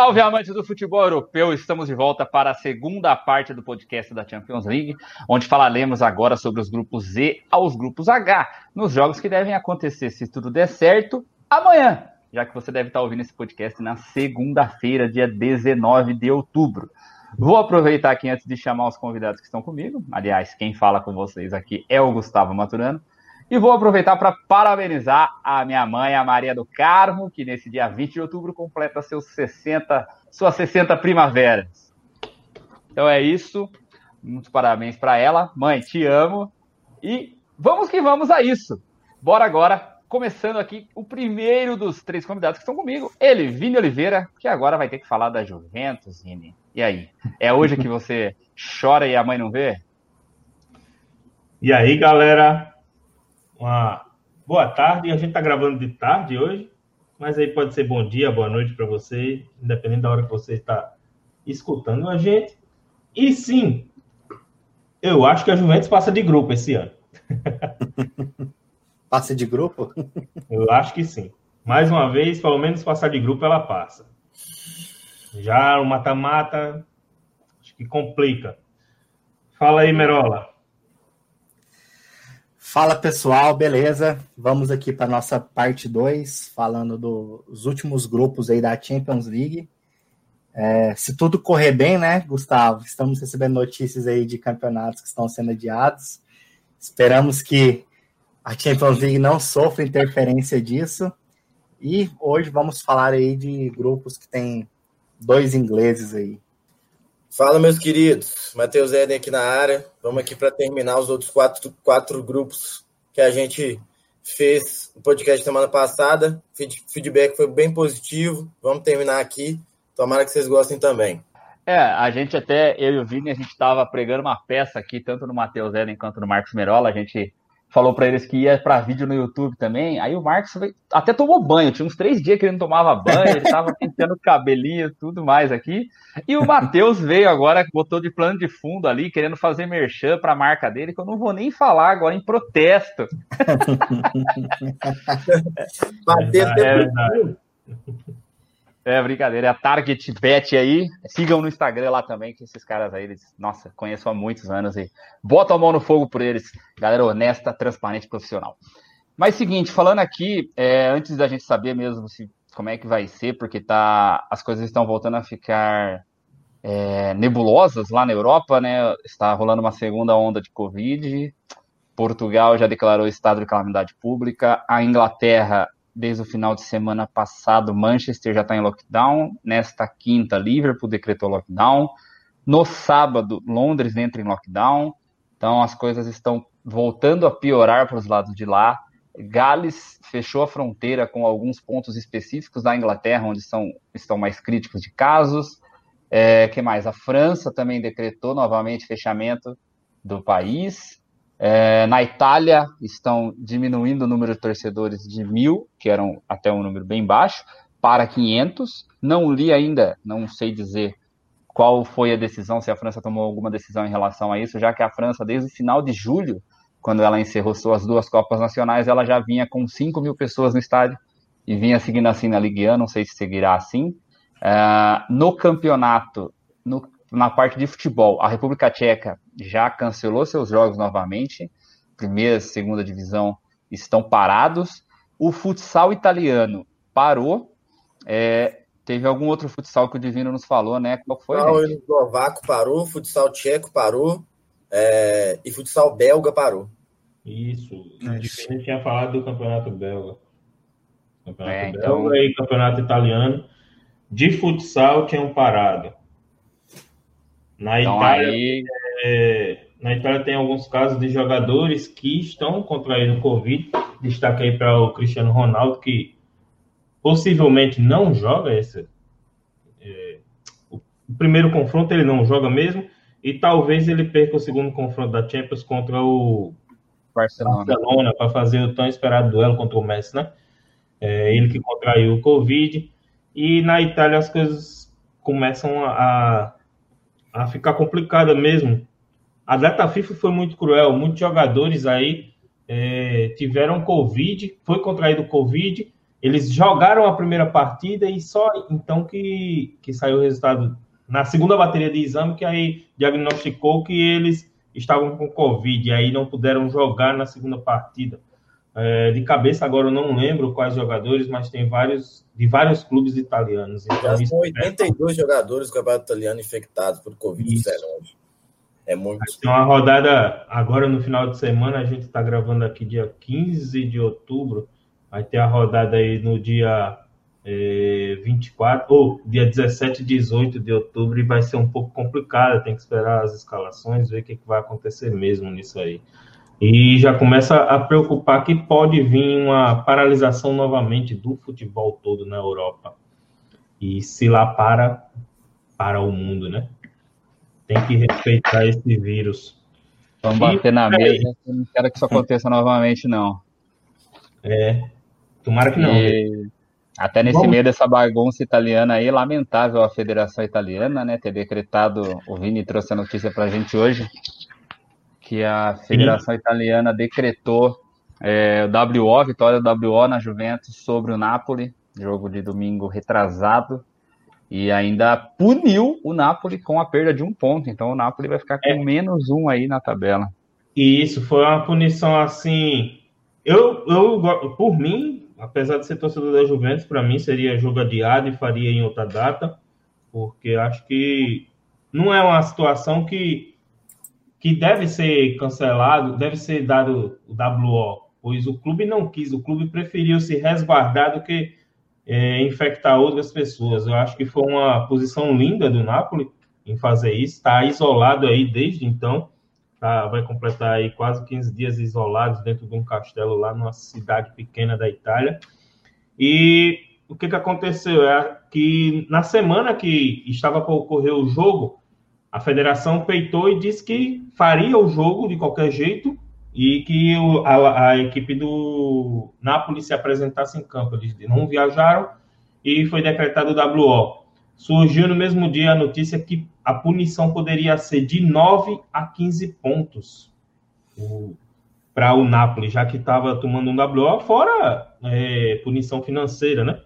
Salve, amantes do futebol europeu! Estamos de volta para a segunda parte do podcast da Champions League, onde falaremos agora sobre os grupos Z aos grupos H, nos jogos que devem acontecer, se tudo der certo, amanhã, já que você deve estar ouvindo esse podcast na segunda-feira, dia 19 de outubro. Vou aproveitar aqui antes de chamar os convidados que estão comigo. Aliás, quem fala com vocês aqui é o Gustavo Maturano. E vou aproveitar para parabenizar a minha mãe, a Maria do Carmo, que nesse dia 20 de outubro completa seus 60, suas 60 primaveras. Então é isso. Muitos parabéns para ela. Mãe, te amo. E vamos que vamos a isso. Bora agora, começando aqui o primeiro dos três convidados que estão comigo, ele, Vini Oliveira, que agora vai ter que falar da Juventus, Vini. E aí? É hoje que você chora e a mãe não vê? E aí, galera? Uma boa tarde. A gente está gravando de tarde hoje, mas aí pode ser bom dia, boa noite para você, independente da hora que você está escutando a gente. E sim, eu acho que a Juventus passa de grupo esse ano. passa de grupo? Eu acho que sim. Mais uma vez, pelo menos passar de grupo ela passa. Já o mata-mata, acho que complica. Fala aí, Merola. Fala pessoal, beleza? Vamos aqui para nossa parte 2, falando dos últimos grupos aí da Champions League. É, se tudo correr bem, né, Gustavo? Estamos recebendo notícias aí de campeonatos que estão sendo adiados. Esperamos que a Champions League não sofra interferência disso. E hoje vamos falar aí de grupos que tem dois ingleses aí. Fala, meus queridos. Matheus Eden aqui na área. Vamos aqui para terminar os outros quatro, quatro grupos que a gente fez o podcast semana passada. Feedback foi bem positivo. Vamos terminar aqui. Tomara que vocês gostem também. É, a gente até, eu e o Vini, a gente estava pregando uma peça aqui, tanto no Matheus Eden quanto no Marcos Merola. A gente falou para eles que ia para vídeo no YouTube também. Aí o Marcos até tomou banho, tinha uns três dias que ele não tomava banho, ele estava pintando cabelinho, tudo mais aqui. E o Matheus veio agora, botou de plano de fundo ali, querendo fazer merchan para a marca dele, que eu não vou nem falar agora em protesto. Matheus é, é é brincadeira, é a Target Bet aí. Sigam no Instagram lá também, que esses caras aí, eles, nossa, conheço há muitos anos e botam a mão no fogo por eles. Galera honesta, transparente, profissional. Mas seguinte, falando aqui, é, antes da gente saber mesmo se, como é que vai ser, porque tá, as coisas estão voltando a ficar é, nebulosas lá na Europa, né? Está rolando uma segunda onda de Covid. Portugal já declarou estado de calamidade pública. A Inglaterra desde o final de semana passado, Manchester já está em lockdown. Nesta quinta, Liverpool decretou lockdown. No sábado, Londres entra em lockdown. Então as coisas estão voltando a piorar para os lados de lá. Gales fechou a fronteira com alguns pontos específicos da Inglaterra, onde são, estão mais críticos de casos. É, que mais? A França também decretou novamente fechamento do país. É, na Itália, estão diminuindo o número de torcedores de mil, que eram até um número bem baixo, para 500. Não li ainda, não sei dizer qual foi a decisão, se a França tomou alguma decisão em relação a isso, já que a França, desde o final de julho, quando ela encerrou suas duas Copas Nacionais, ela já vinha com 5 mil pessoas no estádio e vinha seguindo assim na Ligue 1, não sei se seguirá assim. Uh, no campeonato, no na parte de futebol, a República Tcheca já cancelou seus jogos novamente. Primeira e segunda divisão estão parados. O futsal italiano parou. É, teve algum outro futsal que o Divino nos falou, né? Qual foi? O eslovaco parou, futsal tcheco parou é, e futsal belga parou. Isso. O Divino tinha falado do campeonato belga. Campeonato é, então... belga e campeonato italiano. De futsal tinham parado. Na então, Itália, aí... é, na Itália tem alguns casos de jogadores que estão contraindo Covid. Destaque aí para o Cristiano Ronaldo, que possivelmente não joga esse. É, o primeiro confronto ele não joga mesmo. E talvez ele perca o segundo confronto da Champions contra o Barcelona, Barcelona para fazer o tão esperado duelo contra o Messi, né? É, ele que contraiu o Covid. E na Itália as coisas começam a, a ficar complicada mesmo. A data FIFA foi muito cruel, muitos jogadores aí é, tiveram Covid, foi contraído Covid eles jogaram a primeira partida e só então que, que saiu o resultado na segunda bateria de exame, que aí diagnosticou que eles estavam com Covid, e aí não puderam jogar na segunda partida. É, de cabeça agora eu não lembro quais jogadores, mas tem vários de vários clubes italianos. Então, são 82 é... jogadores do campeonato italiano infectados por Covid-19. É muito. Tem uma rodada agora no final de semana, a gente está gravando aqui dia 15 de outubro. Vai ter a rodada aí no dia é, 24, ou dia 17 e 18 de outubro, e vai ser um pouco complicado, tem que esperar as escalações, ver o que, que vai acontecer mesmo nisso aí. E já começa a preocupar que pode vir uma paralisação novamente do futebol todo na Europa. E se lá para, para o mundo, né? Tem que respeitar esse vírus. Vamos e, bater na mesa, não quero que isso aconteça novamente, não. É, tomara que não. E... Até nesse Vamos... meio dessa bagunça italiana aí, lamentável a Federação Italiana, né, ter decretado, o Vini trouxe a notícia para a gente hoje, que a Federação Sim. Italiana decretou é, o WO, vitória do WO na Juventus sobre o Napoli, jogo de domingo retrasado, e ainda puniu o Napoli com a perda de um ponto, então o Napoli vai ficar com é. menos um aí na tabela. E isso foi uma punição assim. Eu, eu por mim, apesar de ser torcedor da Juventus, para mim seria jogo adiado e faria em outra data, porque acho que não é uma situação que, que deve ser cancelado, deve ser dado o WO, pois o clube não quis, o clube preferiu se resguardar do que é, infectar outras pessoas. Eu acho que foi uma posição linda do Napoli em fazer isso, está isolado aí desde então, tá, vai completar aí quase 15 dias isolados dentro de um castelo lá numa cidade pequena da Itália. E o que, que aconteceu é que na semana que estava para ocorrer o jogo, a federação peitou e disse que faria o jogo de qualquer jeito e que o, a, a, equipe do Napoli se apresentasse em campo. Eles não viajaram e foi decretado o WO. Surgiu no mesmo dia a notícia que a punição poderia ser de 9 a 15 pontos para o Napoli, já que estava tomando um WO, fora é, punição financeira, né?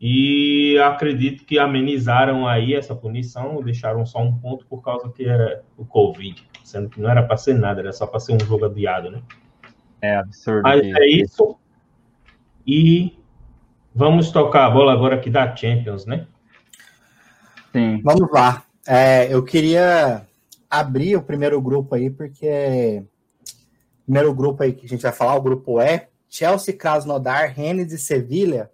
E acredito que amenizaram aí essa punição, deixaram só um ponto por causa que era o Covid, sendo que não era para ser nada, era só para ser um jogo adiado, né? É absurdo. Mas é isso. E vamos tocar a bola agora aqui da Champions, né? Sim. Vamos lá. É, eu queria abrir o primeiro grupo aí, porque o primeiro grupo aí que a gente vai falar, o grupo E, Chelsea, Krasnodar, Rennes e Sevilha.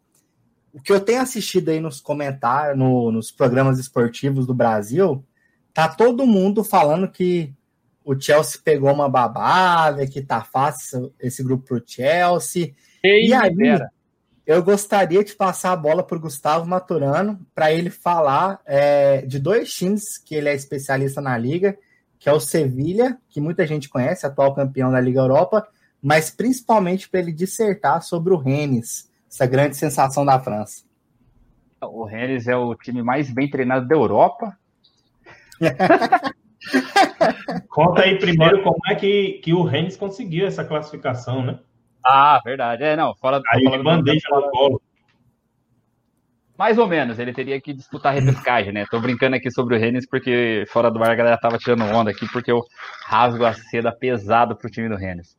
O que eu tenho assistido aí nos comentários, no, nos programas esportivos do Brasil, tá todo mundo falando que o Chelsea pegou uma babada, que tá fácil esse grupo pro Chelsea. Ei, e aí, eu gostaria de passar a bola para o Gustavo Maturano para ele falar é, de dois times que ele é especialista na liga, que é o Sevilha, que muita gente conhece, atual campeão da Liga Europa, mas principalmente para ele dissertar sobre o Rennes, essa grande sensação da França. O Rennes é o time mais bem treinado da Europa. Conta aí primeiro como é que, que o Rennes conseguiu essa classificação, né? Ah, verdade. É, não, fora Aí ele bandeja no colo. Mais ou menos, ele teria que disputar a repescagem, né? Tô brincando aqui sobre o Rennes, porque fora do ar a galera tava tirando onda aqui, porque eu rasgo a seda pesado pro time do Rennes.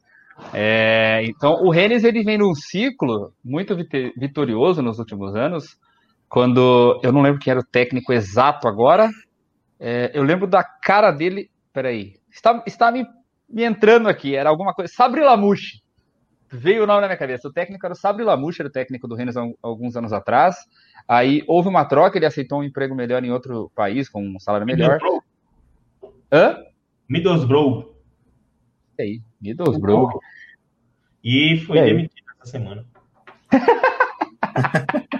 É, então, o Rennes ele vem num ciclo muito vitorioso nos últimos anos, quando eu não lembro quem era o técnico exato agora, é, eu lembro da cara dele. Peraí, está, está me, me entrando aqui, era alguma coisa. Sabri Lamouche veio o nome na minha cabeça. O técnico era o Sabri Lamouche, era o técnico do Rennes há alguns anos atrás. Aí houve uma troca, ele aceitou um emprego melhor em outro país, com um salário melhor. Middlesbrough. Hã? Middlesbrough. Aí, Middlesbrough. E foi e demitido essa semana.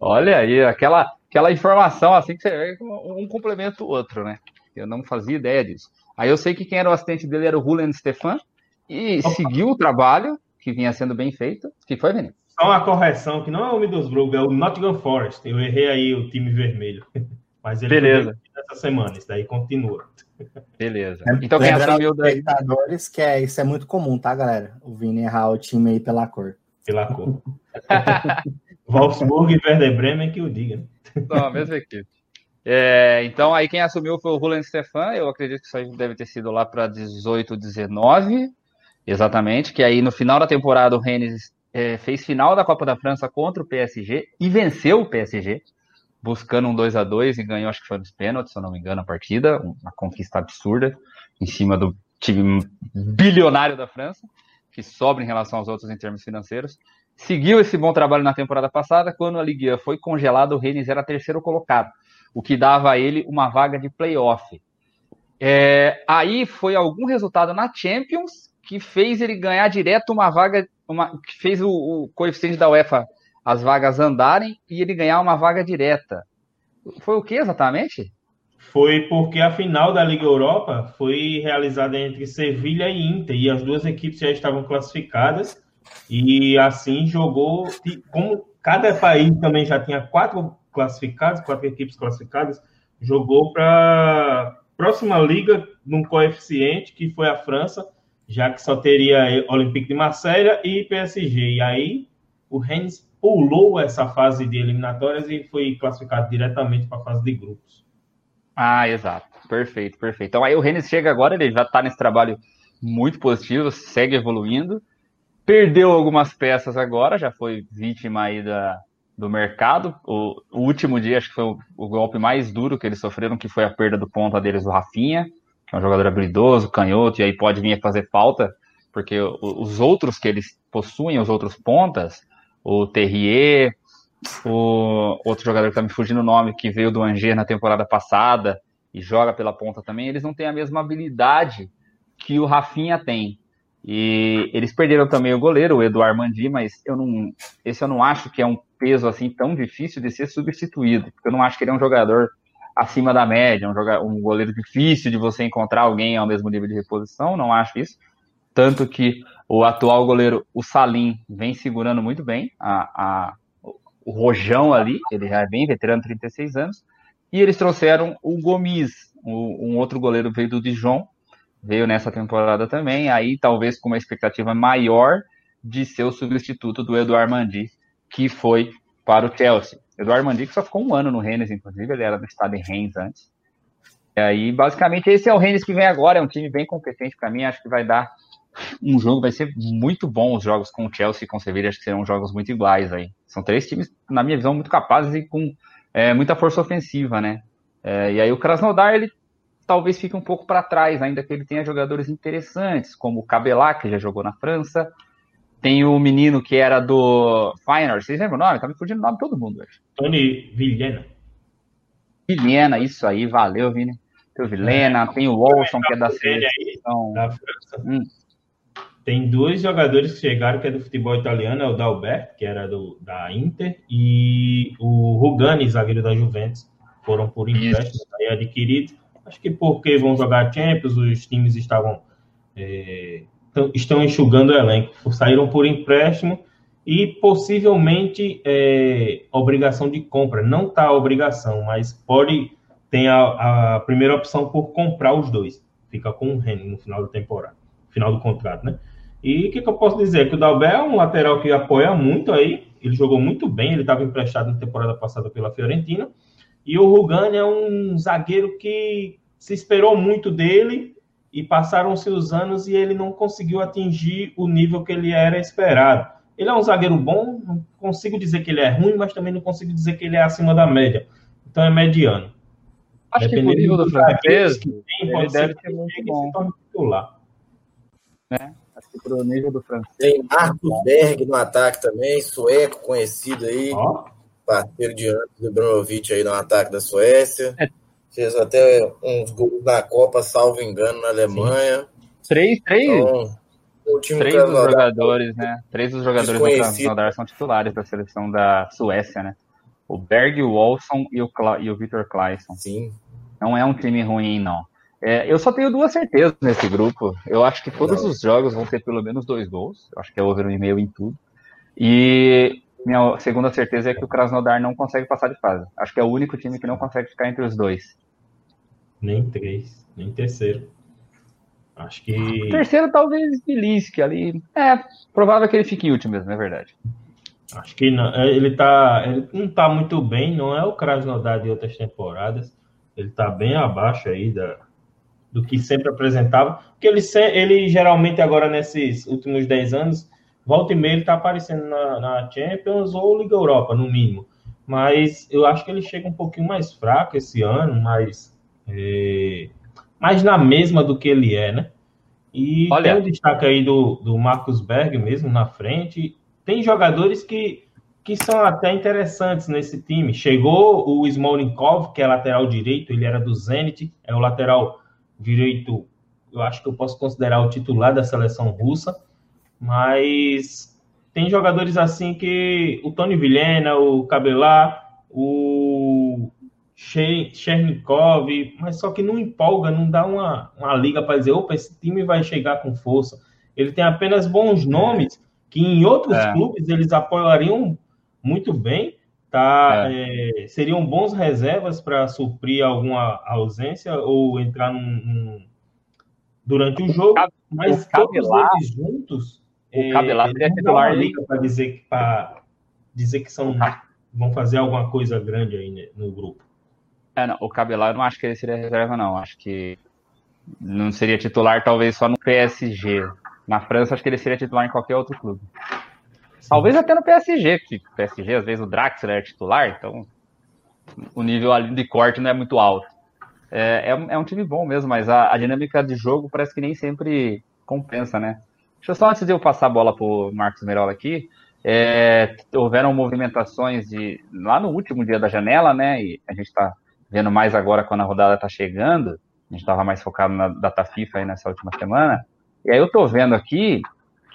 Olha aí, aquela, aquela informação assim que você um complementa o outro, né? Eu não fazia ideia disso. Aí eu sei que quem era o assistente dele era o Rulen Stefan, e Opa. seguiu o trabalho que vinha sendo bem feito. que foi, Vini? Só uma correção, que não é o Middlesbrough, é o Nottingham Forest. Eu errei aí o time vermelho. Mas ele Beleza. essa semana, isso daí continua. Beleza. É, então quem assumiu da... espectadores que é, isso é muito comum, tá, galera? O Vini errar o time aí pela cor. pela cor. Wolfsburg e Werder Bremen que o diga. Não, a mesma equipe. É, então, aí quem assumiu foi o Roland Stefan. Eu acredito que isso aí deve ter sido lá para 18, 19. Exatamente. Que aí no final da temporada o Rennes é, fez final da Copa da França contra o PSG e venceu o PSG, buscando um 2 a 2 e ganhou, acho que foi nos pênaltis, se eu não me engano, a partida. Uma conquista absurda em cima do time bilionário da França, que sobra em relação aos outros em termos financeiros. Seguiu esse bom trabalho na temporada passada, quando a Ligue 1 foi congelada, o Rennes era terceiro colocado o que dava a ele uma vaga de playoff. É, aí foi algum resultado na Champions que fez ele ganhar direto uma vaga, uma, que fez o, o coeficiente da UEFA as vagas andarem e ele ganhar uma vaga direta. Foi o que exatamente? Foi porque a final da Liga Europa foi realizada entre Sevilha e Inter e as duas equipes já estavam classificadas e assim jogou como cada país também já tinha quatro classificados, quatro equipes classificadas, jogou para próxima liga num coeficiente que foi a França, já que só teria Olympique de Marselha e PSG. E aí o Rennes pulou essa fase de eliminatórias e foi classificado diretamente para a fase de grupos. Ah, exato. Perfeito, perfeito. Então aí o Rennes chega agora, ele já está nesse trabalho muito positivo, segue evoluindo. Perdeu algumas peças agora, já foi vítima aí da, do mercado. O, o, último dia, acho que foi o, o, golpe mais duro que eles sofreram, que foi a perda do ponta deles, o Rafinha, que é um jogador habilidoso, canhoto, e aí pode vir a fazer falta, porque os outros que eles possuem, os outros pontas, o Terrier, o outro jogador que tá me fugindo o nome, que veio do Angers na temporada passada e joga pela ponta também, eles não têm a mesma habilidade que o Rafinha tem. E eles perderam também o goleiro, o Eduardo Mandi, mas eu não, esse eu não acho que é um peso assim tão difícil de ser substituído, porque eu não acho que ele é um jogador acima da média, um, jogador, um goleiro difícil de você encontrar alguém ao mesmo nível de reposição, não acho isso. Tanto que o atual goleiro, o Salim, vem segurando muito bem a, a, o Rojão ali, ele já é bem veterano, 36 anos, e eles trouxeram o Gomes, um outro goleiro veio do Dijon, veio nessa temporada também, aí talvez com uma expectativa maior de ser o substituto do Eduardo Mandi, que foi para o Chelsea. Eduardo Mandi que só ficou um ano no Rennes, inclusive, ele era do estado em Rennes antes. E aí, basicamente, esse é o Rennes que vem agora, é um time bem competente para mim, acho que vai dar um jogo, vai ser muito bom os jogos com o Chelsea e com o Sevilla, acho que serão jogos muito iguais aí. São três times, na minha visão, muito capazes e com é, muita força ofensiva, né? É, e aí o Krasnodar, ele talvez fique um pouco para trás, ainda que ele tenha jogadores interessantes, como o Cabelá, que já jogou na França. Tem o menino que era do Feyenoord, vocês lembram o nome? Tá me fugindo o nome de todo mundo hoje. Tony Vilhena. Vilhena, isso aí, valeu, Vini. Tem o Vilhena, é, tem o Olson, que é da seleção. da França. Hum. Tem dois jogadores que chegaram, que é do futebol italiano, é o Dalbert, que era do, da Inter, e o Rugani, zagueiro da Juventus, foram por empréstimo, aí adquirido. Acho que porque vão jogar Champions, os times estavam é, estão enxugando o elenco. Saíram por empréstimo e possivelmente é, obrigação de compra. Não está a obrigação, mas pode ter a, a, primeira opção por comprar os dois. Fica com o Rennes no final da temporada, final do contrato, né? E o que, que, eu posso dizer? Que o Dalbé é um lateral que apoia muito aí. Ele jogou muito bem, ele estava emprestado na temporada passada pela Fiorentina. E o Rugani é um zagueiro que se esperou muito dele e passaram-se os anos e ele não conseguiu atingir o nível que ele era esperado. Ele é um zagueiro bom, não consigo dizer que ele é ruim, mas também não consigo dizer que ele é acima da média. Então é mediano. Acho Dependendo que o nível do francês, que tem, ele deve ser muito bom. Titular. Né? Acho que pro nível do francês. Tem Marcos Berg no ataque também, sueco conhecido aí. Oh. Parceiro de anos do Brunovic aí no ataque da Suécia. É, Fez até uns gols na Copa, salvo engano, na Alemanha. Três, três. Então, três dos jogadores, né? Três dos jogadores do Krasnodar são titulares da seleção da Suécia, né? O Berg, o Olson e o, Cla e o Victor Claesson. Sim. Não é um time ruim, não. É, eu só tenho duas certezas nesse grupo. Eu acho que todos os jogos vão ter pelo menos dois gols. Eu acho que é over um e meio em tudo. E minha segunda certeza é que o Krasnodar não consegue passar de fase. Acho que é o único time que não consegue ficar entre os dois. Nem três, nem terceiro. Acho que. terceiro, talvez Bilinski ali. É, provável que ele fique em último mesmo, é verdade. Acho que não. É, ele tá. Ele não tá muito bem, não é o Krasnodar de outras temporadas. Ele tá bem abaixo aí da, do que sempre apresentava. Porque ele, ele geralmente, agora nesses últimos 10 anos, volta e meia ele tá aparecendo na, na Champions ou Liga Europa, no mínimo. Mas eu acho que ele chega um pouquinho mais fraco esse ano, mais. É, mais na mesma do que ele é, né? E Olha. tem o destaque aí do, do Marcos Berg mesmo na frente. Tem jogadores que, que são até interessantes nesse time. Chegou o Smolnikov, que é lateral direito, ele era do Zenit, é o lateral direito, eu acho que eu posso considerar o titular da seleção russa, mas tem jogadores assim que o Tony Vilhena, o Cabelar, o Chernikov, mas só que não empolga, não dá uma, uma liga para dizer, opa, esse time vai chegar com força. Ele tem apenas bons nomes que em outros é. clubes eles apoiariam muito bem, tá? É. É, seriam bons reservas para suprir alguma ausência ou entrar num, num durante o jogo, mas o todos eles juntos o Cabelar é, seria titular para dizer dizer que são vão fazer alguma coisa grande aí né, no grupo. É, não, o Cabelar eu não acho que ele seria reserva, não. Acho que não seria titular, talvez só no PSG. Na França, acho que ele seria titular em qualquer outro clube. Talvez até no PSG, que PSG, às vezes, o Draxler é titular, então o nível ali de corte não é muito alto. É, é, é um time bom mesmo, mas a, a, dinâmica de jogo parece que nem sempre compensa, né? Deixa eu só, antes de eu passar a bola para o Marcos Merola aqui, é, houveram movimentações de, lá no último dia da janela, né? E a gente está vendo mais agora quando a rodada está chegando. A gente estava mais focado na data FIFA aí nessa última semana. E aí eu tô vendo aqui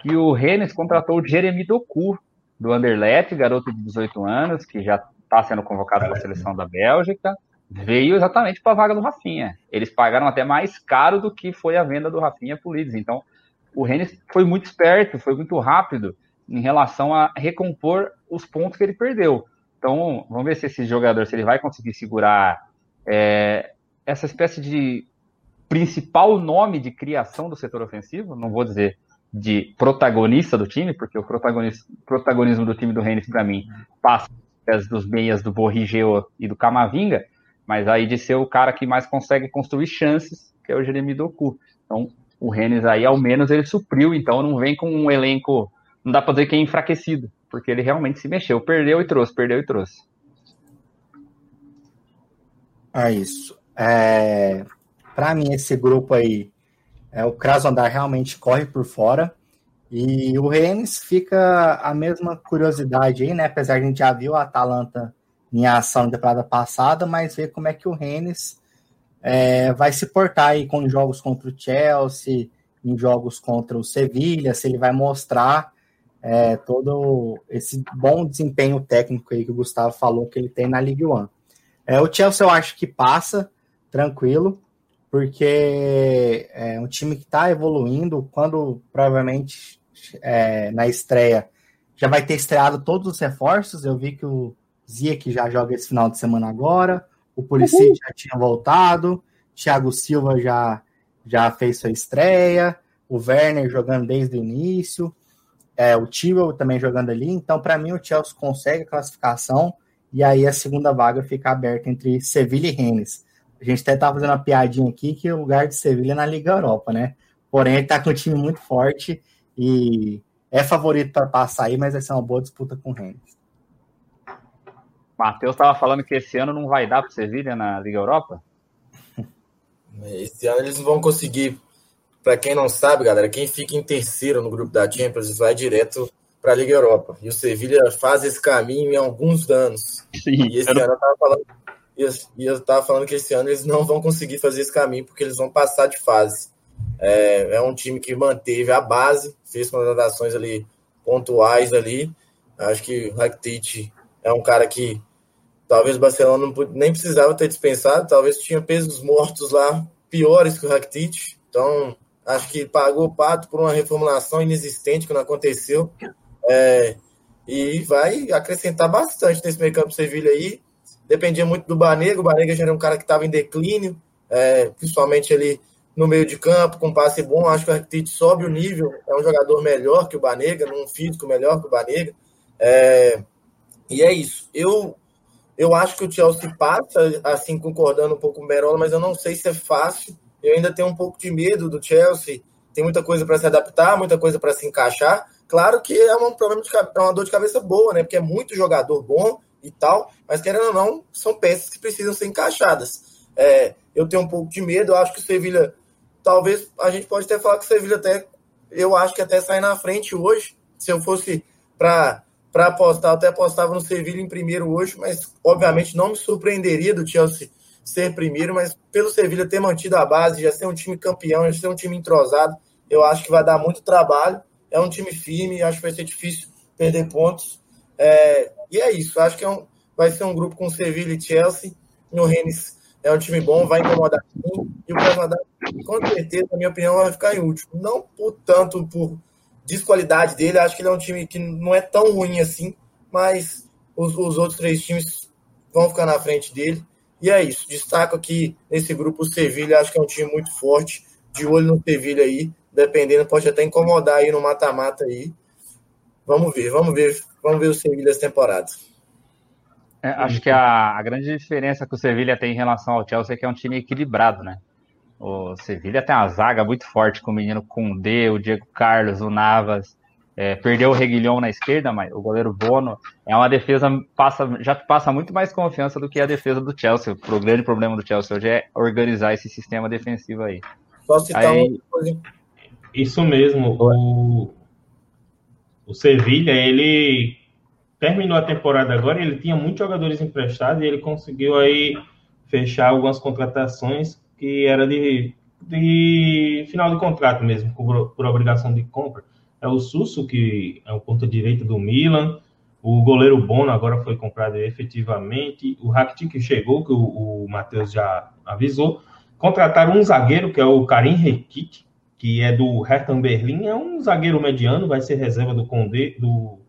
que o Rennes contratou o Jeremy Doku, do Anderlecht, garoto de 18 anos, que já está sendo convocado para a seleção da Bélgica, veio exatamente para a vaga do Rafinha. Eles pagaram até mais caro do que foi a venda do Rafinha para o Leeds. Então, o Rennes foi muito esperto, foi muito rápido em relação a recompor os pontos que ele perdeu. Então, vamos ver se esse jogador, se ele vai conseguir segurar é, essa espécie de principal nome de criação do setor ofensivo, não vou dizer de protagonista do time, porque o protagonismo do time do Rennes, para mim, passa dos meias do Borrigeo e do Camavinga, mas aí de ser o cara que mais consegue construir chances, que é o Jeremy Doku. Então, o Rennes aí, ao menos, ele supriu, então não vem com um elenco, não dá para dizer que é enfraquecido, porque ele realmente se mexeu, perdeu e trouxe, perdeu e trouxe. É isso. É, para mim, esse grupo aí, é, o Krasnodar realmente corre por fora. E o Rennes fica a mesma curiosidade aí, né? Apesar de a gente já viu a Atalanta em ação na temporada passada, mas ver como é que o Rennes é, vai se portar aí com jogos contra o Chelsea, em jogos contra o Sevilha, se ele vai mostrar é, todo esse bom desempenho técnico aí que o Gustavo falou que ele tem na Ligue 1. É, o Chelsea eu acho que passa tranquilo porque é um time que está evoluindo. Quando provavelmente é, na estreia já vai ter estreado todos os reforços. Eu vi que o Ziyech já joga esse final de semana agora, o Pulisic já tinha voltado, Thiago Silva já, já fez sua estreia, o Werner jogando desde o início, é, o Tio também jogando ali. Então, para mim, o Chelsea consegue a classificação e aí a segunda vaga fica aberta entre Sevilha e Rennes. A gente até estava fazendo uma piadinha aqui que o lugar de Sevilha é na Liga Europa, né? Porém, ele está com um time muito forte e é favorito para passar aí, mas vai ser uma boa disputa com o Rennes. Matheus estava falando que esse ano não vai dar para Sevilha na Liga Europa? Esse ano eles não vão conseguir. Para quem não sabe, galera, quem fica em terceiro no grupo da Champions vai direto para a Liga Europa. E o Sevilha faz esse caminho em alguns anos. Sim, e esse ano eu estava falando e eu estava falando que esse ano eles não vão conseguir fazer esse caminho porque eles vão passar de fase. É, é um time que manteve a base, fez contratações ali pontuais ali. Acho que o Rakitic é um cara que talvez o Barcelona não, nem precisava ter dispensado, talvez tinha pesos mortos lá piores que o Rakitic. Então, acho que pagou o pato por uma reformulação inexistente que não aconteceu. É, e vai acrescentar bastante nesse meio campo Sevilha aí dependia muito do Banega. O Banega já era um cara que estava em declínio, é, principalmente ali no meio de campo, com passe bom. Acho que o Rakitic sobe o nível, é um jogador melhor que o Banega, num físico melhor que o Banega. É, e é isso. Eu, eu acho que o Chelsea passa, assim, concordando um pouco com o Merola, mas eu não sei se é fácil. Eu ainda tenho um pouco de medo do Chelsea. Tem muita coisa para se adaptar, muita coisa para se encaixar. Claro que é um problema de é uma dor de cabeça boa, né? Porque é muito jogador bom e tal, mas querendo ou não, são peças que precisam ser encaixadas. É, eu tenho um pouco de medo, eu acho que o Sevilha, talvez a gente pode até falar que o Sevilha até, eu acho que até sai na frente hoje. Se eu fosse para para apostar, até apostava no Sevilha em primeiro hoje, mas obviamente não me surpreenderia do Chelsea ser primeiro, mas pelo Sevilha ter mantido a base, já ser um time campeão, já ser um time entrosado, eu acho que vai dar muito trabalho. É um time firme, acho que vai ser difícil perder pontos. É, e é isso, acho que é um, vai ser um grupo com Sevilha e Chelsea. No Rennes é um time bom, vai incomodar sim. E o Krasnodar, com certeza, na minha opinião, vai ficar em último. Não por tanto por desqualidade dele, acho que ele é um time que não é tão ruim assim, mas os, os outros três times vão ficar na frente dele. E é isso. Destaco aqui nesse grupo o Sevilha, acho que é um time muito forte. De olho no Sevilha aí, dependendo, pode até incomodar aí no mata-mata aí. Vamos ver, vamos ver, vamos ver o Sevilha essa temporada. É, acho que a, a, grande diferença que o Sevilha tem em relação ao Chelsea é que é um time equilibrado, né? O Sevilha tem uma zaga muito forte com o menino Koundé, o Diego Carlos, o Navas. É, perdeu o Reguilhão na esquerda, mas o goleiro Bono é uma defesa passa, já passa muito mais confiança do que a defesa do Chelsea. O grande problema do Chelsea hoje é organizar esse sistema defensivo aí. Só citar aí, uma coisa. Isso mesmo. O, o Sevilha, ele terminou a temporada agora, ele tinha muitos jogadores emprestados e ele conseguiu aí fechar algumas contratações que era de, de final de contrato mesmo, por, por obrigação de compra. É o Susso, que é o ponta direito do Milan, o goleiro Bono agora foi comprado efetivamente, o Rakitic que chegou, que o, o Matheus já avisou, contrataram um zagueiro, que é o Karim Rekik, que é do Hertha Berlim, é um zagueiro mediano, vai ser reserva do Condé, do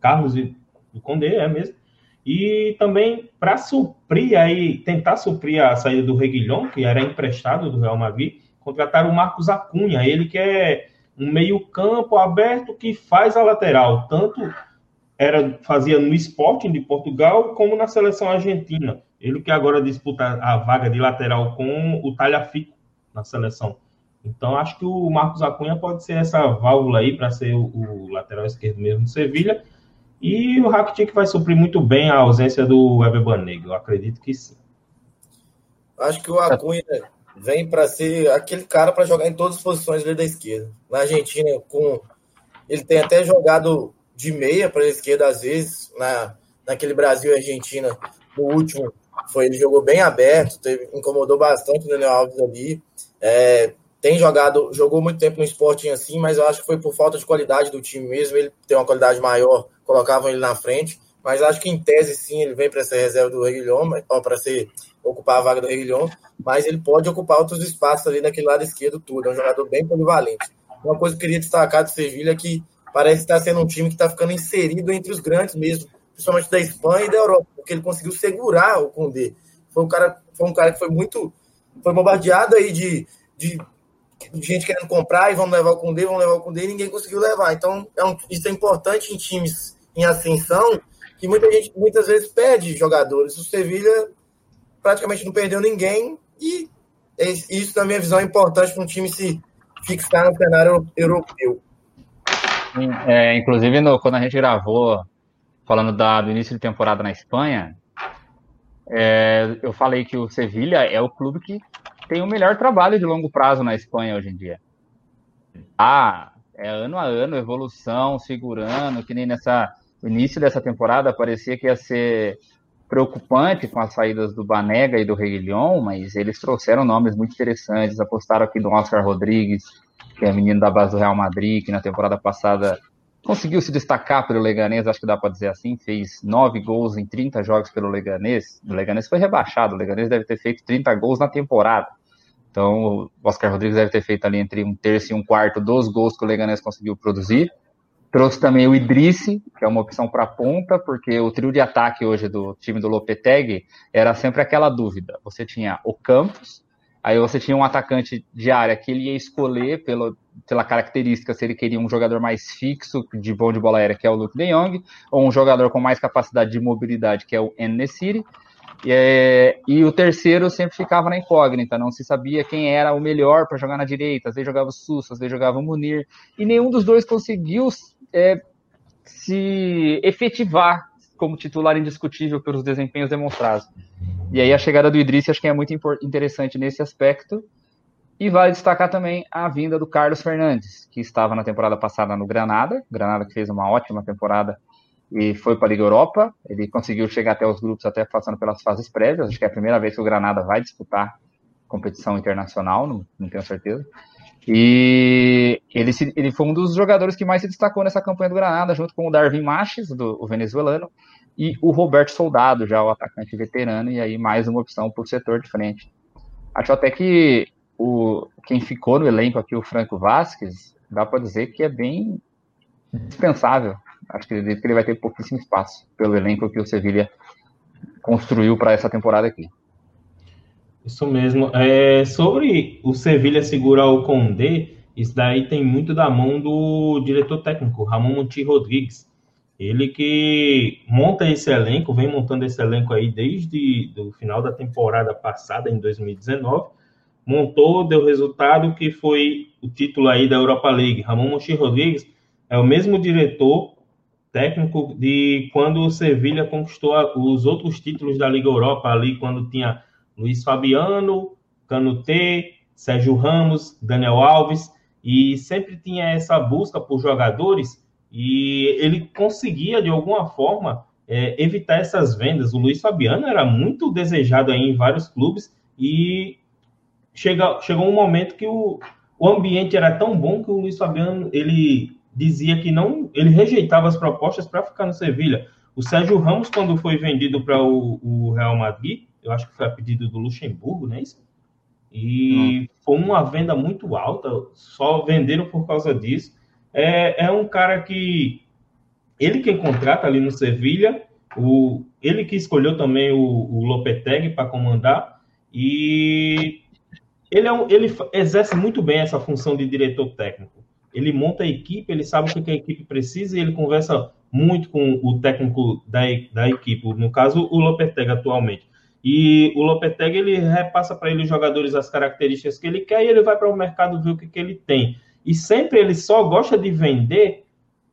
Carlos do Condé, é mesmo. E também para suprir aí, tentar suprir a saída do Reguilhon, que era emprestado do Real Madrid, contrataram o Marcos Acunha, ele que é um meio-campo aberto que faz a lateral, tanto era fazia no Sporting de Portugal como na seleção argentina. Ele que agora disputa a vaga de lateral com o Talhafico na seleção. Então, acho que o Marcos Acunha pode ser essa válvula aí para ser o, o, lateral esquerdo mesmo do Sevilha. E o Rakitic vai suprir muito bem a ausência do Weber Banega. Eu acredito que sim. Acho que o Acunha vem para ser aquele cara para jogar em todas as posições ali da esquerda. Na Argentina, com ele tem até jogado de meia para a esquerda às vezes, na, naquele Brasil e Argentina, no último, foi ele jogou bem aberto, teve, incomodou bastante o Daniel Alves ali. É, tem jogado, jogou muito tempo no Sporting assim, mas eu acho que foi por falta de qualidade do time mesmo. Ele tem uma qualidade maior, colocavam ele na frente. Mas acho que em tese sim ele vem para ser reserva do Reguilhon, ou para ser ocupar a vaga do Reguilhon, mas ele pode ocupar outros espaços ali naquele lado esquerdo tudo. É um jogador bem polivalente. Uma coisa que eu queria destacar do Sevilha é que parece estar sendo um time que está ficando inserido entre os grandes mesmo, principalmente da Espanha e da Europa, porque ele conseguiu segurar o Condé. Foi um cara, foi um cara que foi muito foi bombardeado aí de, de gente querendo comprar e vamos levar o Cundê, vamos levar o Cundê, e ninguém conseguiu levar. Então, é um, isso é importante em times em ascensão, que muita gente muitas vezes perde jogadores. O Sevilha praticamente não perdeu ninguém, e é isso, na minha visão, é importante para um time se fixar no cenário europeu. É, inclusive, no, quando a gente gravou, falando da, do início de temporada na Espanha, é, eu falei que o Sevilha é o clube que tem o melhor trabalho de longo prazo na Espanha hoje em dia. Ah, é ano a ano, evolução, segurando, que nem nessa início dessa temporada parecia que ia ser preocupante com as saídas do Banega e do Reguilhon, mas eles trouxeram nomes muito interessantes, apostaram aqui do Oscar Rodrigues, que é menino da base do Real Madrid, que na temporada passada conseguiu se destacar pelo Leganês, acho que dá para dizer assim, fez nove gols em 30 jogos pelo Leganês. O Leganês foi rebaixado, o Leganês deve ter feito 30 gols na temporada. Então, o Oscar Rodrigues deve ter feito ali entre um terço e um quarto dos gols que o Leganés conseguiu produzir. Trouxe também o Idrisse, que é uma opção para ponta, porque o trio de ataque hoje do time do Lopetegui era sempre aquela dúvida. Você tinha o Campos, Aí você tinha um atacante de área que ele ia escolher pelo, pela característica se ele queria um jogador mais fixo, de bom de bola aérea, que é o Luke de Jong, ou um jogador com mais capacidade de mobilidade, que é o Enesiri. E, é, e o terceiro sempre ficava na incógnita, não se sabia quem era o melhor para jogar na direita. Às vezes jogava o Sussa, às vezes jogava o Munir, e nenhum dos dois conseguiu é, se efetivar como titular indiscutível pelos desempenhos demonstrados. E aí a chegada do Idris acho que é muito interessante nesse aspecto. E vale destacar também a vinda do Carlos Fernandes, que estava na temporada passada no Granada, Granada que fez uma ótima temporada e foi para a Liga Europa. Ele conseguiu chegar até os grupos, até passando pelas fases prévias. Acho que é a primeira vez que o Granada vai disputar competição internacional, não, não tenho certeza. E ele, se, ele foi um dos jogadores que mais se destacou nessa campanha do Granada, junto com o Darwin Maches, do o venezuelano, e o Roberto Soldado, já o atacante veterano, e aí mais uma opção para o setor de frente. Acho até que o, quem ficou no elenco aqui, o Franco Vasquez, dá para dizer que é bem dispensável. Acho que ele, vai ter pouquíssimo espaço pelo elenco que o Sevilha construiu para essa temporada aqui. Isso mesmo. É, sobre o Sevilha segurar o Condé, isso daí tem muito da mão do diretor técnico, Ramon Monti Rodrigues. Ele que monta esse elenco, vem montando esse elenco aí desde o final da temporada passada, em 2019. Montou, deu resultado que foi o título aí da Europa League. Ramon Monti Rodrigues é o mesmo diretor técnico de quando o Sevilha conquistou os outros títulos da Liga Europa, ali quando tinha Luiz Fabiano, Canutê, Sérgio Ramos, Daniel Alves, e sempre tinha essa busca por jogadores e ele conseguia, de alguma forma, é, evitar essas vendas. O Luiz Fabiano era muito desejado aí em vários clubes e chega, chegou um momento que o, o ambiente era tão bom que o Luiz Fabiano ele dizia que não, ele rejeitava as propostas para ficar no Sevilha. O Sérgio Ramos, quando foi vendido para o, o Real Madrid, eu acho que foi a pedido do Luxemburgo, não é isso? E hum. foi uma venda muito alta, só venderam por causa disso. É, é um cara que ele quem contrata ali no Sevilha, o, ele que escolheu também o, o Lopetegui para comandar e ele, é um, ele exerce muito bem essa função de diretor técnico. Ele monta a equipe, ele sabe o que a equipe precisa e ele conversa muito com o técnico da, da equipe, no caso o Lopetegui atualmente. E o Lopetegui ele repassa para ele os jogadores as características que ele quer e ele vai para o mercado ver o que, que ele tem. E sempre ele só gosta de vender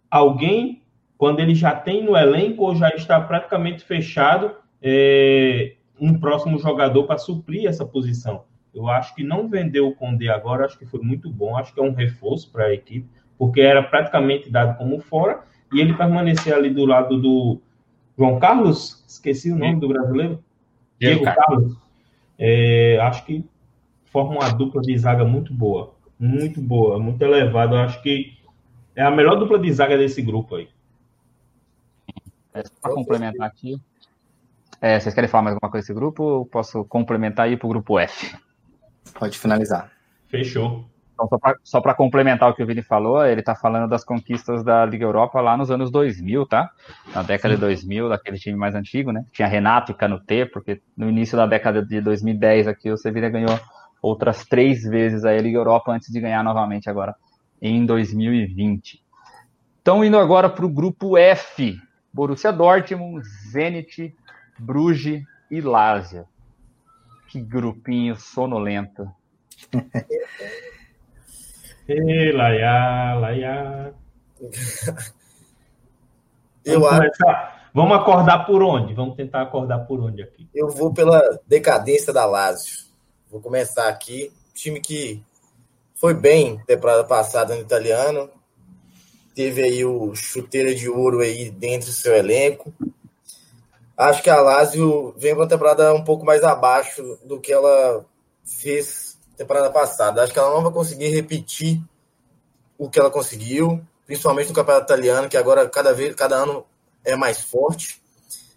alguém quando ele já tem no elenco ou já está praticamente fechado é, um próximo jogador para suprir essa posição. Eu acho que não vender o Condé agora, acho que foi muito bom, acho que é um reforço para a equipe, porque era praticamente dado como fora, e ele permanecer ali do lado do João Carlos, esqueci o nome do brasileiro, Diego, Diego Carlos, é, acho que forma uma dupla de zaga muito boa. Muito boa, muito elevada. Acho que é a melhor dupla de zaga desse grupo aí. É, Para complementar aqui, é, vocês querem falar mais alguma coisa desse grupo? Ou posso complementar aí para o grupo F? Pode finalizar. Fechou. Então, só para complementar o que o Vini falou, ele está falando das conquistas da Liga Europa lá nos anos 2000, tá? Na década Sim. de 2000, daquele time mais antigo, né? Tinha Renato e Canutê, porque no início da década de 2010 aqui o Sevilla ganhou outras três vezes a Liga Europa antes de ganhar novamente agora em 2020. Então, indo agora para o grupo F, Borussia Dortmund, Zenit, Bruges e Lazio. Que grupinho sonolento. Ei, laia, laia. Eu Vamos, acho... Vamos acordar por onde? Vamos tentar acordar por onde aqui? Eu vou pela decadência da Lazio. Vou começar aqui. Time que foi bem temporada passada no italiano. Teve aí o chuteira de ouro aí dentro do seu elenco. Acho que a Lazio vem com uma temporada um pouco mais abaixo do que ela fez temporada passada. Acho que ela não vai conseguir repetir o que ela conseguiu, principalmente no campeonato italiano, que agora cada vez, cada ano é mais forte.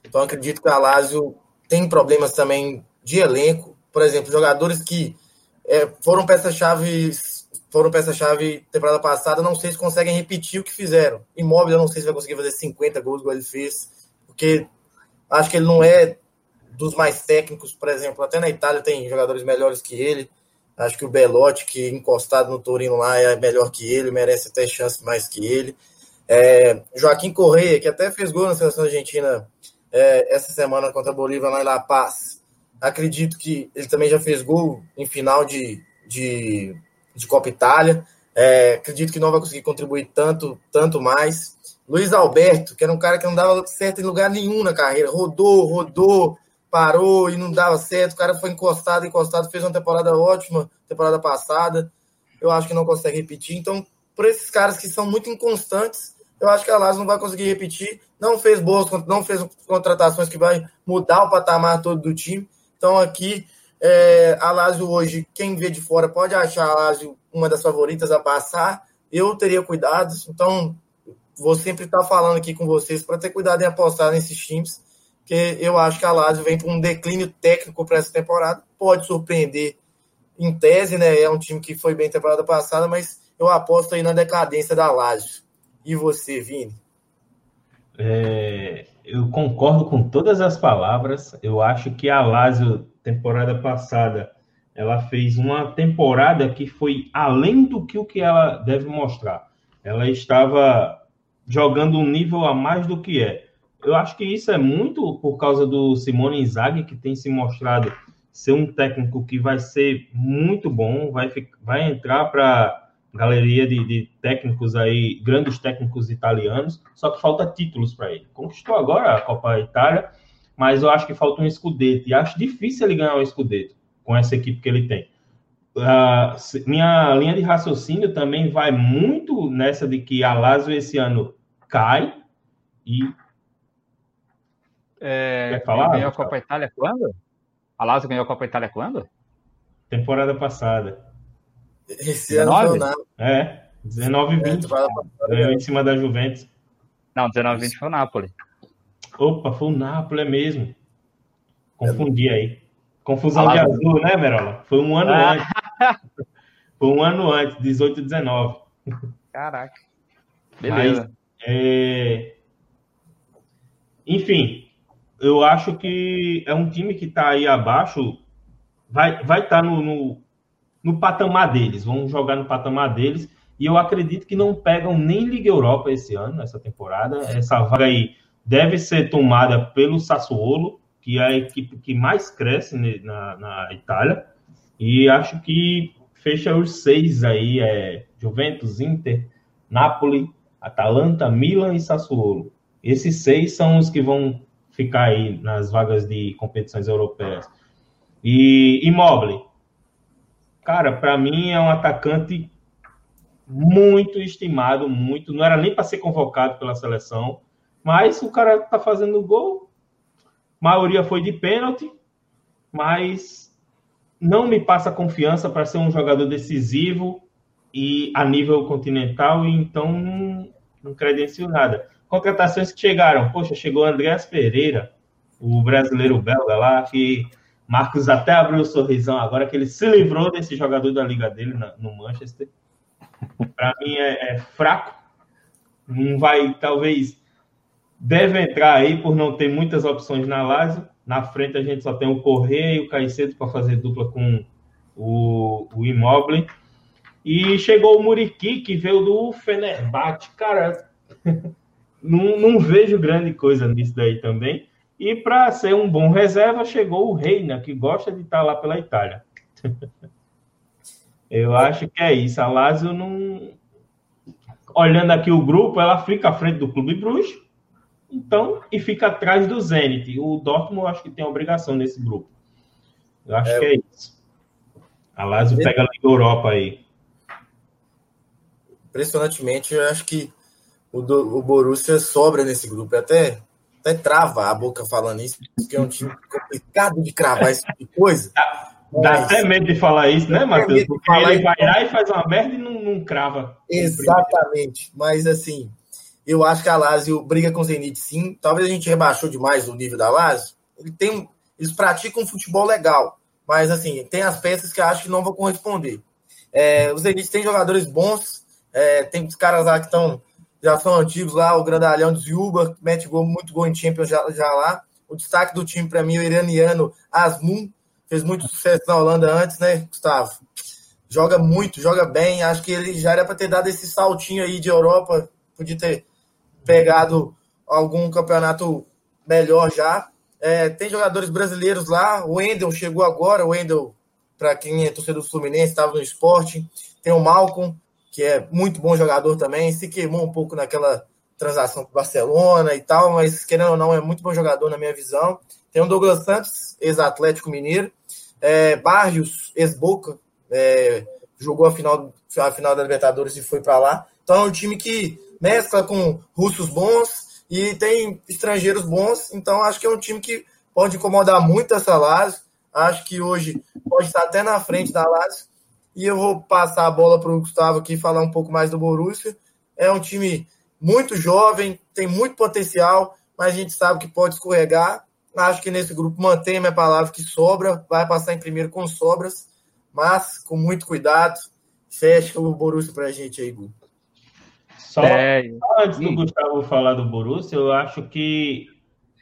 Então acredito que a Lazio tem problemas também de elenco, por exemplo, jogadores que é, foram peça-chave foram peça-chave temporada passada, não sei se conseguem repetir o que fizeram. Imóvel, eu não sei se vai conseguir fazer 50 gols igual ele fez, porque acho que ele não é dos mais técnicos, por exemplo, até na Itália tem jogadores melhores que ele. Acho que o Belotti, que encostado no Torino lá, é melhor que ele, merece até chance mais que ele. É, Joaquim Correia, que até fez gol na seleção argentina é, essa semana contra a Bolívia lá em La Paz. Acredito que ele também já fez gol em final de, de, de Copa Itália. É, acredito que não vai conseguir contribuir tanto, tanto mais. Luiz Alberto, que era um cara que não dava certo em lugar nenhum na carreira, rodou, rodou, parou e não dava certo. O cara foi encostado, encostado, fez uma temporada ótima, temporada passada. Eu acho que não consegue repetir. Então, por esses caras que são muito inconstantes, eu acho que a Lazio não vai conseguir repetir. Não fez boas, não fez contratações que vai mudar o patamar todo do time. Então, aqui, é, a Lazio hoje, quem vê de fora pode achar a Lazio uma das favoritas a passar. Eu teria cuidados. Então, vou sempre estar falando aqui com vocês para ter cuidado em apostar nesses times que eu acho que a Lazio vem com um declínio técnico para essa temporada. Pode surpreender em tese, né? É um time que foi bem temporada passada, mas eu aposto aí na decadência da Lazio. E você, Vini? É, eu concordo com todas as palavras. Eu acho que a Lazio, temporada passada, ela fez uma temporada que foi além do que o que ela deve mostrar. Ela estava jogando um nível a mais do que é eu acho que isso é muito por causa do Simone Inzaghi, que tem se mostrado ser um técnico que vai ser muito bom, vai, vai entrar para galeria de, de, técnicos aí, grandes técnicos italianos, só que falta títulos para ele. Conquistou agora a Copa Itália, mas eu acho que falta um escudeto, e acho difícil ele ganhar um escudeto com essa equipe que ele tem. Uh, minha linha de raciocínio também vai muito nessa de que a Lazio esse ano cai e é, Quer falar? Ganhou a Copa Itália quando? A Lazio ganhou a Copa Itália quando? Temporada passada. Esse 19? ano É, 19 e 20. É, ganhou em cima da Juventus. Não, 19 e 20 foi o Napoli. Opa, foi o Napoli, é mesmo. Confundi aí. Confusão de azul, né, Merola? Foi um ano ah. antes. Foi um ano antes, 18 e 19. Caraca. Beleza. Mas, é... Enfim, eu acho que é um time que está aí abaixo, vai vai estar tá no, no, no, patamar deles, vão jogar no patamar deles, e eu acredito que não pegam nem Liga Europa esse ano, essa temporada. Essa vaga aí deve ser tomada pelo Sassuolo, que é a equipe que mais cresce na, na Itália, e acho que fecha os seis aí, é Juventus, Inter, Napoli, Atalanta, Milan e Sassuolo. Esses seis são os que vão ficar aí nas vagas de competições europeias. E Immobile, cara, para mim é um atacante muito estimado, muito, não era nem para ser convocado pela seleção, mas o cara tá fazendo gol, a maioria foi de pênalti, mas não me passa confiança para ser um jogador decisivo e a nível continental, então não, credencio nada contratações que chegaram. Poxa, chegou Andréas Pereira, o brasileiro belga lá, que Marcos até abriu o sorrisão agora que ele se livrou desse jogador da liga dele no Manchester. Para mim é, é, fraco. Não vai, talvez, deve entrar aí por não ter muitas opções na Lazio. Na frente a gente só tem o Correia e o Caicedo para fazer dupla com o, o Immobile. E chegou o Muriqui, que veio do Fenerbahçe. Cara, não, não vejo grande coisa nisso daí também. E para ser um bom reserva, chegou o Reina, que gosta de estar lá pela Itália. Eu acho que é isso. A Lazio não. Olhando aqui o grupo, ela fica à frente do Clube Bruxo, então, e fica atrás do Zenit. O Dortmund, acho que tem obrigação nesse grupo. Eu acho é, que é isso. A Lazio pega a Liga Europa aí. Impressionantemente, eu acho que o, do, o Borussia sobra nesse grupo. Até, até trava a boca falando isso, porque é um time complicado de cravar esse tipo de coisa. Dá mas... até medo de falar isso, né, Matheus? Porque ele vai lá e faz uma merda e não, não crava. Exatamente. Mas, assim, eu acho que a Lazio briga com o Zenit, sim. Talvez a gente rebaixou demais o nível da Lazio. Ele tem, eles praticam um futebol legal. Mas, assim, tem as peças que eu acho que não vão corresponder. É, o Zenit tem jogadores bons. É, tem os caras lá que estão já são antigos lá, o grandalhão de Zuba, mete gol, muito gol em Champions já, já lá. O destaque do time, para mim, o iraniano Asmun, fez muito sucesso na Holanda antes, né, Gustavo? Joga muito, joga bem. Acho que ele já era para ter dado esse saltinho aí de Europa, podia ter pegado algum campeonato melhor já. É, tem jogadores brasileiros lá. O Wendel chegou agora. O Wendel, para quem é torcedor do Fluminense, estava no esporte. Tem o Malcolm, que é muito bom jogador também. Se queimou um pouco naquela transação com o Barcelona e tal, mas querendo ou não, é muito bom jogador na minha visão. Tem o Douglas Santos, ex-Atlético Mineiro. É, Barrios, ex-Boca, é, jogou a final, a final da Libertadores e foi para lá. Então é um time que mescla com russos bons, e tem estrangeiros bons, então acho que é um time que pode incomodar muito essa Lazio. Acho que hoje pode estar até na frente da Lazio. E eu vou passar a bola para o Gustavo aqui falar um pouco mais do Borussia. É um time muito jovem, tem muito potencial, mas a gente sabe que pode escorregar. Acho que nesse grupo mantém a minha palavra que sobra, vai passar em primeiro com sobras, mas com muito cuidado. Fecha o Borussia para a gente aí, Gu. Só, é... só antes do Gustavo falar do Borussia, eu acho que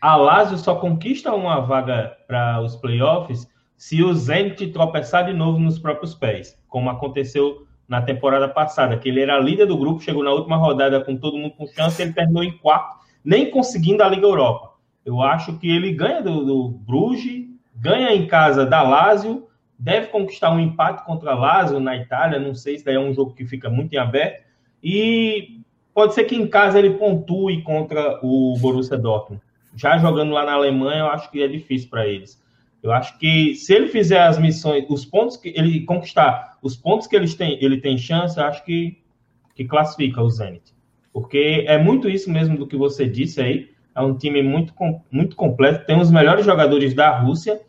a Lazio só conquista uma vaga para os playoffs se o Zenit tropeçar de novo nos próprios pés, como aconteceu na temporada passada, que ele era líder do grupo, chegou na última rodada com todo mundo com chance, ele terminou em quarto, nem conseguindo a Liga Europa. Eu acho que ele ganha do, do Bruges, ganha em casa da Lazio, deve conquistar um empate contra a Lazio na Itália, não sei se daí é um jogo que fica muito em aberto, e pode ser que em casa ele pontue contra o Borussia Dortmund. Já jogando lá na Alemanha, eu acho que é difícil para eles. Eu acho que se ele fizer as missões, os pontos que ele conquistar, os pontos que eles têm, ele tem chance, eu acho que, que classifica o Zenit. Porque é muito isso mesmo do que você disse aí. É um time muito, muito completo, tem os melhores jogadores da Rússia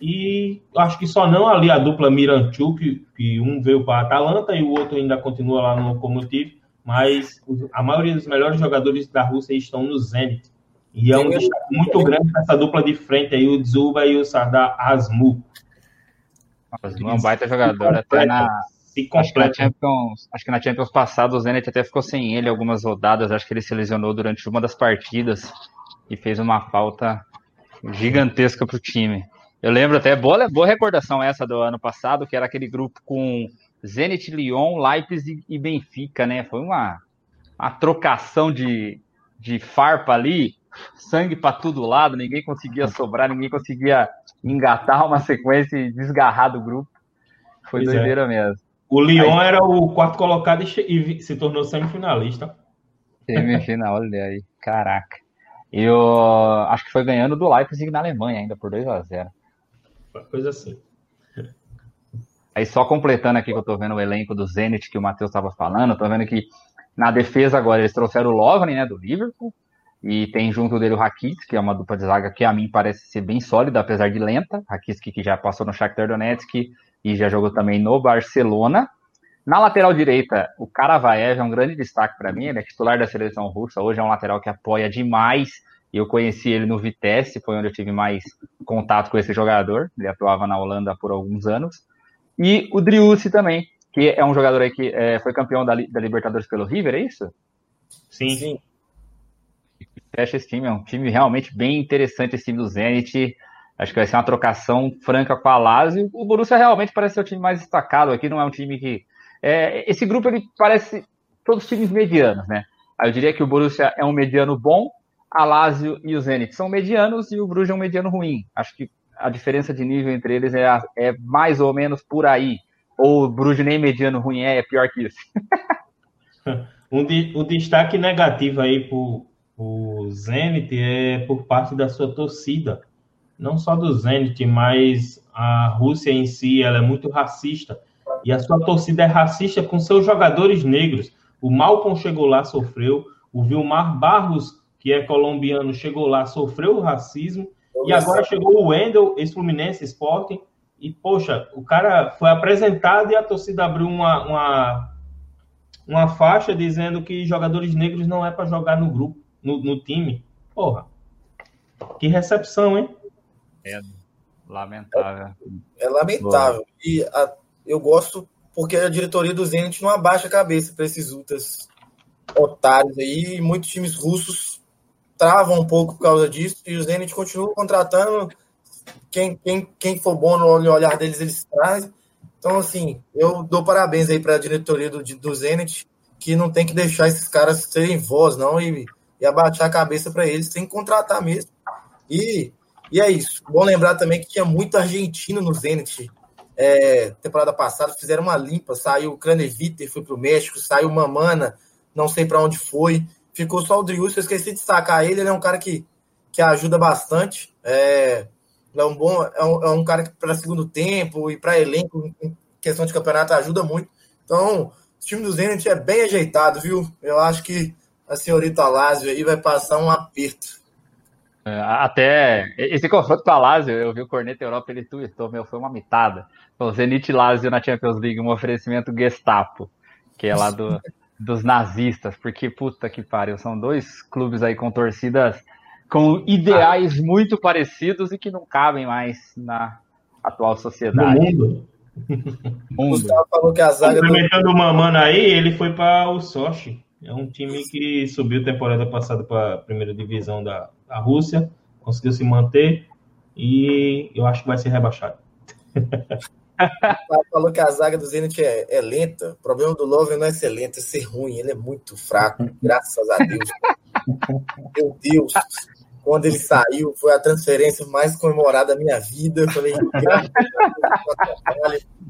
e acho que só não ali a dupla Miranchuk, que, que um veio para a Atalanta e o outro ainda continua lá no Lokomotiv mas a maioria dos melhores jogadores da Rússia estão no Zenit. E é um destaque muito grande essa dupla de frente aí, o Dzuba e o Sardar Asmu. Asmu é um baita jogador, até na, acho que, na Champions, acho que na Champions passada o Zenit até ficou sem ele algumas rodadas, acho que ele se lesionou durante uma das partidas e fez uma falta gigantesca para o time. Eu lembro até, boa, boa recordação essa do ano passado, que era aquele grupo com Zenit, Lyon, Leipzig e Benfica, né? Foi uma, uma trocação de, de farpa ali, sangue para todo lado, ninguém conseguia sobrar, ninguém conseguia engatar uma sequência e desgarrar do grupo. Foi pois é. doideira é. mesmo. O Lyon aí, era o quarto colocado e, se tornou semifinalista. Semifinal, olha aí, caraca. E eu acho que foi ganhando do Leipzig na Alemanha ainda por 2 a 0 Coisa assim. Aí só completando aqui que eu tô vendo o elenco do Zenit que o Matheus estava falando, tô vendo que na defesa agora eles trouxeram o Lovren, né, do Liverpool, e tem junto dele o Rakits, que é uma dupla de zaga que a mim parece ser bem sólida, apesar de lenta. Rakits que já passou no Shakhtar Donetsk e já jogou também no Barcelona. Na lateral direita, o Karavaev é um grande destaque para mim, ele é titular da seleção russa, hoje é um lateral que apoia demais, eu conheci ele no Vitesse, foi onde eu tive mais contato com esse jogador, ele atuava na Holanda por alguns anos. E o Driussi também, que é um jogador aí que é, foi campeão da, da, Libertadores pelo River, é isso? Sim. Sim. Fecha esse time, é um time realmente bem interessante, esse time do Zenit. Acho que vai ser uma trocação franca com a Lazio. O Borussia realmente parece ser o time mais destacado aqui, não é um time que... É, esse grupo, ele parece todos times medianos, né? Aí eu diria que o Borussia é um mediano bom, a Lazio e o Zenit são medianos e o Bruges é um mediano ruim. Acho que a diferença de nível entre eles é, é mais ou menos por aí. Ou nem mediano ruim é, é pior que isso. um, de, destaque negativo aí para o Zenit é por parte da sua torcida. Não só do Zenit, mas a Rússia em si ela é muito racista. E a sua torcida é racista com seus jogadores negros. O Malcolm chegou lá, sofreu. O Vilmar Barros, que é colombiano, chegou lá, sofreu o racismo. E agora chegou o Wendel, ex-Fluminense, Sporting, e, poxa, o cara foi apresentado e a torcida abriu uma, uma, uma faixa dizendo que jogadores negros não é para jogar no grupo, no, no time. Porra, que recepção, hein? É lamentável. É, é lamentável. Boa. E a, eu gosto porque a diretoria do Zenit não abaixa a cabeça para esses ultras otários aí. E muitos times russos travam um pouco por causa disso, e o Zenit continua contratando quem, quem, quem for bom no olhar deles, eles trazem. Então, assim, eu dou parabéns aí para a diretoria do, do Zenit, que não tem que deixar esses caras serem voz, não, e, e abaixar a cabeça para eles, tem contratar mesmo. E, e é isso. Bom lembrar também que tinha muito argentino no Zenit. É, temporada passada fizeram uma limpa, saiu o Craneviter, foi para o México, saiu Mamana, não sei para onde foi. Ficou só o Drius, eu esqueci de destacar ele, ele é um cara que, que ajuda bastante. É, é um bom, é um, é um cara que para segundo tempo e para elenco, em questão de campeonato, ajuda muito. Então, o time do Zenit é bem ajeitado, viu? Eu acho que a senhorita Lázio aí vai passar um aperto. É, até esse confronto com a Lazio, eu vi o Corneta Europa, ele tweetou, meu, foi uma mitada. O Zenit Lazio na Champions League, um oferecimento Gestapo, que é lá do, dos nazistas, porque puta que pariu, são dois clubes aí com torcidas com ideais muito parecidos e que não cabem mais na atual sociedade. No mundo. mundo. Gustavo falou que a zaga. Complementando do... o Mamana aí, ele foi para o Sochi. É um time que subiu temporada passada para a primeira divisão da, da Rússia, conseguiu se manter e eu acho que vai ser rebaixado. falou que a zaga do Zenit é, é, lenta. O problema do Love não é ser lento, é ser ruim. Ele é muito fraco, graças a Deus. Meu Deus quando ele saiu, foi a transferência mais comemorada da minha vida. Eu falei,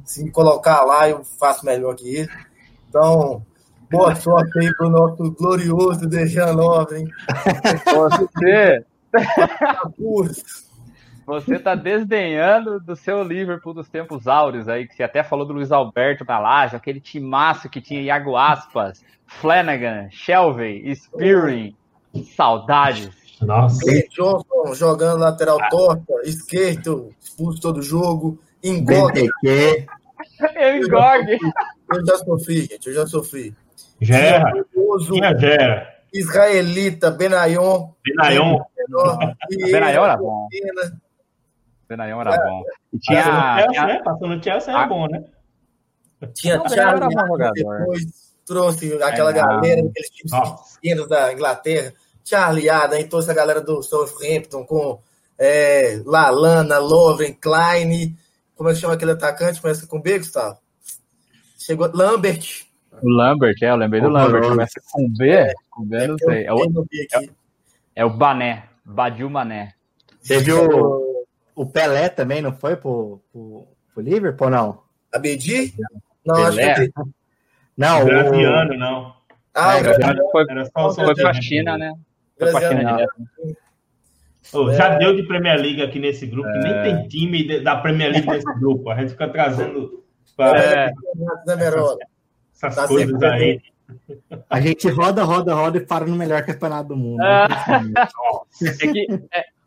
se me colocar lá, eu faço melhor que ele. Então, boa sorte aí para o nosso glorioso Dejan Lovren. Você, você está desdenhando do seu Liverpool dos tempos áureos aí, que você até falou do Luiz Alberto na laje, aquele timaço que tinha Iago Aspas, Flanagan, Shelvey, Spearing. Saudades. Nossa. Johnson jogando lateral ah. torta, esquerdo, expulso todo jogo, engorgue. Eu engorgue. Eu já sofri, gente, eu já sofri. Gera. Tinha Gera. Israelita, Benayon. Benayon. Benayon era bom. Benayon era bom. E tinha, Passou no Chelsea, né? Passou no Chelsea era bom, né? Tinha Charlie, depois trouxe aquela galera, aqueles times pequenos da Inglaterra Charlie Adam, toda essa galera do Southampton, com é, Lalana, Lovren, Klein, como é que chama aquele atacante? Começa com B, Gustavo? Chegou Lambert. O Lambert, é, eu lembrei do Lambert. Começa com B? É, com B, não sei. É o, é, é, o Bané, Badil Mané. Teve o, o Pelé também, não foi pro, pro, pro Liverpool, não? A Bedi? Não, Pelé. acho que Não, o... não. Ah, é, foi, foi pra China, né? Oh, já deu de Premier League aqui nesse grupo, é... nem tem time da Premier League nesse grupo. A gente fica trazendo para é... essas tá coisas aí. A gente roda, roda, roda e para no melhor campeonato do mundo. É, é que,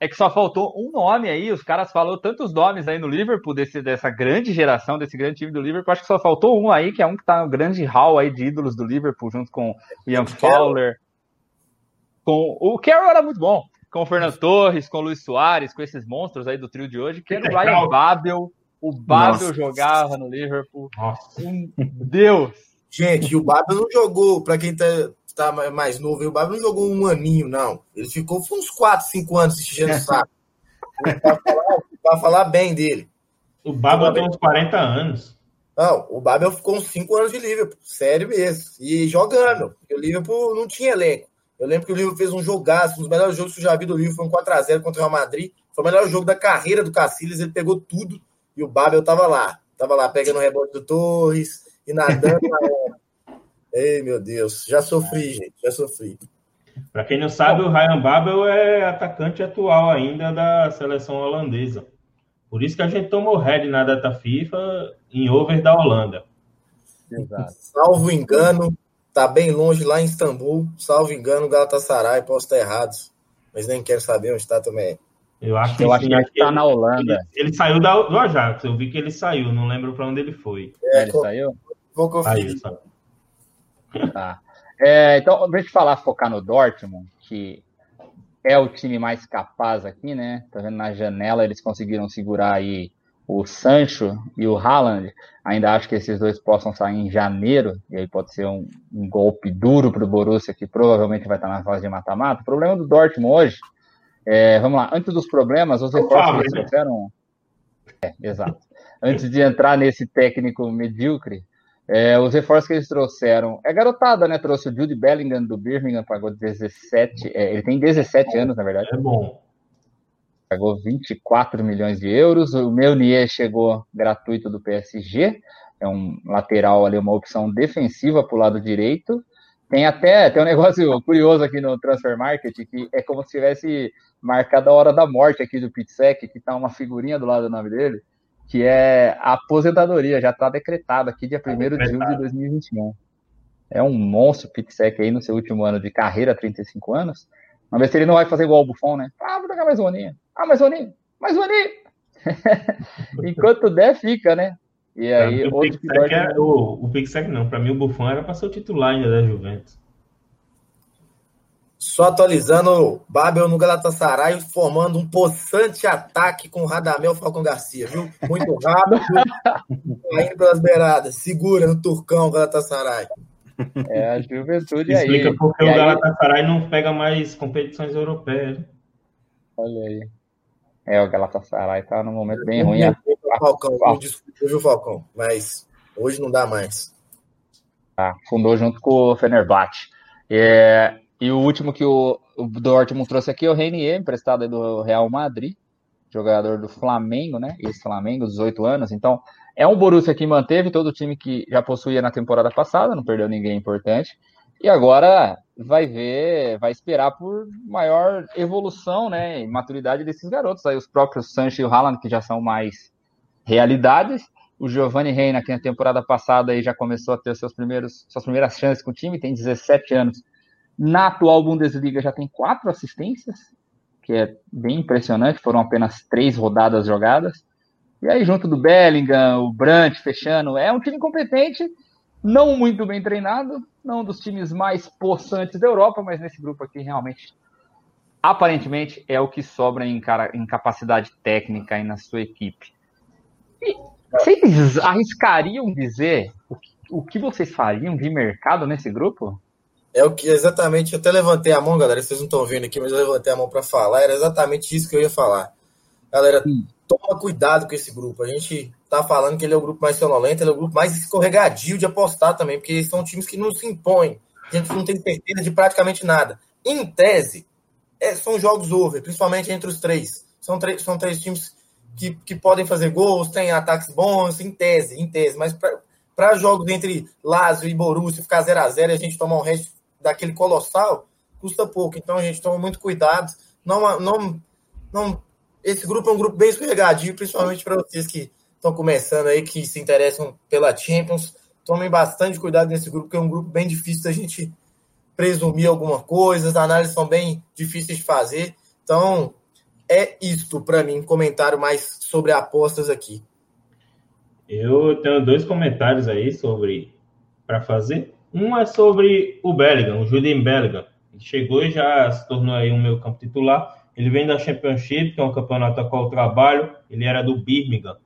é, é, que só faltou um nome aí. Os caras falaram tantos nomes aí no Liverpool, desse, dessa grande geração, desse grande time do Liverpool. Acho que só faltou um aí, que é um que tá no grande hall aí de ídolos do Liverpool, junto com Ian Fowler com o Carroll era muito bom, com o Fernando Torres, com o Luiz Soares, com esses monstros aí do trio de hoje, que era o Ryan Babel. O Babel Nossa. jogava no Liverpool. Nossa. Deus! Gente, o Babel não jogou, para quem tá, tá mais novo, o Babel não jogou um aninho, não. Ele ficou uns 4, 5 anos enchendo o saco. Para falar, falar, bem dele. O Babel tem uns 40 anos. Não, o Babel ficou uns 5 anos de Liverpool, sério mesmo. E jogando. Porque o Liverpool não tinha elenco. Eu lembro que o Liverpool fez um jogaço, um dos melhores jogos que eu já vi do Liverpool, foi um 4x0 contra o Real Madrid. Foi o melhor jogo da carreira do Cacilhas, ele pegou tudo e o Babel tava lá. Tava lá pegando o rebote do Torres e nadando na Ei, meu Deus, já sofri, gente, já sofri. Para quem não sabe, o Ryan Babel é atacante atual ainda da seleção holandesa. Por isso que a gente tomou red na data FIFA em over da Holanda. Exato. Salvo engano, Tá bem longe lá em Istambul, salvo engano, Galatasaray, posso estar errado, mas nem quero saber onde está também. Eu acho que, eu acho que está na Holanda. Ele, ele, saiu da, do Ajax, eu vi que ele saiu, não lembro para onde ele foi. É, ele saiu? Vou conferir. Tá. É, então, deixa eu falar, focar no Dortmund, que é o time mais capaz aqui, né? Tá vendo na janela, eles conseguiram segurar aí o Sancho e o Haaland, ainda acho que esses dois possam sair em janeiro, e aí pode ser um, um golpe duro para o Borussia, que provavelmente vai estar na fase de mata-mata. O problema do Dortmund hoje É, vamos lá, antes dos problemas, os reforços que eles trouxeram. É, exato. Antes de entrar nesse técnico medíocre, é, os reforços que eles trouxeram. É garotada, né? Trouxe o Jude Bellingham do Birmingham, pagou 17. É, ele tem 17 anos, na verdade. É bom. Pagou 24 milhões de euros. O Meunier chegou gratuito do PSG. É um lateral ali, uma opção defensiva para o lado direito. Tem até tem um negócio curioso aqui no Transfer Market, que é como se tivesse marcado a hora da morte aqui do Pitsec, que tá uma figurinha do lado do nome dele, que é a aposentadoria, já está decretado aqui dia 1 de julho de 2021. É um monstro Pitsec aí no seu último ano de carreira, 35 anos. Vamos ver se ele não vai fazer igual o Buffon, né? Ah, vou jogar mais um aninho. Ah, mais um aninho. Mais um aninho. Enquanto der, fica, né? E aí, o outro Pixec é, o, o Pixec não, para mim o Buffon era para ser o titular ainda da Juventus. Só atualizando, Babel no Galatasaray formando um possante ataque com Radamel Falcão Garcia, viu? Muito rápido, indo pelas beiradas. Segura no Turcão Galatasaray. É a juventude aí. Explica porque e o Galatasaray não pega mais competições europeias. Olha aí. É, o Galatasaray tá num momento bem ruim. Falcão, ah, desculpa, viu, Falcão? Mas hoje não dá mais. Tá, fundou junto com o Fenerbahçe. É, e o último que o, o Dortmund trouxe aqui é o Reinier, emprestado do Real Madrid, jogador do Flamengo, né? Esse Flamengo, 18 anos. Então, é um Borussia que manteve todo o time que já possuía na temporada passada, não perdeu ninguém importante. E agora vai ver, vai esperar por maior evolução, né, e maturidade desses garotos. Aí os próprios Sancho e o Haaland, que já são mais realidades. O Giovanni Reina, que na temporada passada aí já começou a ter seus primeiros, suas primeiras chances com o time, tem 17 anos. Na atual Bundesliga já tem quatro assistências, que é bem impressionante, foram apenas três rodadas jogadas. E aí, junto do Bellingham, o Brandt fechando, é um time competente, não muito bem treinado, não dos times mais possantes da Europa, mas nesse grupo aqui realmente, aparentemente, é o que sobra em, cara, em capacidade técnica aí na sua equipe. E vocês arriscariam dizer o que, o que vocês fariam de mercado nesse grupo? É o que exatamente, eu até levantei a mão, galera, vocês não estão vendo aqui, mas eu levantei a mão para falar, era exatamente isso que eu ia falar. Galera, hum. toma cuidado com esse grupo. A gente tá falando que ele é o grupo mais sonolento, ele é o grupo mais escorregadio de apostar também, porque são times que não se impõem. A gente não tem certeza de praticamente nada. Em tese, é, são jogos over, principalmente entre os três. São, são três times que, que podem fazer gols, tem ataques bons, em tese, em tese, mas para jogos entre Lazio e Borussia ficar 0 a 0 e a gente tomar um resto daquele colossal, custa pouco. Então a gente toma muito cuidado. Não, não, não, esse grupo é um grupo bem escorregadio, principalmente para vocês que estão começando aí, que se interessam pela Champions. Tomem bastante cuidado nesse grupo, que é um grupo bem difícil da gente presumir alguma coisa, as análises são bem difíceis de fazer. Então, é isto para mim, comentário mais sobre apostas aqui. Eu tenho dois comentários aí sobre para fazer. Um é sobre o Bellingham, o Julian Bellingham. Ele chegou e já se tornou aí um meu campo titular. Ele vem da Championship, que é um campeonato a qual eu trabalho. Ele era do Birmingham.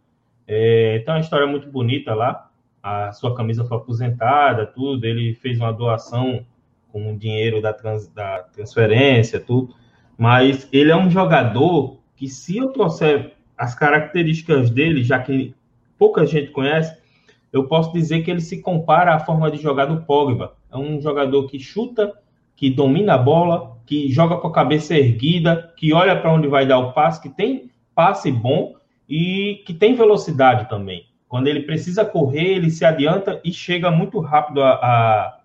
É uma história muito bonita lá. A sua camisa foi aposentada, tudo. Ele fez uma doação com o dinheiro da, trans, da transferência, tudo. Mas ele é um jogador que, se eu trouxer as características dele, já que pouca gente conhece, eu posso dizer que ele se compara à forma de jogar do Pogba. É um jogador que chuta, que domina a bola, que joga com a cabeça erguida, que olha para onde vai dar o passe, que tem passe bom e que tem velocidade também. Quando ele precisa correr, ele se adianta e chega muito rápido à a, a,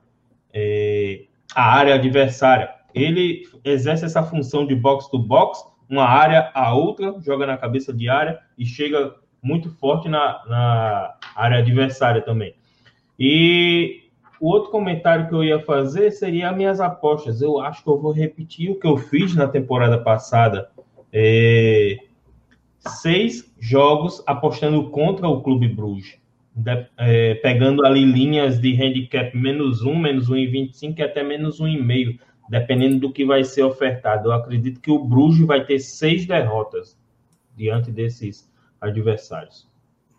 é, a área adversária ele exerce essa função de box to box, uma área a outra, joga na cabeça de área e chega muito forte na, na área adversária também. E o outro comentário que eu ia fazer seria as minhas apostas. Eu acho que eu vou repetir o que eu fiz na temporada passada. É, seis jogos apostando contra o Clube Bruges. De, é, pegando ali linhas de handicap menos um, menos um e 25 e até menos um e meio dependendo do que vai ser ofertado. Eu acredito que o Bruges vai ter seis derrotas diante desses adversários.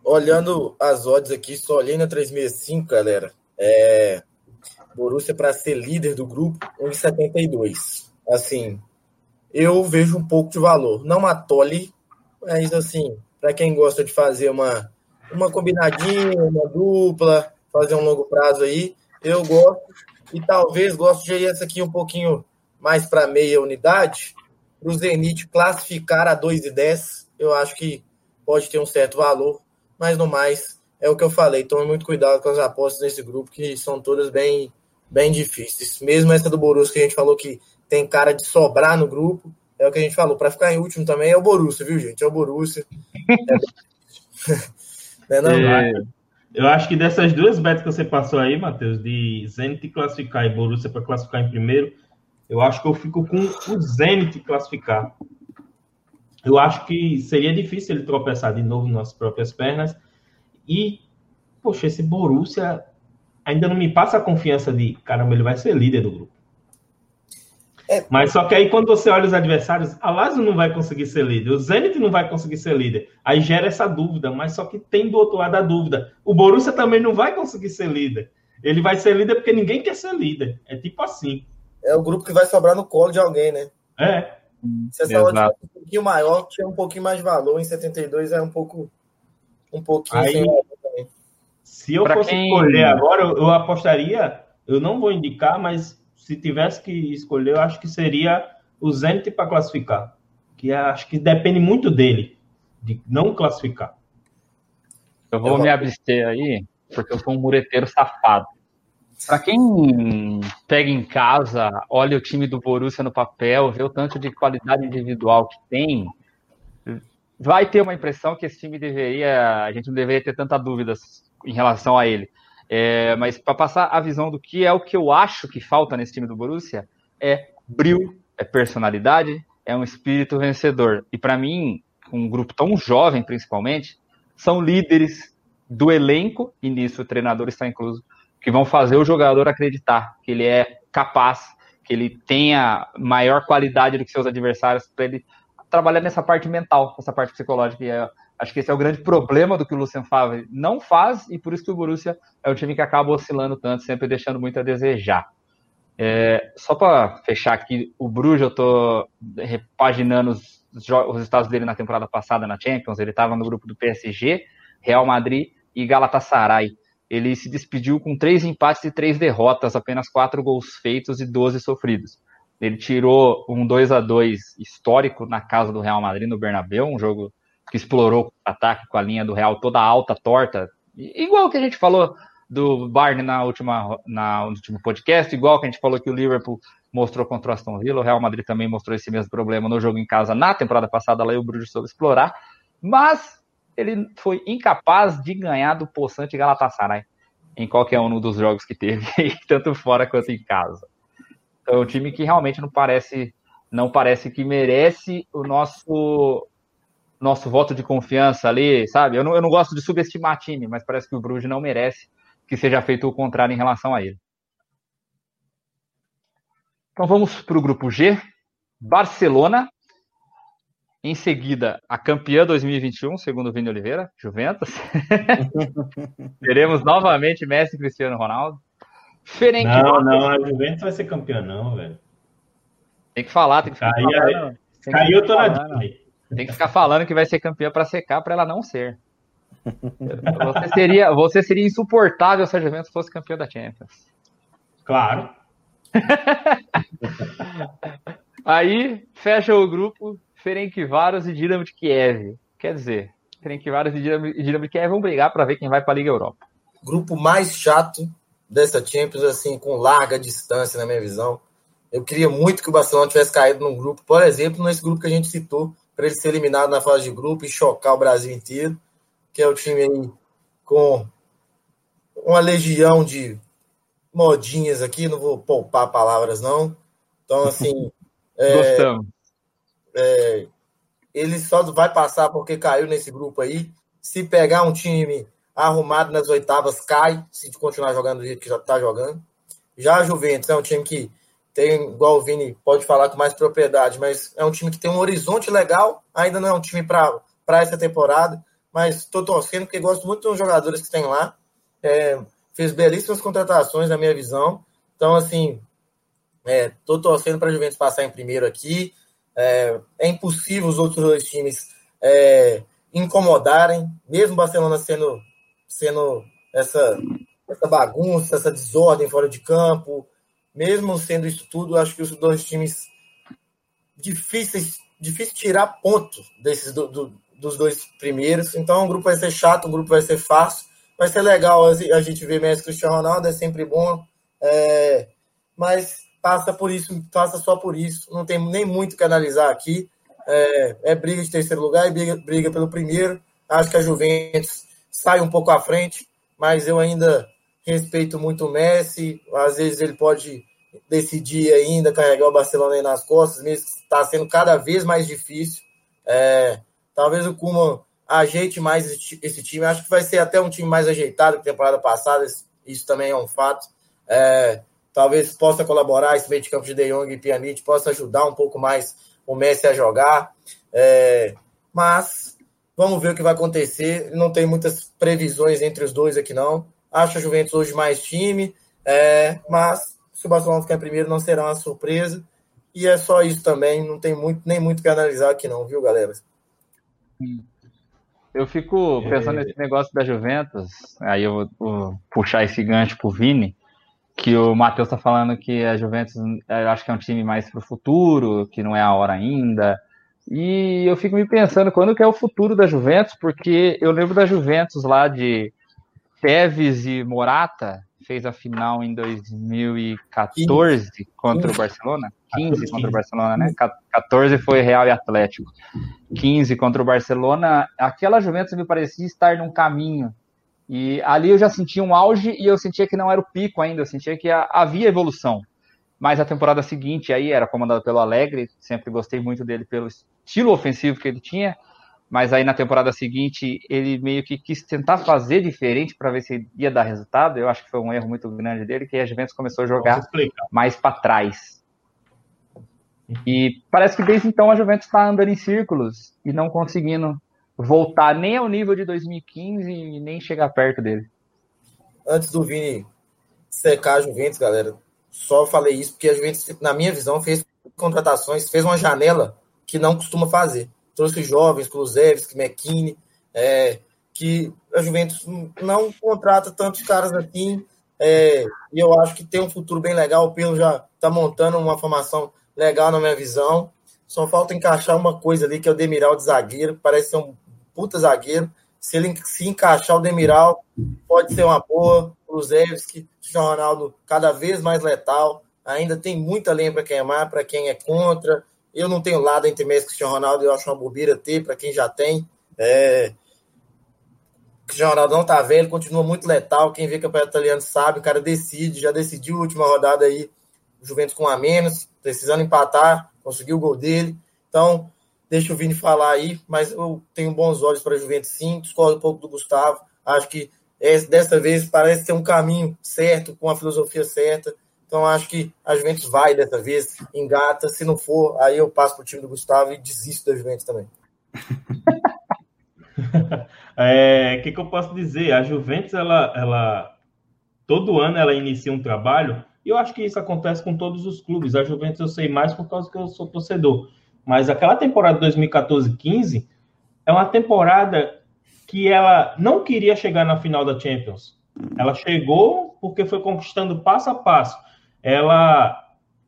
Olhando as odds aqui, só olhei na 365, galera. É, Borussia para ser líder do grupo, 1,72. Assim, eu vejo um pouco de valor. Não atole, mas assim, para quem gosta de fazer uma, uma combinadinha, uma dupla, fazer um longo prazo aí, eu gosto. E talvez gosto de ir essa aqui um pouquinho mais para meia unidade, para o Zenit classificar a 2,10. Eu acho que pode ter um certo valor, mas no mais, é o que eu falei. Tome muito cuidado com as apostas nesse grupo, que são todas bem, bem difíceis. Mesmo essa do Borussia, que a gente falou que tem cara de sobrar no grupo, é o que a gente falou. Para ficar em último também é o Borussia, viu, gente? É o Borussia. É, não, é, eu acho que dessas duas betas que você passou aí, Matheus, de Zenit classificar e Borussia para classificar em primeiro, eu acho que eu fico com o Zenit classificar. Eu acho que seria difícil ele tropeçar de novo nas próprias pernas. E, poxa, esse Borussia ainda não me passa a confiança de, caramba, ele vai ser líder do grupo. É. Mas só que aí quando você olha os adversários, a Lazio não vai conseguir ser líder, o Zenit não vai conseguir ser líder. Aí gera essa dúvida, mas só que tem do outro lado a dúvida. O Borussia também não vai conseguir ser líder. Ele vai ser líder porque ninguém quer ser líder. É tipo assim. É o grupo que vai sobrar no colo de alguém, né? É. Se essa odd um pouquinho maior, tinha um pouquinho mais de valor. Em 72 é um pouco um pouquinho aí, Se eu pra fosse quem... escolher agora, eu, eu apostaria, eu não vou indicar, mas se tivesse que escolher, eu acho que seria o Zenit para classificar. Que acho que depende muito dele, de não classificar. Eu vou eu me abster aí, porque eu sou um mureteiro safado. Para quem pega em casa, olha o time do Borussia no papel, vê o tanto de qualidade individual que tem, vai ter uma impressão que esse time deveria, a gente não deveria ter tanta dúvidas em relação a ele. É, mas para passar a visão do que é o que eu acho que falta nesse time do Borussia, é brilho, é personalidade, é um espírito vencedor. E para mim, um grupo tão jovem principalmente, são líderes do elenco, e nisso o treinador está incluso, que vão fazer o jogador acreditar que ele é capaz, que ele tenha maior qualidade do que seus adversários, para ele trabalhar nessa parte mental, nessa parte psicológica. E é Acho que esse é o grande problema do que o Lucien Favre não faz e por isso que o Borussia é um time que acaba oscilando tanto, sempre deixando muito a desejar. É, só para fechar aqui, o Bruges, eu estou repaginando os, os estados dele na temporada passada na Champions. Ele estava no grupo do PSG, Real Madrid e Galatasaray. Ele se despediu com três empates e três derrotas, apenas quatro gols feitos e 12 sofridos. Ele tirou um 2 a 2 histórico na casa do Real Madrid, no Bernabéu, um jogo que explorou o ataque com a linha do Real toda alta, torta, igual que a gente falou do Barney na última, na, no último podcast, igual que a gente falou que o Liverpool mostrou contra o Aston Villa, o Real Madrid também mostrou esse mesmo problema no jogo em casa na temporada passada, lá e o Bruges soube explorar, mas ele foi incapaz de ganhar do poçante Galatasaray em qualquer um dos jogos que teve, tanto fora quanto em casa. Então, é um time que realmente não parece, não parece que merece o nosso nosso voto de confiança ali, sabe? Eu não, eu não gosto de subestimar time, mas parece que o Bruges não merece que seja feito o contrário em relação a ele. Então vamos para o grupo G. Barcelona. Em seguida, a campeã 2021, segundo o Vini Oliveira, Juventus. Teremos novamente Messi e Cristiano Ronaldo. Ferenc não, não, a Juventus vai ser campeã, não, velho. Tem que falar, tem que ficar Caiu, falando. Caiu, na tem que ficar falando que vai ser campeã para secar para ela não ser. Você seria, você seria insuportável se a Juventus fosse campeã da Champions. Claro. Aí fecha o grupo Ferencváros e Dinamo de Kiev. Quer dizer, Ferencváros e Dinamo de Kiev vão brigar para ver quem vai para a Liga Europa. Grupo mais chato dessa Champions, assim, com larga distância na minha visão. Eu queria muito que o Barcelona tivesse caído num grupo, por exemplo, nesse grupo que a gente citou, para ele ser eliminado na fase de grupo e chocar o Brasil inteiro, que é o time aí com uma legião de modinhas aqui, não vou poupar palavras não. Então, assim. é, Gostamos. É, ele só vai passar porque caiu nesse grupo aí. Se pegar um time arrumado nas oitavas, cai, se continuar jogando do jeito que já está jogando. Já a Juventus é um time que tem, igual o Vini pode falar com mais propriedade, mas é um time que tem um horizonte legal, ainda não é um time para essa temporada, mas estou torcendo porque gosto muito dos jogadores que tem lá. É, fez belíssimas contratações, na minha visão. Então, assim, estou é, torcendo para a Juventus passar em primeiro aqui. É, é impossível os outros dois times é, incomodarem, mesmo Barcelona sendo, sendo essa, essa bagunça, essa desordem fora de campo, mesmo sendo isso tudo, acho que os dois times difíceis, difícil tirar ponto desses do, do, dos dois primeiros. Então, o grupo vai ser chato, o grupo vai ser fácil, vai ser legal a gente ver Messi Cristiano Ronaldo, é sempre bom, é, mas passa por isso, passa só por isso. Não tem nem muito que analisar aqui. É, é briga de terceiro lugar e briga, briga pelo primeiro. Acho que a Juventus sai um pouco à frente, mas eu ainda respeito muito o Messi. Às vezes ele pode decidir ainda carregar o Barcelona aí nas costas, mesmo está sendo cada vez mais difícil. É, talvez o Kuman ajeite mais esse time. Acho que vai ser até um time mais ajeitado que temporada passada. Isso também é um fato. É, talvez possa colaborar esse meio de campo de De Jong e Pjanic possa ajudar um pouco mais o Messi a jogar. É, mas vamos ver o que vai acontecer. Não tem muitas previsões entre os dois aqui, não. Acho a Juventus hoje mais time, é, mas se o Barcelona ficar em primeiro não será uma surpresa. E é só isso também, não tem muito, nem muito que analisar aqui não, viu, galera? Eu fico pensando é... nesse negócio da Juventus, aí eu vou, vou puxar esse gancho pro Vini, que o Matheus está falando que a Juventus, eu acho que é um time mais para o futuro, que não é a hora ainda. E eu fico me pensando quando que é o futuro da Juventus, porque eu lembro da Juventus lá de Tevez e Morata, fez a final em 2014 contra o Barcelona. 15 contra o Barcelona, né? 14 foi Real e Atlético. 15 contra o Barcelona. Aquela Juventus me parecia estar num caminho e ali eu já sentia um auge e eu sentia que não era o pico ainda, eu sentia que havia evolução. Mas a temporada seguinte aí era comandada pelo Alegre, sempre gostei muito dele pelo estilo ofensivo que ele tinha, mas aí na temporada seguinte ele meio que quis tentar fazer diferente para ver se ia dar resultado. Eu acho que foi um erro muito grande dele, que a Juventus começou a jogar mais para trás. E parece que desde então a Juventus está andando em círculos e não conseguindo voltar nem ao nível de 2015 e nem chegar perto dele. Antes do Vini secar a Juventus, galera, só falei isso porque a Juventus, na minha visão, fez contratações, fez uma janela que não costuma fazer. Trouxe jovens, Kulusevski, McKinney, é, que a Juventus não contrata tantos caras assim, é, e eu acho que tem um futuro bem legal. O Pedro já está montando uma formação legal na minha visão. Só falta encaixar uma coisa ali, que é o Demiral de zagueiro, parece ser um puta zagueiro. Se ele se encaixar o Demiral, pode ser uma boa. O Zevski, o Ronaldo cada vez mais letal. Ainda tem muita lenha para queimar, para quem é contra. Eu não tenho lado entre Messi e Cristiano Ronaldo, eu acho uma bobeira ter, para quem já tem. É... Cristiano Ronaldo não tá velho, continua muito letal. Quem vê campeonato italiano sabe, o cara decide, já decidiu a última rodada aí, Juventus com a menos, precisando empatar, conseguiu o gol dele. Então, Deixa o Vini falar aí, mas eu tenho bons olhos para a Juventus sim, discordo um pouco do Gustavo. Acho que dessa vez parece ter um caminho certo, com a filosofia certa. Então acho que a Juventus vai dessa vez, engata. Se não for, aí eu passo para o time do Gustavo e desisto da Juventus também. é, o que, que, eu posso dizer? A Juventus, ela, ela todo ano ela inicia um trabalho, e eu acho que isso acontece com todos os clubes. A Juventus eu sei mais por causa que eu sou torcedor. Mas aquela temporada 2014-15 é uma temporada que ela não queria chegar na final da Champions. Ela chegou porque foi conquistando passo a passo. Ela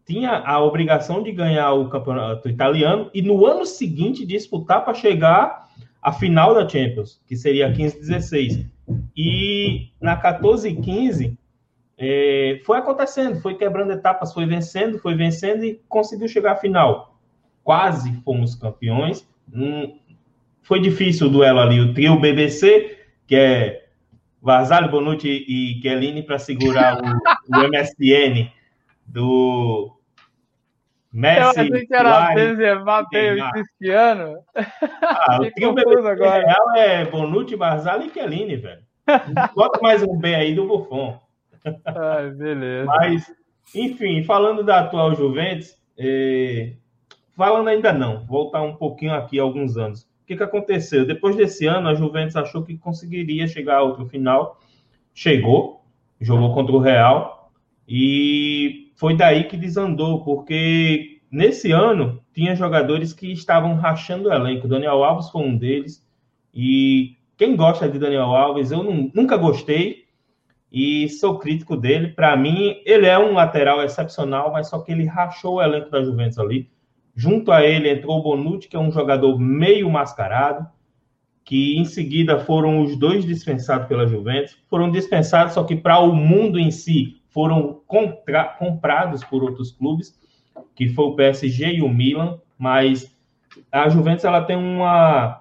tinha a obrigação de ganhar o campeonato italiano e no ano seguinte disputar para chegar à final da Champions, que seria 15-16. E na 14-15 é, foi acontecendo, foi quebrando etapas, foi vencendo, foi vencendo e conseguiu chegar à final quase fomos campeões. Hum, foi difícil o duelo ali. O trio BBC, que é Varzalho, Bonucci e Chiellini, para segurar o, o, MSN do Messi. Eu achei que era Benzema, Bale Cristiano. Ah, o trio BBC agora. real é Bonucci, Varzalho e Chiellini, velho. Bota mais um B aí do Buffon. Ai, beleza. Mas, enfim, falando da atual Juventus, eh, Falando ainda não, voltar um pouquinho aqui alguns anos. O que, que aconteceu? Depois desse ano, a Juventus achou que conseguiria chegar a outro final. Chegou, jogou contra o Real e foi daí que desandou, porque nesse ano, tinha jogadores que estavam rachando o elenco. Daniel Alves foi um deles. E quem gosta de Daniel Alves, eu não, nunca gostei e sou crítico dele. Para mim, ele é um lateral excepcional, mas só que ele rachou o elenco da Juventus ali. Junto a ele entrou o Bonucci, que é um jogador meio mascarado, que em seguida foram os dois dispensados pela Juventus. Foram dispensados, só que para o mundo em si foram contra, comprados por outros clubes, que foi o PSG e o Milan, mas a Juventus ela tem uma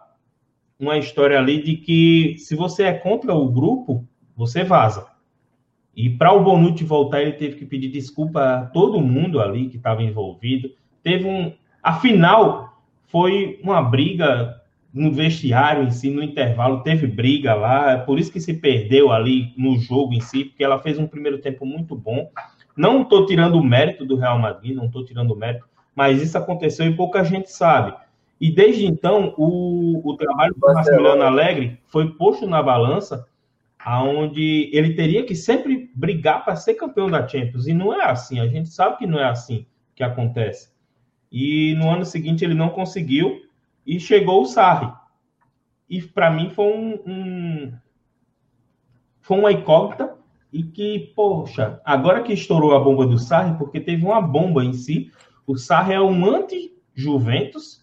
uma história ali de que se você é contra o grupo, você vaza. E para o Bonucci voltar, ele teve que pedir desculpa a todo mundo ali que estava envolvido. Teve um. Afinal, foi uma briga no vestiário em si, no intervalo, teve briga lá, é por isso que se perdeu ali no jogo em si, porque ela fez um primeiro tempo muito bom. Não estou tirando o mérito do Real Madrid, não estou tirando o mérito, mas isso aconteceu e pouca gente sabe. E desde então, o, o trabalho do Massimiliano Alegre foi posto na balança, aonde ele teria que sempre brigar para ser campeão da Champions. E não é assim, a gente sabe que não é assim que acontece. E no ano seguinte ele não conseguiu, e chegou o Sarri. E para mim foi um, um, foi uma incógnita e que, poxa, agora que estourou a bomba do Sarri, porque teve uma bomba em si, o Sarri é um anti-Juventus,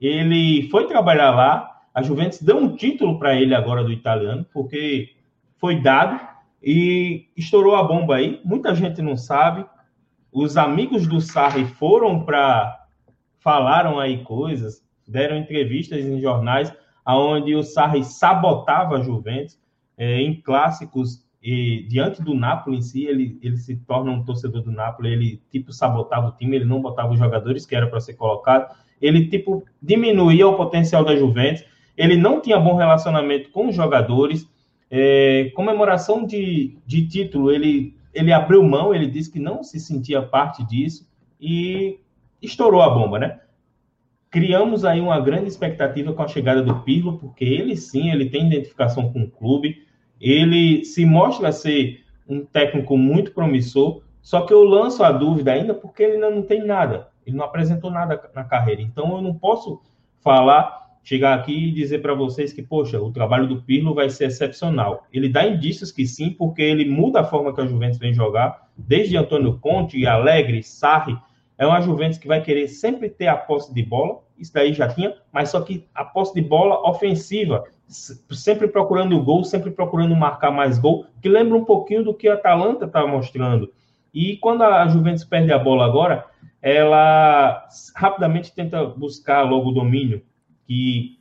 ele foi trabalhar lá, a Juventus deu um título para ele agora do italiano, porque foi dado e estourou a bomba aí. Muita gente não sabe. Os amigos do Sarri foram para falaram aí coisas, deram entrevistas em jornais aonde o Sarri sabotava a Juventus é, em clássicos e diante do Napoli em si, ele, ele se torna um torcedor do Napoli, ele tipo sabotava o time, ele não botava os jogadores que era para ser colocado, ele tipo diminuía o potencial da Juventus, ele não tinha bom relacionamento com os jogadores, é, comemoração de, de título, ele, ele abriu mão, ele disse que não se sentia parte disso e estourou a bomba, né? criamos aí uma grande expectativa com a chegada do Pirlo, porque ele sim, ele tem identificação com o clube, ele se mostra ser um técnico muito promissor, só que eu lanço a dúvida ainda porque ele ainda não tem nada, ele não apresentou nada na carreira, então eu não posso falar, chegar aqui e dizer para vocês que, poxa, o trabalho do Pirlo vai ser excepcional. Ele dá indícios que sim, porque ele muda a forma que a Juventus vem jogar, desde Antônio Conte, Alegre, Sarri, é uma Juventus que vai querer sempre ter a posse de bola, isso daí já tinha, mas só que a posse de bola ofensiva, sempre procurando o gol, sempre procurando marcar mais gol, que lembra um pouquinho do que a Atalanta está mostrando. E quando a Juventus perde a bola agora, ela rapidamente tenta buscar logo o domínio, que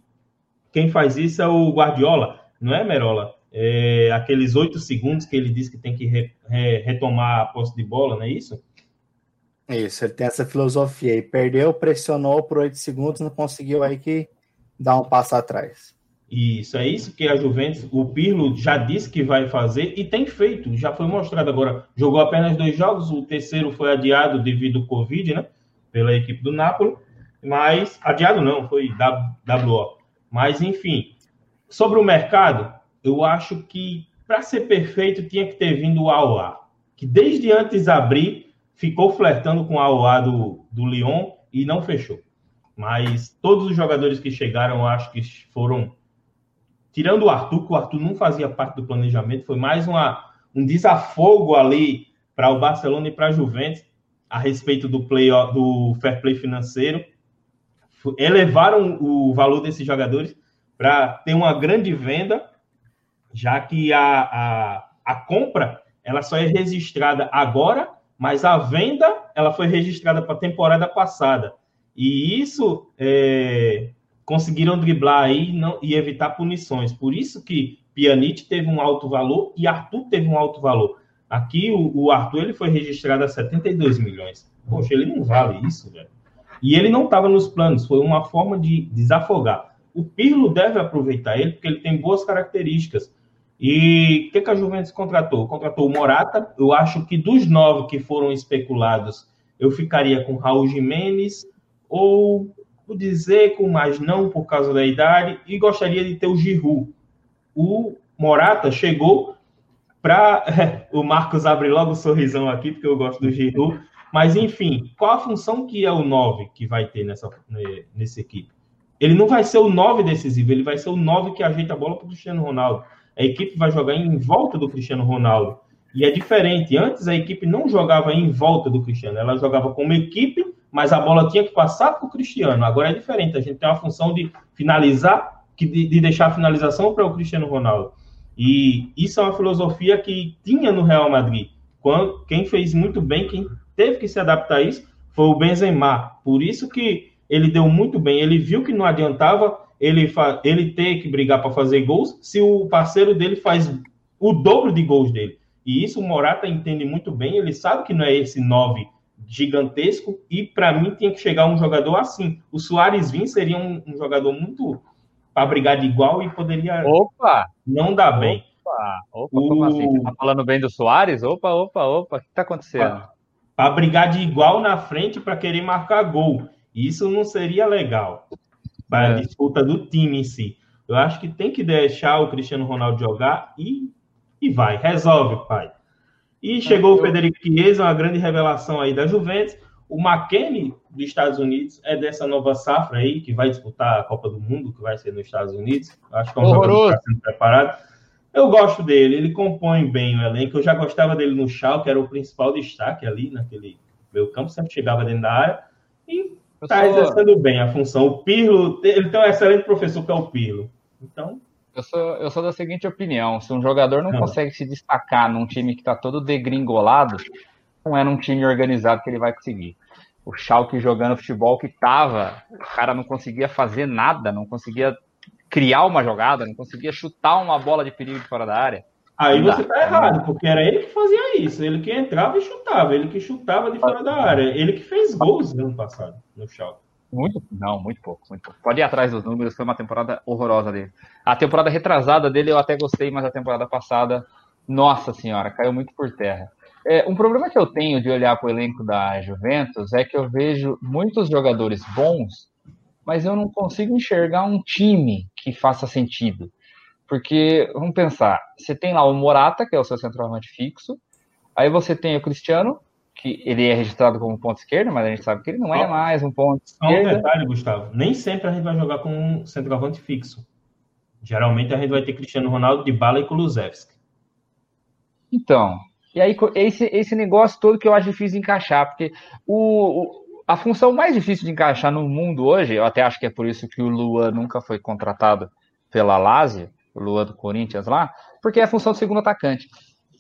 quem faz isso é o Guardiola, não é, Merola? É aqueles oito segundos que ele diz que tem que re, re, retomar a posse de bola, não é isso? Isso, ele tem essa filosofia aí. Perdeu, pressionou por oito segundos, não conseguiu aí que dar um passo atrás. Isso, é isso que a Juventus, o Pirlo já disse que vai fazer e tem feito, já foi mostrado agora. Jogou apenas dois jogos, o terceiro foi adiado devido ao Covid, né? Pela equipe do Napoli, mas adiado não, foi WO. Mas enfim, sobre o mercado, eu acho que para ser perfeito tinha que ter vindo o Aua, que desde antes de abrir ficou flertando com a AOA do, do Lyon e não fechou. Mas todos os jogadores que chegaram, acho que foram. Tirando o Arthur, que o Arthur não fazia parte do planejamento, foi mais uma, um desafogo ali para o Barcelona e para a Juventus a respeito do, play, do fair play financeiro. Elevaram o valor desses jogadores para ter uma grande venda, já que a, a, a compra ela só é registrada agora mas a venda ela foi registrada para a temporada passada. E isso é, conseguiram driblar aí não, e evitar punições. Por isso que Pjanic teve um alto valor e Arthur teve um alto valor. Aqui o, o Arthur ele foi registrado a 72 milhões. Poxa, ele não vale isso, velho. E ele não estava nos planos, foi uma forma de desafogar. O Pirlo deve aproveitar ele porque ele tem boas características. E o que, que, a Juventus contratou? Contratou o Morata. Eu acho que dos nove que foram especulados, eu ficaria com Raul Jimenez ou o Dzeko, mas não por causa da idade. E gostaria de ter o Giroud. O Morata chegou para... o Marcos abre logo o um sorrisão aqui, porque eu gosto do Giroud. Mas, enfim, qual a função que é o 9 que vai ter nessa, nessa equipe? Ele não vai ser o 9 decisivo, ele vai ser o 9 que ajeita a bola para o Cristiano Ronaldo. A equipe vai jogar em volta do Cristiano Ronaldo. E é diferente. Antes a equipe não jogava em volta do Cristiano, ela jogava como equipe, mas a bola tinha que passar para o Cristiano. Agora é diferente. A gente tem a função de finalizar, de, de deixar a finalização para o Cristiano Ronaldo. E isso é uma filosofia que tinha no Real Madrid. Quem fez muito bem, quem teve que se adaptar a isso, foi o Benzema. Por isso que ele deu muito bem. Ele viu que não adiantava ele, ele ter que brigar para fazer gols se o parceiro dele faz o dobro de gols dele. E isso o Morata entende muito bem. Ele sabe que não é esse 9 gigantesco. E para mim tem que chegar um jogador assim. O Soares Vim seria um, um jogador muito para brigar de igual e poderia opa, não dar bem. Opa, opa, o... como assim? Você tá falando bem do Soares? Opa, opa, opa, o que tá acontecendo? Para brigar de igual na frente para querer marcar gol. Isso não seria legal para a é. disputa do time em si. Eu acho que tem que deixar o Cristiano Ronaldo jogar e, e vai, resolve, pai. E chegou o Federico Chiesa, uma grande revelação aí da Juventus. O McKennie dos Estados Unidos é dessa nova safra aí, que vai disputar a Copa do Mundo, que vai ser nos Estados Unidos. Acho que é um Horroroso. jogador que está sendo preparado. Eu gosto dele, ele compõe bem o elenco. Eu já gostava dele no Schalke, era o principal destaque ali naquele meu campo, sempre chegava dentro da área. E está exercendo bem a função. O Pirlo, ele tem um excelente professor que é o Pirlo. Então, eu sou, eu sou da seguinte opinião: se um jogador não, não. consegue se destacar num time que está todo degringolado, não é num time organizado que ele vai conseguir. O Schalke jogando futebol que tava, o cara não conseguia fazer nada, não conseguia criar uma jogada, não conseguia chutar uma bola de perigo de fora da área. Aí você tá errado, porque era ele que fazia isso, ele que entrava e chutava, ele que chutava de fora da área, ele que fez gols no ano passado no Schalke. Muito, não, muito pouco, muito pouco. Pode ir atrás dos números, foi uma temporada horrorosa dele. A temporada retrasada dele eu até gostei, mas a temporada passada, nossa senhora, caiu muito por terra. É, um problema que eu tenho de olhar para o elenco da Juventus é que eu vejo muitos jogadores bons, mas eu não consigo enxergar um time que faça sentido. Porque, vamos pensar, você tem lá o Morata, que é o seu centroavante fixo, aí você tem o Cristiano, que ele é registrado como ponto esquerdo, mas a gente sabe que ele não é mais um ponto esquerdo. Só um detalhe, Gustavo, nem sempre a gente vai jogar com um centroavante fixo. Geralmente a gente vai ter Cristiano Ronaldo, de Bala e Kulusevski. Então, e aí, esse, esse negócio todo que eu acho difícil encaixar, porque o, o, a função mais difícil de encaixar no mundo hoje, eu até acho que é por isso que o Luan nunca foi contratado pela Lazio, o Luan do Corinthians lá, porque é a função do segundo atacante.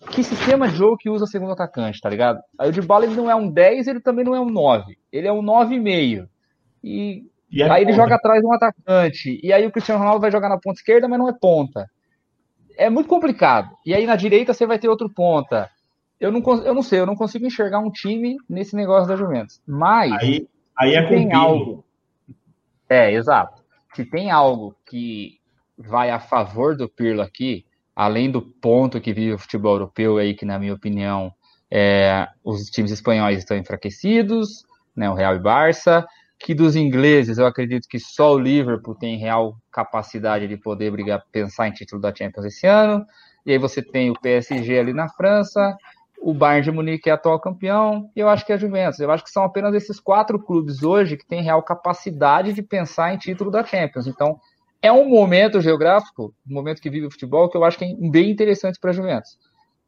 Que sistema de jogo que usa segundo atacante, tá ligado? Aí o de bala ele não é um 10, ele também não é um 9. Ele é um 9,5. E, e é aí ele joga atrás de um atacante. E aí o Cristiano Ronaldo vai jogar na ponta esquerda, mas não é ponta. É muito complicado. E aí na direita você vai ter outro ponta eu não, eu não sei, eu não consigo enxergar um time nesse negócio da Juventus. Mas aí, aí é tem algo. É, exato. Se tem algo que vai a favor do Pirlo aqui, além do ponto que vive o futebol europeu aí, que na minha opinião é, os times espanhóis estão enfraquecidos, né, o Real e Barça, que dos ingleses eu acredito que só o Liverpool tem real capacidade de poder brigar, pensar em título da Champions esse ano. E aí você tem o PSG ali na França, o Bayern de Munique é atual campeão, e eu acho que é a Juventus. Eu acho que são apenas esses quatro clubes hoje que têm real capacidade de pensar em título da Champions. Então, é um momento geográfico, um momento que vive o futebol, que eu acho que é bem interessante para a Juventus.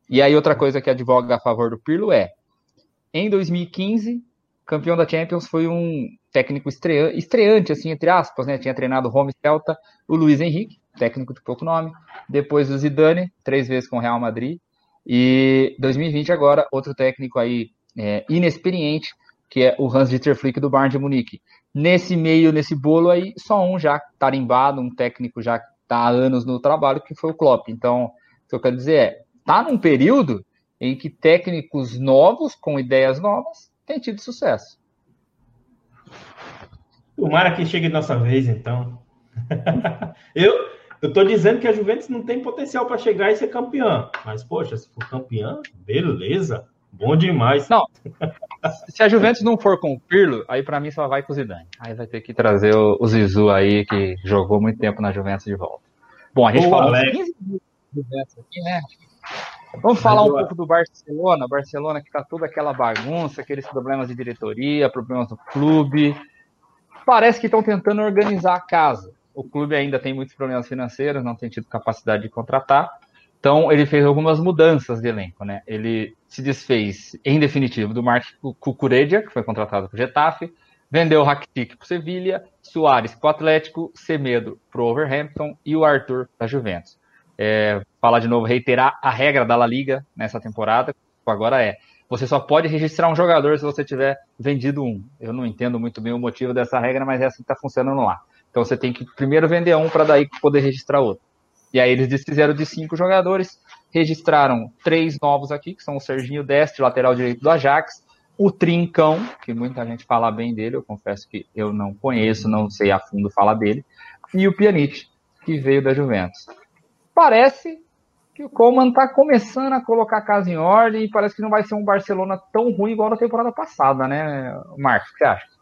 E aí, outra coisa que advoga a favor do Pirlo é: em 2015, campeão da Champions foi um técnico estreante, assim, entre aspas, né? Tinha treinado o Roma Celta, o Luiz Henrique, técnico de pouco nome, depois o Zidane, três vezes com o Real Madrid, e 2020 agora, outro técnico aí é, inexperiente, que é o Hans-Dieter Flick do Bayern de Munique. Nesse meio, nesse bolo aí, só um já tarimbado, um técnico já está há anos no trabalho, que foi o Klopp. Então, o que eu quero dizer é, tá num período em que técnicos novos, com ideias novas, têm tido sucesso. Tomara que chegue nossa vez, então. eu, eu tô dizendo que a Juventus não tem potencial para chegar e ser campeã. Mas, poxa, se for campeã, beleza. Bom demais. Não. Se a Juventus não for com o Pirlo, aí para mim só vai com o Zidane. Aí vai ter que trazer o, o Zizu aí, que jogou muito tempo na Juventus de volta. Bom, a gente Boa, falou 15 Juventus aqui, né? Vamos falar um pouco do Barcelona. Barcelona que está toda aquela bagunça, aqueles problemas de diretoria, problemas do clube. Parece que estão tentando organizar a casa. O clube ainda tem muitos problemas financeiros, não tem tido capacidade de contratar. Então, ele fez algumas mudanças de elenco, né? Ele se desfez, em definitivo, do Mark Cucuredia, que foi contratado para o Getafe, vendeu o Rakitic para o Sevilha, Soares para o Atlético, Semedo para o Overhampton e o Arthur para a Juventus. É, falar de novo, reiterar a regra da La Liga nessa temporada, agora é, você só pode registrar um jogador se você tiver vendido um. Eu não entendo muito bem o motivo dessa regra, mas é assim que está funcionando lá. Então você tem que primeiro vender um para daí poder registrar outro. E aí eles desfizeram de cinco jogadores, registraram três novos aqui, que são o Serginho Deste, lateral direito do Ajax, o Trincão, que muita gente fala bem dele, eu confesso que eu não conheço, não sei a fundo falar dele, e o Pjanic, que veio da Juventus. Parece que o Coman está começando a colocar a casa em ordem e parece que não vai ser um Barcelona tão ruim igual na temporada passada, né, Marcos? O que você acha?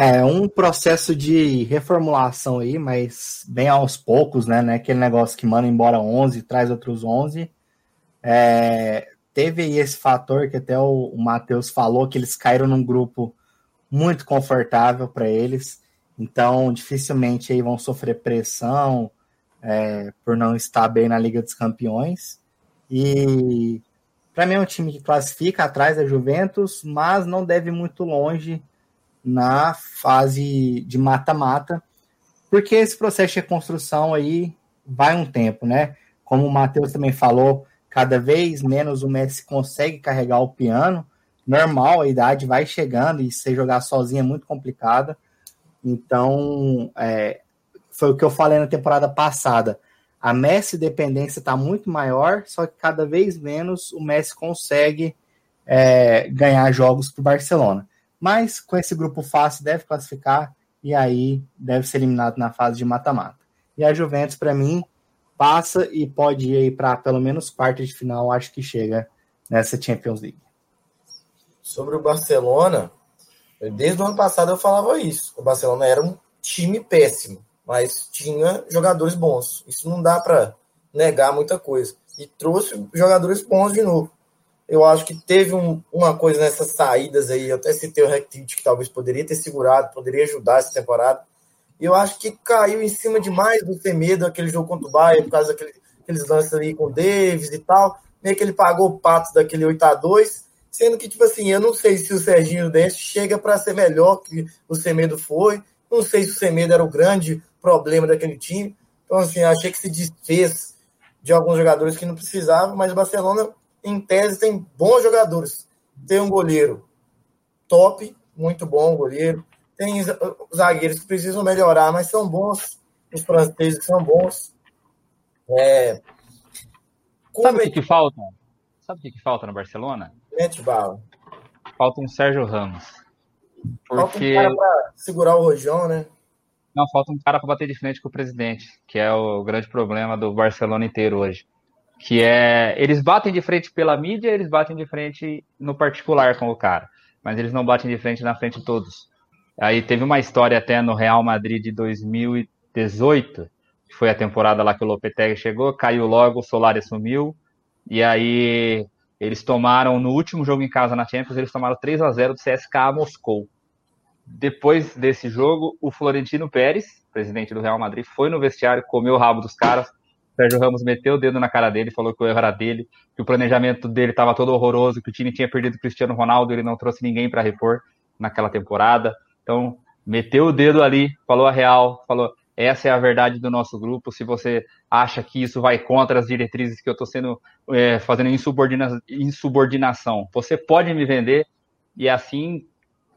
É um processo de reformulação aí, mas bem aos poucos, né? né aquele negócio que manda embora 11, traz outros 11. É, teve aí esse fator que até o, o Matheus falou, que eles caíram num grupo muito confortável para eles. Então, dificilmente aí vão sofrer pressão é, por não estar bem na Liga dos Campeões. E para mim é um time que classifica atrás da Juventus, mas não deve ir muito longe na fase de mata-mata, porque esse processo de reconstrução aí vai um tempo, né? Como o Matheus também falou, cada vez menos o Messi consegue carregar o piano. Normal, a idade vai chegando e você jogar sozinho é muito complicado. Então, é, foi o que eu falei na temporada passada. A Messi dependência está muito maior, só que cada vez menos o Messi consegue é, ganhar jogos para o Barcelona. Mas com esse grupo fácil deve classificar e aí deve ser eliminado na fase de mata-mata. E a Juventus, para mim, passa e pode ir para pelo menos quarta de final, acho que chega nessa Champions League. Sobre o Barcelona, desde o ano passado eu falava isso. O Barcelona era um time péssimo, mas tinha jogadores bons. Isso não dá para negar muita coisa. E trouxe jogadores bons de novo. Eu acho que teve um, uma coisa nessas saídas aí. Eu até citei o Rectit, que talvez poderia ter segurado, poderia ajudar essa temporada. E eu acho que caiu em cima demais do Semedo, aquele jogo contra o Bayern, por causa daqueles lances ali com o Davis e tal. Meio que ele pagou o pato daquele 8 a 2 Sendo que, tipo assim, eu não sei se o Serginho Dente chega para ser melhor que o Semedo foi. Não sei se o Semedo era o grande problema daquele time. Então, assim, achei que se desfez de alguns jogadores que não precisavam, mas o Barcelona em tese, tem bons jogadores. Tem um goleiro top, muito bom goleiro. Tem zagueiros que precisam melhorar, mas são bons. Os franceses são bons. É... Sabe o que, que falta? Sabe o que, que falta no Barcelona? Mete bala. Falta um Sérgio Ramos. Porque... Falta um cara para segurar o rojão, né? Não, falta um cara para bater de frente com o presidente, que é o grande problema do Barcelona inteiro hoje que é eles batem de frente pela mídia, eles batem de frente no particular com o cara, mas eles não batem de frente na frente de todos. Aí teve uma história até no Real Madrid de 2018, que foi a temporada lá que o Lopetegui chegou, caiu logo, o Solari sumiu, e aí eles tomaram no último jogo em casa na Champions, eles tomaram 3 a 0 do CSKA Moscou. Depois desse jogo, o Florentino Pérez, presidente do Real Madrid, foi no vestiário, comeu o rabo dos caras, Sérgio Ramos meteu o dedo na cara dele, falou que o erro era dele, que o planejamento dele estava todo horroroso, que o time tinha perdido o Cristiano Ronaldo, ele não trouxe ninguém para repor naquela temporada. Então, meteu o dedo ali, falou a real, falou: essa é a verdade do nosso grupo. Se você acha que isso vai contra as diretrizes que eu estou sendo é, fazendo insubordina insubordinação, você pode me vender e assim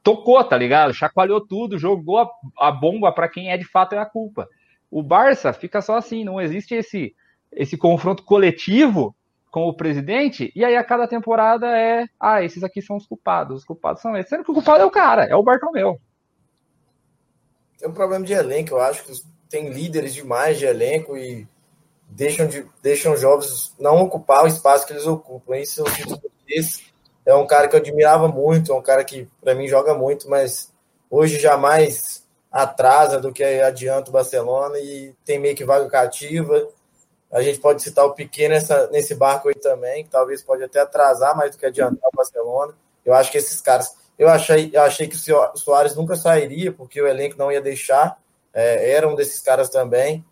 tocou, tá ligado? Chacoalhou tudo, jogou a, a bomba para quem é de fato é a culpa. O Barça fica só assim, não existe esse, esse confronto coletivo com o presidente, e aí a cada temporada é, ah, esses aqui são os culpados, os culpados são esses. Sendo que o culpado é o cara, é o Bartomeu. Tem um problema de elenco, eu acho que tem líderes demais de elenco e deixam, de, deixam jovens não ocupar o espaço que eles ocupam. Isso é um cara que eu admirava muito, é um cara que para mim joga muito, mas hoje jamais atrasa do que adianta o Barcelona e tem meio que vaga cativa. A gente pode citar o Piquet nessa, nesse barco aí também, que talvez pode até atrasar mais do que adiantar o Barcelona. Eu acho que esses caras. Eu achei, eu achei que o Soares nunca sairia, porque o elenco não ia deixar. É, era um desses caras também.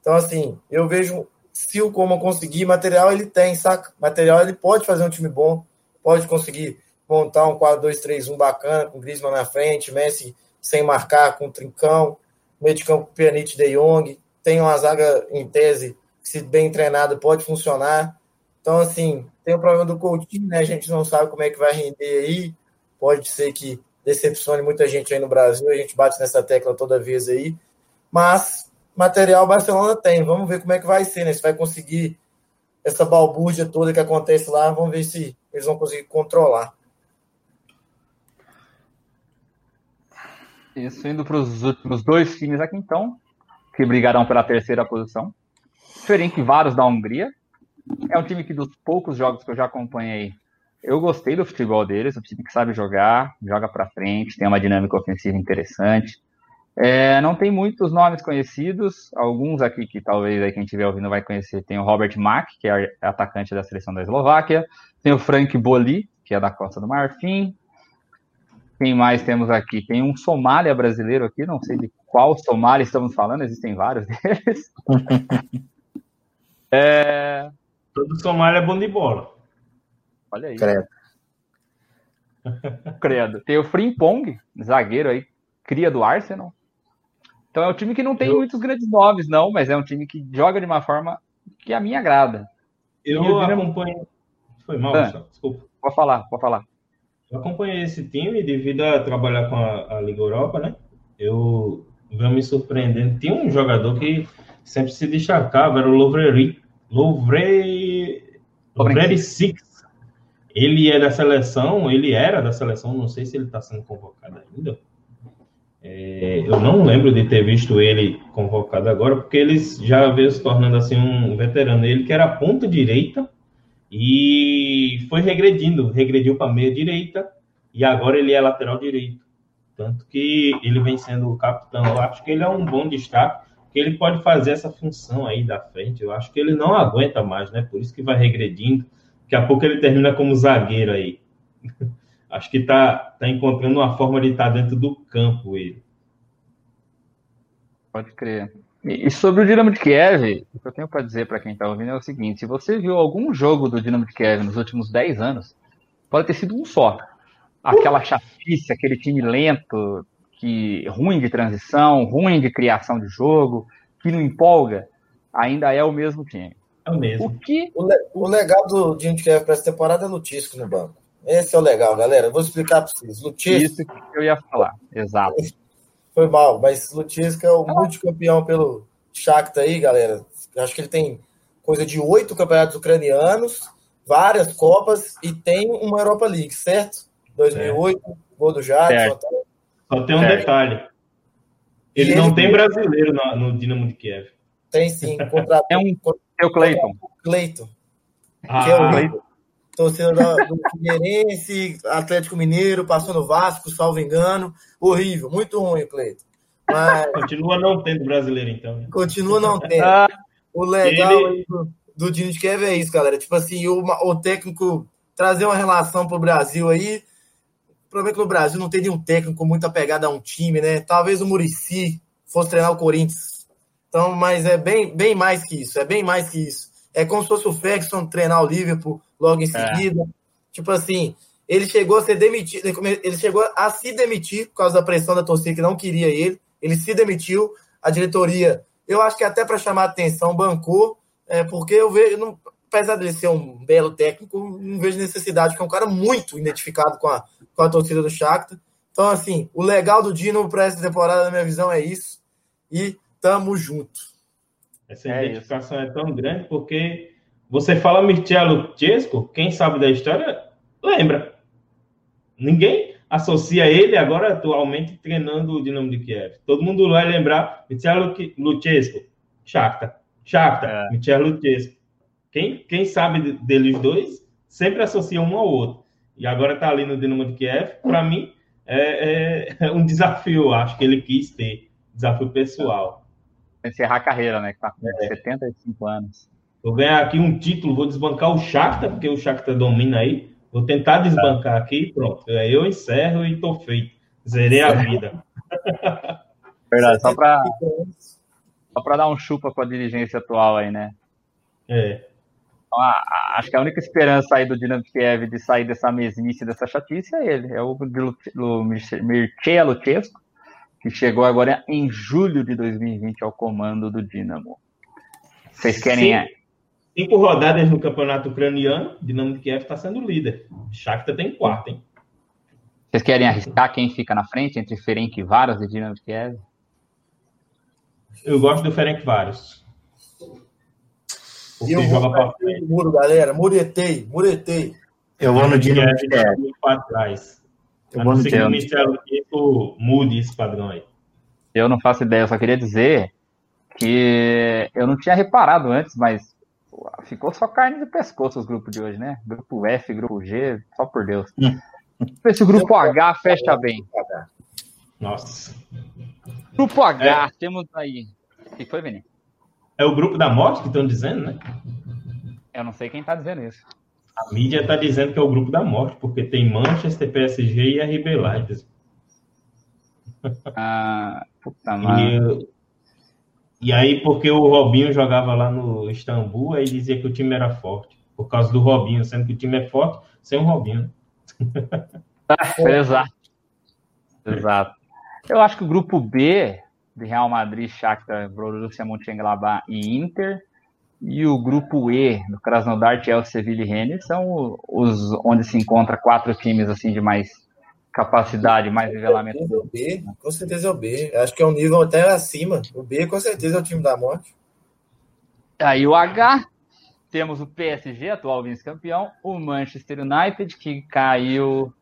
Então, assim, eu vejo se o Como conseguir, material ele tem, saca? Material ele pode fazer um time bom, pode conseguir montar um 4-2-3-1 bacana, com Griezmann na frente, Messi sem marcar, com Trincão, meio de campo Pjanic de Jong, tem uma zaga em tese que, se bem treinada, pode funcionar. Então, assim, tem o problema do Coutinho, né? A gente não sabe como é que vai render aí. Pode ser que decepcione muita gente aí no Brasil, a gente bate nessa tecla toda vez aí. Mas material o Barcelona tem. Vamos ver como é que vai ser, né? Se vai conseguir essa balbúrdia toda que acontece lá, vamos ver se eles vão conseguir controlar. Isso, indo para os últimos dois times aqui, então, que brigarão pela terceira posição. Ferencváros da Hungria. É um time que, dos poucos jogos que eu já acompanhei, eu gostei do futebol deles. Um time que sabe jogar, joga para frente, tem uma dinâmica ofensiva interessante. É, não tem muitos nomes conhecidos, alguns aqui que talvez aí quem estiver ouvindo vai conhecer. Tem o Robert Mack, que é atacante da seleção da Eslováquia. Tem o Frank Boli, que é da Costa do Marfim. Quem mais temos aqui? Tem um Somália brasileiro aqui, não sei de qual Somália estamos falando, existem vários deles. é... Todo Somália é bom de bola. Olha aí. Credo. Credo. Tem o Frimpong, zagueiro aí, cria do Arsenal. Então é um time que não tem eu... muitos grandes nomes, não, mas é um time que joga de uma forma que a mim agrada. Eu acompanho. Foi mal, ah, desculpa. Pode falar, pode falar. Eu acompanhei esse time devido a trabalhar com a, a Liga Europa, né? Eu venho me surpreendendo. Tinha um jogador que sempre se destacava, era o Lovreri. Lovre... Lovreri Six. Ele é da seleção, ele era da seleção, não sei se ele está sendo convocado ainda. É, eu não lembro de ter visto ele convocado agora, porque ele já veio se tornando assim um veterano. Ele que era ponta direita, e foi regredindo, regrediu para meia direita e agora ele é lateral direito. Tanto que ele vem sendo o capitão. Eu acho que ele é um bom destaque, que ele pode fazer essa função aí da frente. Eu acho que ele não aguenta mais, né? Por isso que vai regredindo. Daqui a pouco ele termina como zagueiro aí. acho que tá, tá encontrando uma forma de estar tá dentro do campo ele. Pode crer. E sobre o Dinamo de Kiev, o que eu tenho para dizer para quem está ouvindo é o seguinte: se você viu algum jogo do Dinamo de Kiev nos últimos 10 anos, pode ter sido um só. Aquela chafice, aquele time lento, que ruim de transição, ruim de criação de jogo, que não empolga, ainda é o mesmo time. É o mesmo. O, que... o, le o legal do Dinamo de Kiev para essa temporada é Lutisco no banco. Esse é o legal, galera. Eu vou explicar para vocês. Lutisco. Isso que eu ia falar, exato. Foi mal, mas Lutisca é o ah. multicampeão pelo Shakhtar aí, galera. acho que ele tem coisa de oito campeonatos ucranianos, várias Copas e tem uma Europa League, certo? 2008, é. gol do Jadson. Só tem um certo. detalhe. Ele, ele não tem brasileiro no, no, Dinamo de Kiev. Tem sim. é um é o Cleiton. Cleiton. Ah, que é o Cleiton torcedor do Figueirense, Atlético Mineiro, passou no Vasco, salvo engano. Horrível, muito ruim, Cleiton. Mas... Continua não tendo brasileiro, então. Né? Continua não tendo. Ah, o legal Ele... do, do Dino de Kiev é isso, galera. Tipo assim, o, o técnico trazer uma relação pro Brasil aí. O problema é que no Brasil não tem nenhum técnico muito apegado a um time, né? Talvez o Murici fosse treinar o Corinthians. Então, mas é bem, bem mais que isso. É bem mais que isso. É como se fosse o Ferguson treinar o Liverpool logo em é. seguida. É. Tipo assim, ele chegou a ser demitido, ele chegou a se demitir por causa da pressão da torcida que não queria ele. Ele se demitiu, a diretoria, eu acho que até para chamar atenção, bancou, é, porque eu vejo, não, apesar dele ser um belo técnico, não vejo necessidade, porque é um cara muito identificado com a, com a torcida do Shakhtar. Então, assim, o legal do Dino para essa temporada, na minha visão, é isso. E tamo junto. Essa é identificação isso. é tão grande porque você fala Mircea Chesco, quem sabe da história, lembra. Ninguém associa ele agora atualmente treinando o Dinamo de Kiev. Todo mundo vai lembrar Mircea Luchescu, Shakhtar. Shakhtar, é. Mircea Luchescu. Quem, quem sabe deles dois sempre associa um ao outro. E agora está ali no Dinamo de Kiev. Para mim, é, é, é, um desafio, acho que ele quis ter. Desafio pessoal encerrar a carreira, né? Que tá com é. 75 anos. Vou ganhar aqui um título, vou desbancar o Shakhtar, porque o Shakhtar domina aí. Vou tentar desbancar aqui, pronto. Aí eu encerro e tô feito. Zerei a vida. Verdade, só para só para dar um chupa com a dirigência atual aí, né? É. Então, a, a, acho que a única esperança aí do Dinamo Kiev de sair dessa mesmice, dessa chatice, é ele. É o, Mircea Luchescu, que chegou agora em julho de 2020 ao comando do Dinamo. Vocês querem... Sim. Cinco rodadas no campeonato ucraniano, Dinamo de Kiev está sendo líder. Shakhtar tem quarto, hein? Vocês querem arriscar quem fica na frente entre Ferenc Varos e Dinamo de Kiev? Eu gosto do Ferenc Varos. Porque eu joga para frente. Muro, galera. Muretei, muretei. Eu vou no Dinamo de Kiev. Para trás. Eu vou no Dinamo. Ministério mude esse padrão aí. Eu não faço ideia, eu só queria dizer que eu não tinha reparado antes, mas ficou só carne de pescoço os grupos de hoje, né? Grupo F, grupo G, só por Deus. Hum. Esse grupo H fecha bem. Nossa. Grupo H, é. temos aí. O que foi, Vini? É o grupo da morte que estão dizendo, né? Eu não sei quem está dizendo isso. A mídia está dizendo que é o grupo da morte, porque tem Manchester, PSG e RB Leipzig. Ah, puta merda. E aí, porque o Robinho jogava lá no Istambul, aí dizia que o time era forte. Por causa do Robinho, sendo que o time é forte sem o Robinho. Exato. Exato. Eu acho que o grupo B, de Real Madrid, Shakhtar, Borussia Mönchengladbach e Inter, e o grupo E, do Krasnodar, Chelsea, Sevilla e Rennes, são os onde se encontra quatro times assim de mais capacidade, mais nivelamento. O B, com certeza é o B. Acho que é um nível até acima. O B, com certeza, é o time da morte. Aí o H, temos o PSG, atual vice-campeão, o Manchester United, que caiu.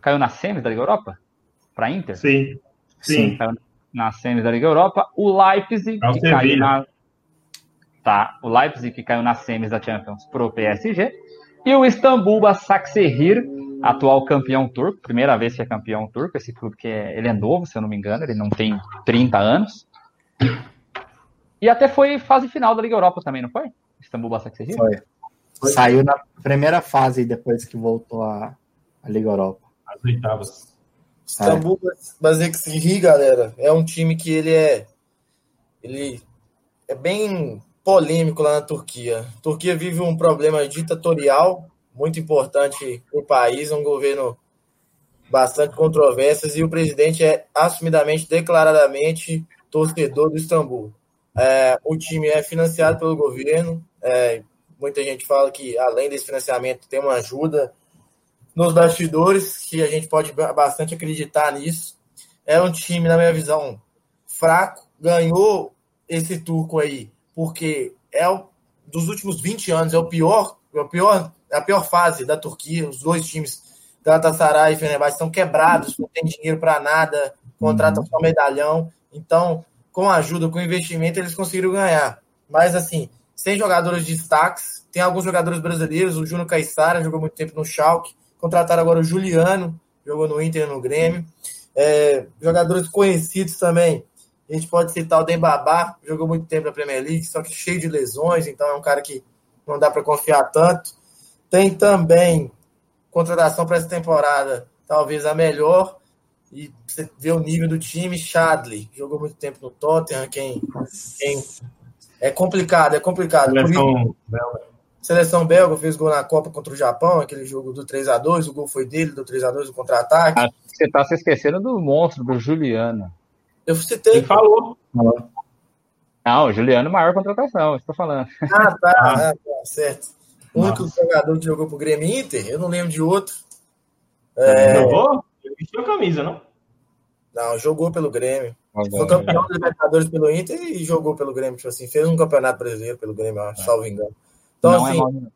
Caiu na semis da Liga Europa? Para Inter? Sim. Sim. Sim. Caiu na semis da Liga Europa. O Leipzig, que caiu na. Tá, o Leipzig, que caiu na semis da Champions pro PSG. E o Istambul Basaksehir, atual campeão turco, primeira vez que é campeão turco, esse clube que é, ele é novo, se eu não me engano, ele não tem 30 anos. E até foi fase final da Liga Europa também, não foi? Istambul Basaksehir? Foi. foi. Saiu na primeira fase depois que voltou a, a Liga Europa. As oitavas. Istambul é. Basaksehir, galera, é um time que ele é ele é bem polêmico lá na Turquia. A Turquia vive um problema ditatorial muito importante para o país, um governo bastante controversas e o presidente é assumidamente, declaradamente torcedor do Istambul. É, o time é financiado pelo governo. É, muita gente fala que além desse financiamento tem uma ajuda nos bastidores que a gente pode bastante acreditar nisso. É um time, na minha visão, fraco. Ganhou esse turco aí porque é o, dos últimos 20 anos é o pior, é o pior a pior fase da Turquia. Os dois times, Galatasaray e Fenerbahçe, estão quebrados, não tem dinheiro para nada, contratam uhum. só medalhão. Então, com ajuda, com investimento, eles conseguiram ganhar. Mas, assim, sem jogadores de destaques, tem alguns jogadores brasileiros, o Júnior Caissara jogou muito tempo no Schalke, contrataram agora o Juliano, jogou no Inter no Grêmio. É, jogadores conhecidos também, a gente pode citar o Dembabá, jogou muito tempo na Premier League, só que cheio de lesões, então é um cara que não dá para confiar tanto. Tem também contratação para essa temporada, talvez a melhor. E você vê o nível do time, Chadley, jogou muito tempo no Tottenham, quem, quem... é complicado, é complicado. Seleção belga. Seleção belga fez gol na Copa contra o Japão, aquele jogo do 3 a 2 o gol foi dele, do 3 a 2 o contra-ataque. Que você está se esquecendo do monstro, do Juliano. Eu citei. Quem falou? Não, o Juliano, maior contratação, estou falando. Ah, tá, ah. Ah, tá certo. O único jogador que jogou pro Grêmio Inter, eu não lembro de outro. É... Jogou? Ele vestiu a camisa, não? Não, jogou pelo Grêmio. Foi campeão da Libertadores pelo Inter e jogou pelo Grêmio, tipo assim, fez um campeonato brasileiro pelo Grêmio, é. salvo engano. Então, não é assim,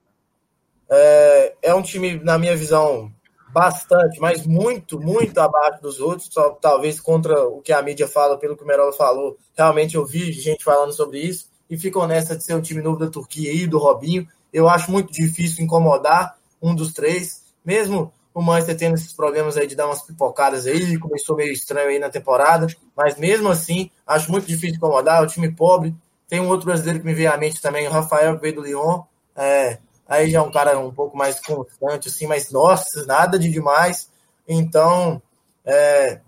é, é, um time, na minha visão, bastante, mas muito, muito abaixo dos outros, só, talvez contra o que a mídia fala, pelo que o Merola falou. Realmente eu vi gente falando sobre isso e ficam nessa de ser um time novo da Turquia e do Robinho. Eu acho muito difícil incomodar um dos três, mesmo o Manchester tendo esses problemas aí de dar umas pipocadas aí, começou meio estranho aí na temporada, mas mesmo assim, acho muito difícil incomodar, é um time pobre, Tem um outro brasileiro que me veio à mente também, o Rafael, veio do Lyon. É, aí já é um cara um pouco mais constante, assim, mas nossa, nada de demais. Então, é,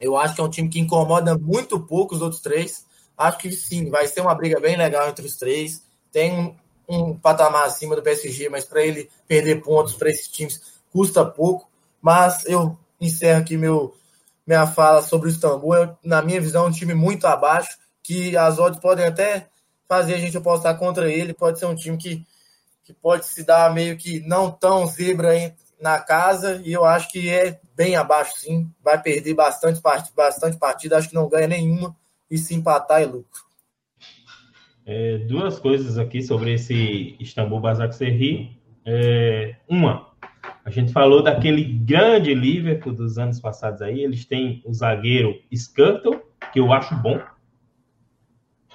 eu acho que é um time que incomoda muito pouco os outros três. Acho que sim, vai ser uma briga bem legal entre os três. Tem um, um patamar acima do PSG, mas para ele perder pontos para esses times custa pouco. Mas eu encerro aqui meu, minha fala sobre o Istambul. Eu, na minha visão, é um time muito abaixo, que as odds podem até fazer a gente apostar contra ele. Pode ser um time que, que pode se dar meio que não tão zebra na casa, e eu acho que é bem abaixo, sim. Vai perder bastante, part bastante partida, acho que não ganha nenhuma, e se empatar é lucro. É, duas coisas aqui sobre esse Istambul Basaksehir. É, uma, a gente falou daquele grande Liverpool dos anos passados aí. Eles têm o zagueiro Skirtle, que eu acho bom.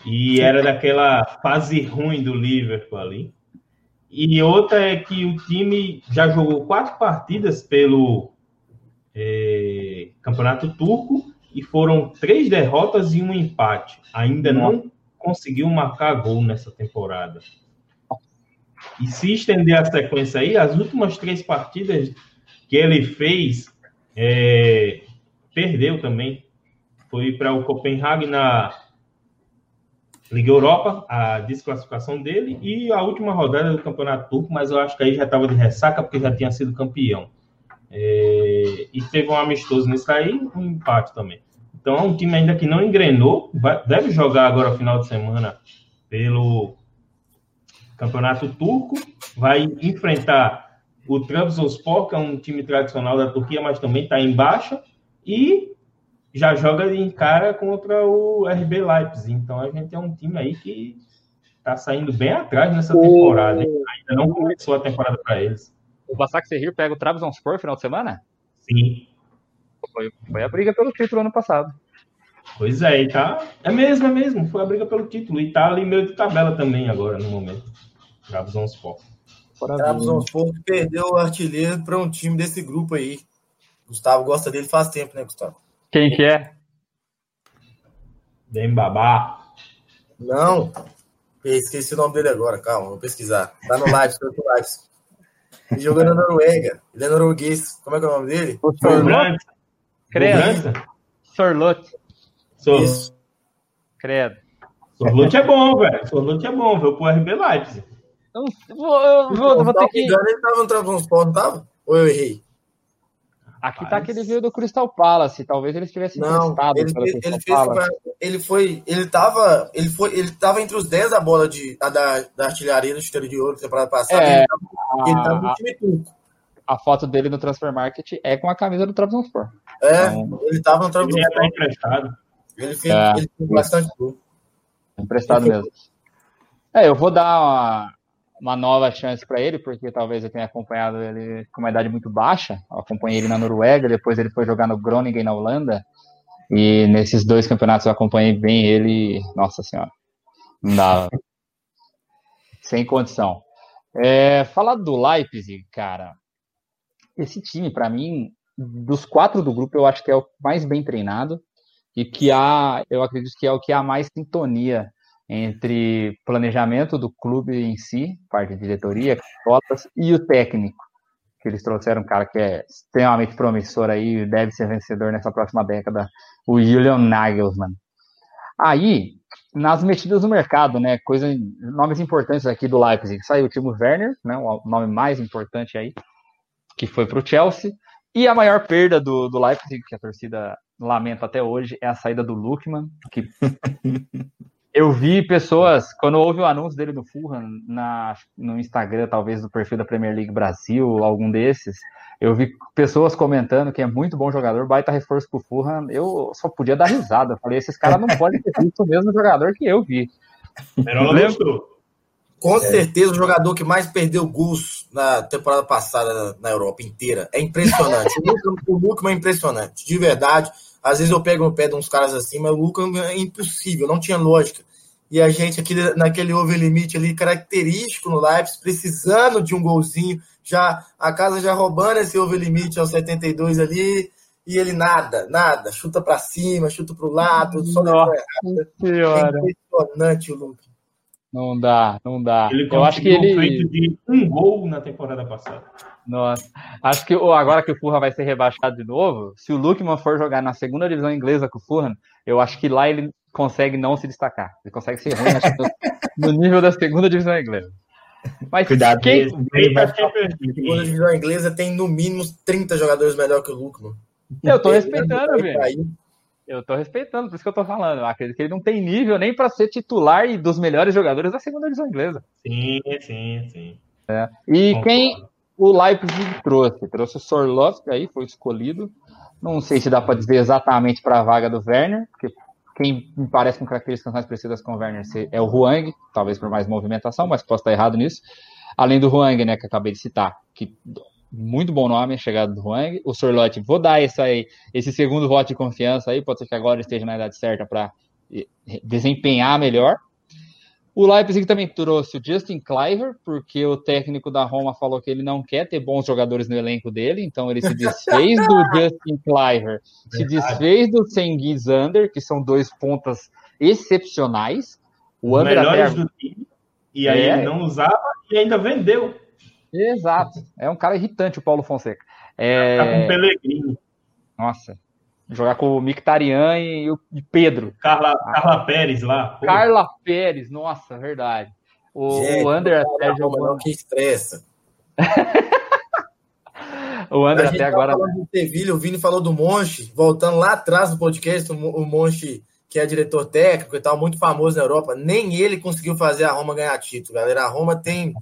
E era daquela fase ruim do Liverpool ali. E outra é que o time já jogou quatro partidas pelo é, Campeonato Turco e foram três derrotas e um empate. Ainda não conseguiu marcar gol nessa temporada. E se estender a sequência aí, as últimas três partidas que ele fez, é, perdeu também. Foi para o Copenhague na Liga Europa, a desclassificação dele, e a última rodada do Campeonato Turco, mas eu acho que aí já estava de ressaca, porque já tinha sido campeão. É, e teve um amistoso nisso aí, um empate também. Então é um time ainda que não engrenou, vai, deve jogar agora final de semana pelo Campeonato Turco, vai enfrentar o Trabzonspor, que é um time tradicional da Turquia, mas também está em baixa, e já joga em cara contra o RB Leipzig. Então a gente é um time aí que está saindo bem atrás nessa temporada. Ainda não começou a temporada para eles. O Basak Serrir pega o Trabzonspor no final de semana? Sim. Foi, foi a briga pelo título ano passado. Pois é, e tá. É mesmo, é mesmo. Foi a briga pelo título. E tá ali meio de tabela também agora, no momento. Trabzonspor. Trabzonspor perdeu o artilheiro para um time desse grupo aí. Gustavo gosta dele faz tempo, né, Gustavo? Quem que é? Bem babá. Não. Esqueci o nome dele agora, calma, vou pesquisar. Tá no live, tá no live. Ele jogou na Noruega. Ele é norueguês. Como é que é o nome dele? O Sorlot. Credo. Sorlot. Isso. Credo. Sorlot é bom, velho. Sorlot é bom. Veio pro RB Leipzig. Eu vou, eu vou, eu vou ter que... Ele tava no Trabzonspor, não tava? Ou eu errei? Aqui tá que ele veio do Crystal Palace, talvez ele estivesse não, ele, ele, ele, fez, ele foi, ele tava, ele foi, ele tava entre os 10 da bola de a, da, da artilharia do chuteiro de ouro temporada passada. É, ele, tava, ele tava no time turco. A foto dele no Transfer Market é com a camisa do Trabzonspor. É, então, ele tava no Trabzonspor. Ele emprestado. Ele fez, é, ele fez bastante gol. Emprestado mesmo. É, eu vou dar uma, uma nova chance para ele, porque talvez eu tenha acompanhado ele com uma idade muito baixa. Eu acompanhei ele na Noruega, depois ele foi jogar no Groningen na Holanda. E nesses dois campeonatos eu acompanhei bem ele. Nossa Senhora, não. Sem condição. É, falar do Leipzig, cara. Esse time, para mim, dos quatro do grupo, eu acho que é o mais bem treinado e que há, eu acredito que é o que há mais sintonia entre planejamento do clube em si, parte de diretoria, cotas, e o técnico, que eles trouxeram um cara que é extremamente promissor aí, deve ser vencedor nessa próxima década, o Julian Nagelsmann. Aí, nas mexidas no mercado, né, coisa, nomes importantes aqui do Leipzig, saiu o Timo Werner, né, o nome mais importante aí, que foi para o Chelsea, e a maior perda do, do Leipzig, que a torcida lamenta até hoje, é a saída do Lukman, que Eu vi pessoas, quando houve o anúncio dele no Fulham, na, no Instagram, talvez do perfil da Premier League Brasil, algum desses, eu vi pessoas comentando que é muito bom jogador, baita reforço pro Fulham. Eu só podia dar risada. Eu falei, esses caras não podem ter visto o mesmo jogador que eu vi. Com certeza o jogador que mais perdeu gols na temporada passada na Europa inteira. É impressionante. o Lucas é impressionante, de verdade. Às vezes eu pego no pé de uns caras assim, mas o Lucas é impossível, não tinha lógica. E a gente aqui naquele over limite ali, característico no Leipzig, precisando de um golzinho, já a casa já roubando esse over limite aos 72 ali, e ele nada, nada, chuta para cima, chuta para o lado, só Nossa. É impressionante o Luke. Não dá, não dá. Ele Eu acho que ele feito de um gol na temporada passada. Nossa, acho que agora que o Fulham vai ser rebaixado de novo, se o Lukman for jogar na segunda divisão inglesa com o Fulham, eu acho que lá ele consegue não se destacar. Ele consegue ser ruim no nível da segunda divisão inglesa. Mas Cuidado, quem... a segunda divisão inglesa tem no mínimo 30 jogadores melhor que o Lukman. Eu tô respeitando, velho. Eu tô respeitando, por isso que eu tô falando. Eu acredito que ele não tem nível nem para ser titular e dos melhores jogadores da segunda divisão inglesa. Sim, sim, sim. É. E Concordo. quem o Leipzig trouxe? Trouxe o Sorlovski aí, foi escolhido. Não sei se dá para dizer exatamente para a vaga do Werner, porque quem me parece com características mais precisas com o Werner é o Huang, talvez por mais movimentação, mas posso estar errado nisso. Além do Huang, né, que acabei de citar, que muito bom nome, a chegada do Huang. O Sorlote, vou dar aí, esse segundo voto de confiança aí, pode ser que agora esteja na idade certa para desempenhar melhor. O Leipzig também trouxe o Justin Cliver, porque o técnico da Roma falou que ele não quer ter bons jogadores no elenco dele, então ele se desfez do Justin Cliver, se desfez do Sengi Zander, que são dois pontas excepcionais. O André melhores do time, e aí é. ele não usava e ainda vendeu. Exato. É um cara irritante o Paulo Fonseca. É... Tá com o Pellegrini. Nossa. Jogar com o Mictarian e o Pedro. Carla, ah. Carla Pérez lá. Pô. Carla Pérez, nossa, verdade. O, Gente, o André até jogou. Que estressa. o André até agora. Do Sevilha, o Vini falou do Monche, voltando lá atrás do podcast, o Monche, que é diretor técnico e tal, muito famoso na Europa, nem ele conseguiu fazer a Roma ganhar título, galera. A Roma tem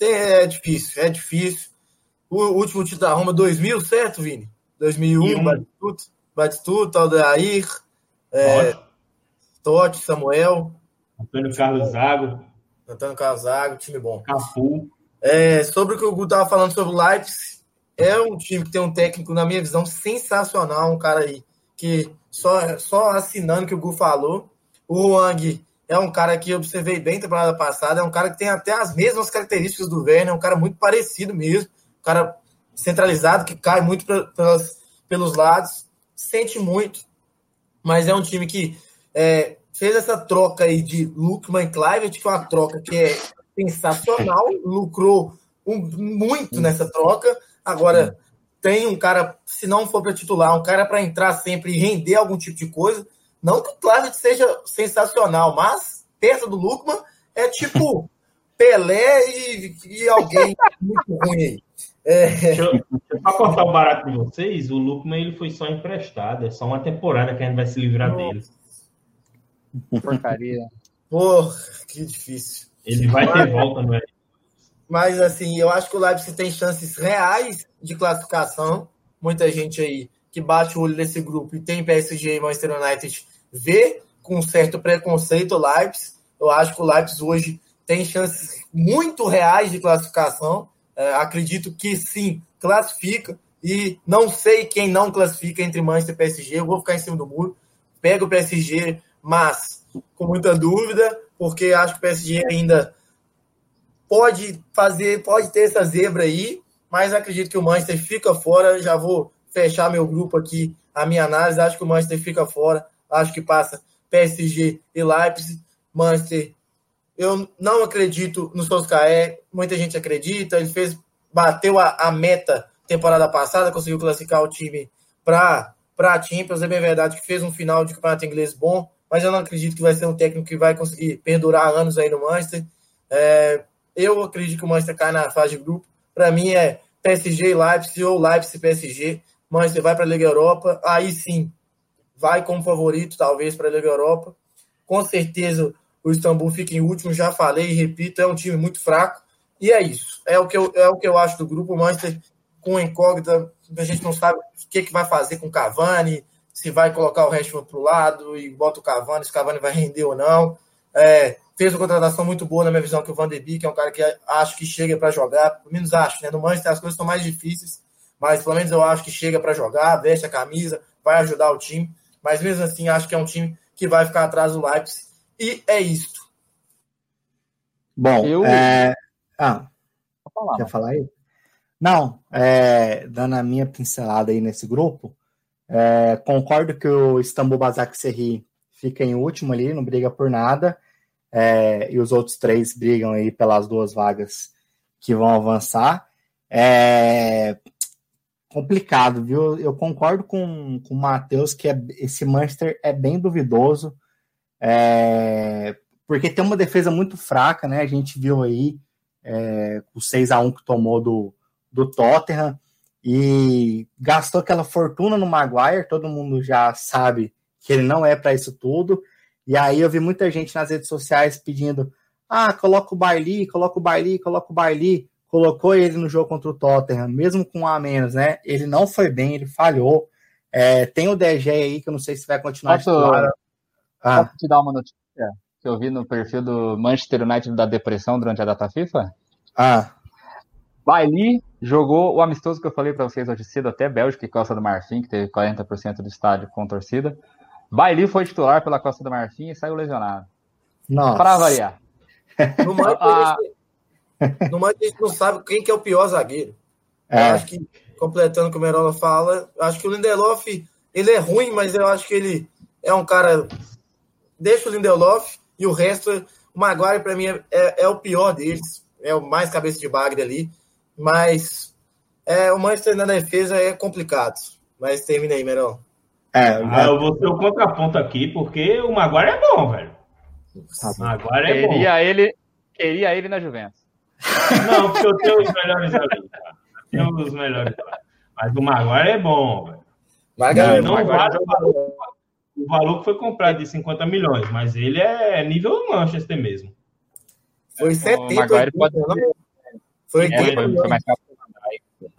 é difícil, é difícil. O último título da Roma, 2000, certo, Vini? 2001, um. Batistuta, Batistuta, Aldair, é, Totti, Samuel. Antônio Carlos Zago. Antônio Carlos Zago, time bom. Cafu. É, sobre o que o Gu estava falando sobre o Leipzig, é um time que tem um técnico, na minha visão, sensacional, um cara aí que só, só assinando o que o Gu falou. O Wang é um cara que eu observei bem temporada passada, é um cara que tem até as mesmas características do Werner, é um cara muito parecido mesmo, um cara centralizado, que cai muito pelas, pelos lados, sente muito, mas é um time que é, fez essa troca aí de Lukman e Clive, que é uma troca que é sensacional, lucrou um, muito nessa troca, agora tem um cara, se não for para titular, um cara para entrar sempre e render algum tipo de coisa, não que o Klavitt seja sensacional, mas perto do Lukman é tipo Pelé e, e alguém muito ruim aí. É... Deixa, eu, só cortar o barato de vocês, o Lukman ele foi só emprestado, é só uma temporada que a gente vai se livrar Nossa. dele. Porcaria. Porra, que difícil. Ele vai ter volta, não é? Mas assim, eu acho que o Leipzig tem chances reais de classificação. Muita gente aí que bate o olho nesse grupo e tem PSG e Manchester United vê com certo preconceito o Leipzig. Eu acho que o Leipzig hoje tem chances muito reais de classificação. É, acredito que sim, classifica. E não sei quem não classifica entre Manchester e PSG. Eu vou ficar em cima do muro. Pego o PSG, mas com muita dúvida, porque acho que o PSG ainda pode fazer, pode ter essa zebra aí, mas acredito que o Manchester fica fora. Já vou fechar meu grupo aqui, a minha análise. Acho que o Manchester fica fora acho que passa PSG e Leipzig, Manchester. Eu não acredito no Solskjaer, muita gente acredita, ele fez, bateu a, a meta temporada passada, conseguiu classificar o time para a Champions, é bem verdade que fez um final de campeonato inglês bom, mas eu não acredito que vai ser um técnico que vai conseguir perdurar anos aí no Manchester. É, eu acredito que o Manchester cai na fase de grupo. Para mim é PSG e Leipzig ou Leipzig PSG. Manchester vai para a Liga Europa. Aí sim, vai como favorito, talvez, para a Liga Europa. Com certeza o Istambul fica em último, já falei e repito, é um time muito fraco. E é isso. É o que eu, é o que eu acho do grupo. O Manchester com incógnita, a gente não sabe o que, que vai fazer com o Cavani, se vai colocar o Rashford para o lado e bota o Cavani, se o Cavani vai render ou não. É, fez uma contratação muito boa, na minha visão, que o Van de Beek é um cara que acho que chega para jogar, pelo menos acho, né? No Manchester as coisas estão mais difíceis, mas pelo menos eu acho que chega para jogar, veste a camisa, vai ajudar o time. Mas mesmo assim, acho que é um time que vai ficar atrás do Leipzig. E é isto. Bom, eu... É... Ah, falar, quer falar aí? Não, é... dando a minha pincelada aí nesse grupo, É, concordo que o Istambul Basak Serri fica em último ali, não briga por nada. É, e os outros três brigam aí pelas duas vagas que vão avançar. É complicado, viu? Eu concordo com, com o Matheus que é, esse Manchester é bem duvidoso, é, porque tem uma defesa muito fraca, né? A gente viu aí é, o 6 a 1 que tomou do, do Tottenham e gastou aquela fortuna no Maguire, todo mundo já sabe que ele não é para isso tudo. E aí eu vi muita gente nas redes sociais pedindo: ah, coloca o Bailey, coloca o Bailey, coloca o Bailey. Colocou ele no jogo contra o Tottenham, mesmo com um a menos, né? Ele não foi bem, ele falhou. É, tem o DG aí, que eu não sei se vai continuar Posso, titular. Ah. Posso te dar uma notícia que eu vi no perfil do Manchester United da depressão durante a data FIFA? Ah. Bailey jogou o amistoso que eu falei para vocês hoje cedo, até Bélgica e Costa do Marfim, que teve 40% do estádio com torcida. Bailey foi titular pela Costa do Marfim e saiu lesionado. Nossa. Para variar. No mais, ah, no mais, a gente não sabe quem que é o pior zagueiro. É. Eu acho que, completando o que o Merola fala, acho que o Lindelof, ele é ruim, mas eu acho que ele é um cara... Deixa o Lindelof e o resto... O Maguire, para mim, é, é, é, o pior deles. É o mais cabeça de bagre ali. Mas é, o Manchester na defesa é complicado. Mas termina aí, Merola. É, ah, eu vou ser o contraponto aqui, porque o Maguire é bom, velho. Tá o Maguire é queria bom. Ele, queria ele na Juventus. Não, porque eu tenho os melhores ali. Tá? Tenho os melhores Mas o Maguire é bom, velho. Maguire, não, não vale o valor, o valor que foi comprado de 50 milhões, mas ele é nível Manchester mesmo. Foi 70. Maguire pode... Foi 80 é, foi, foi mais caro.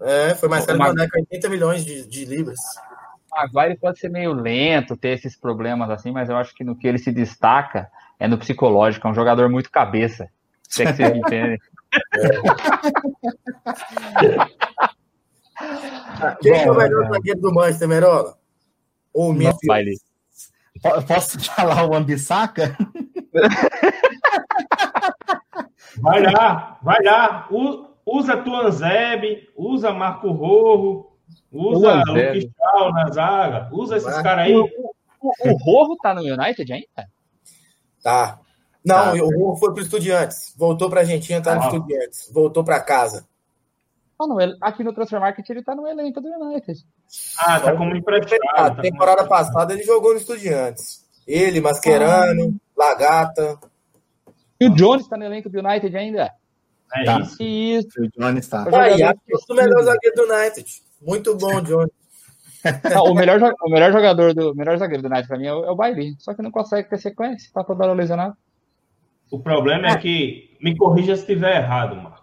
É, foi mais caro que 80 milhões de, de libras. Maguire pode ser meio lento, ter esses problemas assim, mas eu acho que no que ele se destaca é no psicológico, é um jogador muito cabeça. Se é que vocês entendem. Quem é o melhor zagueiro do Manchester, Merola? O Memphis. Posso falar o Ambissaca? Vai lá, vai lá. Usa Tuanzeb, usa Marco Rorro, Usa Luke na zaga. Usa esses caras aí. O, o, o Rovo tá no United ainda? Tá. Não, tá. o Rovo foi pro Estudiantes. Voltou pra Argentina, tá ah. no Estudiantes. Voltou pra casa. Ah, no, aqui no Transfer Market ele tá no elenco do United. Ah, tá como emprestado. A tá temporada como... passada ele jogou no Estudiantes. Ele, Mascherano, ah. Lagata. E o Jones tá no elenco do United ainda? É tá. isso. isso. O Jones tá. Ah, e é o melhor zagueiro do United. Muito bom, Johnny. o, melhor, o melhor jogador do o melhor zagueiro do United pra mim é o, é o Bailey. Só que não consegue ter sequência, tá toda hora lesionado. O problema é que, me corrija se estiver errado, Marcos.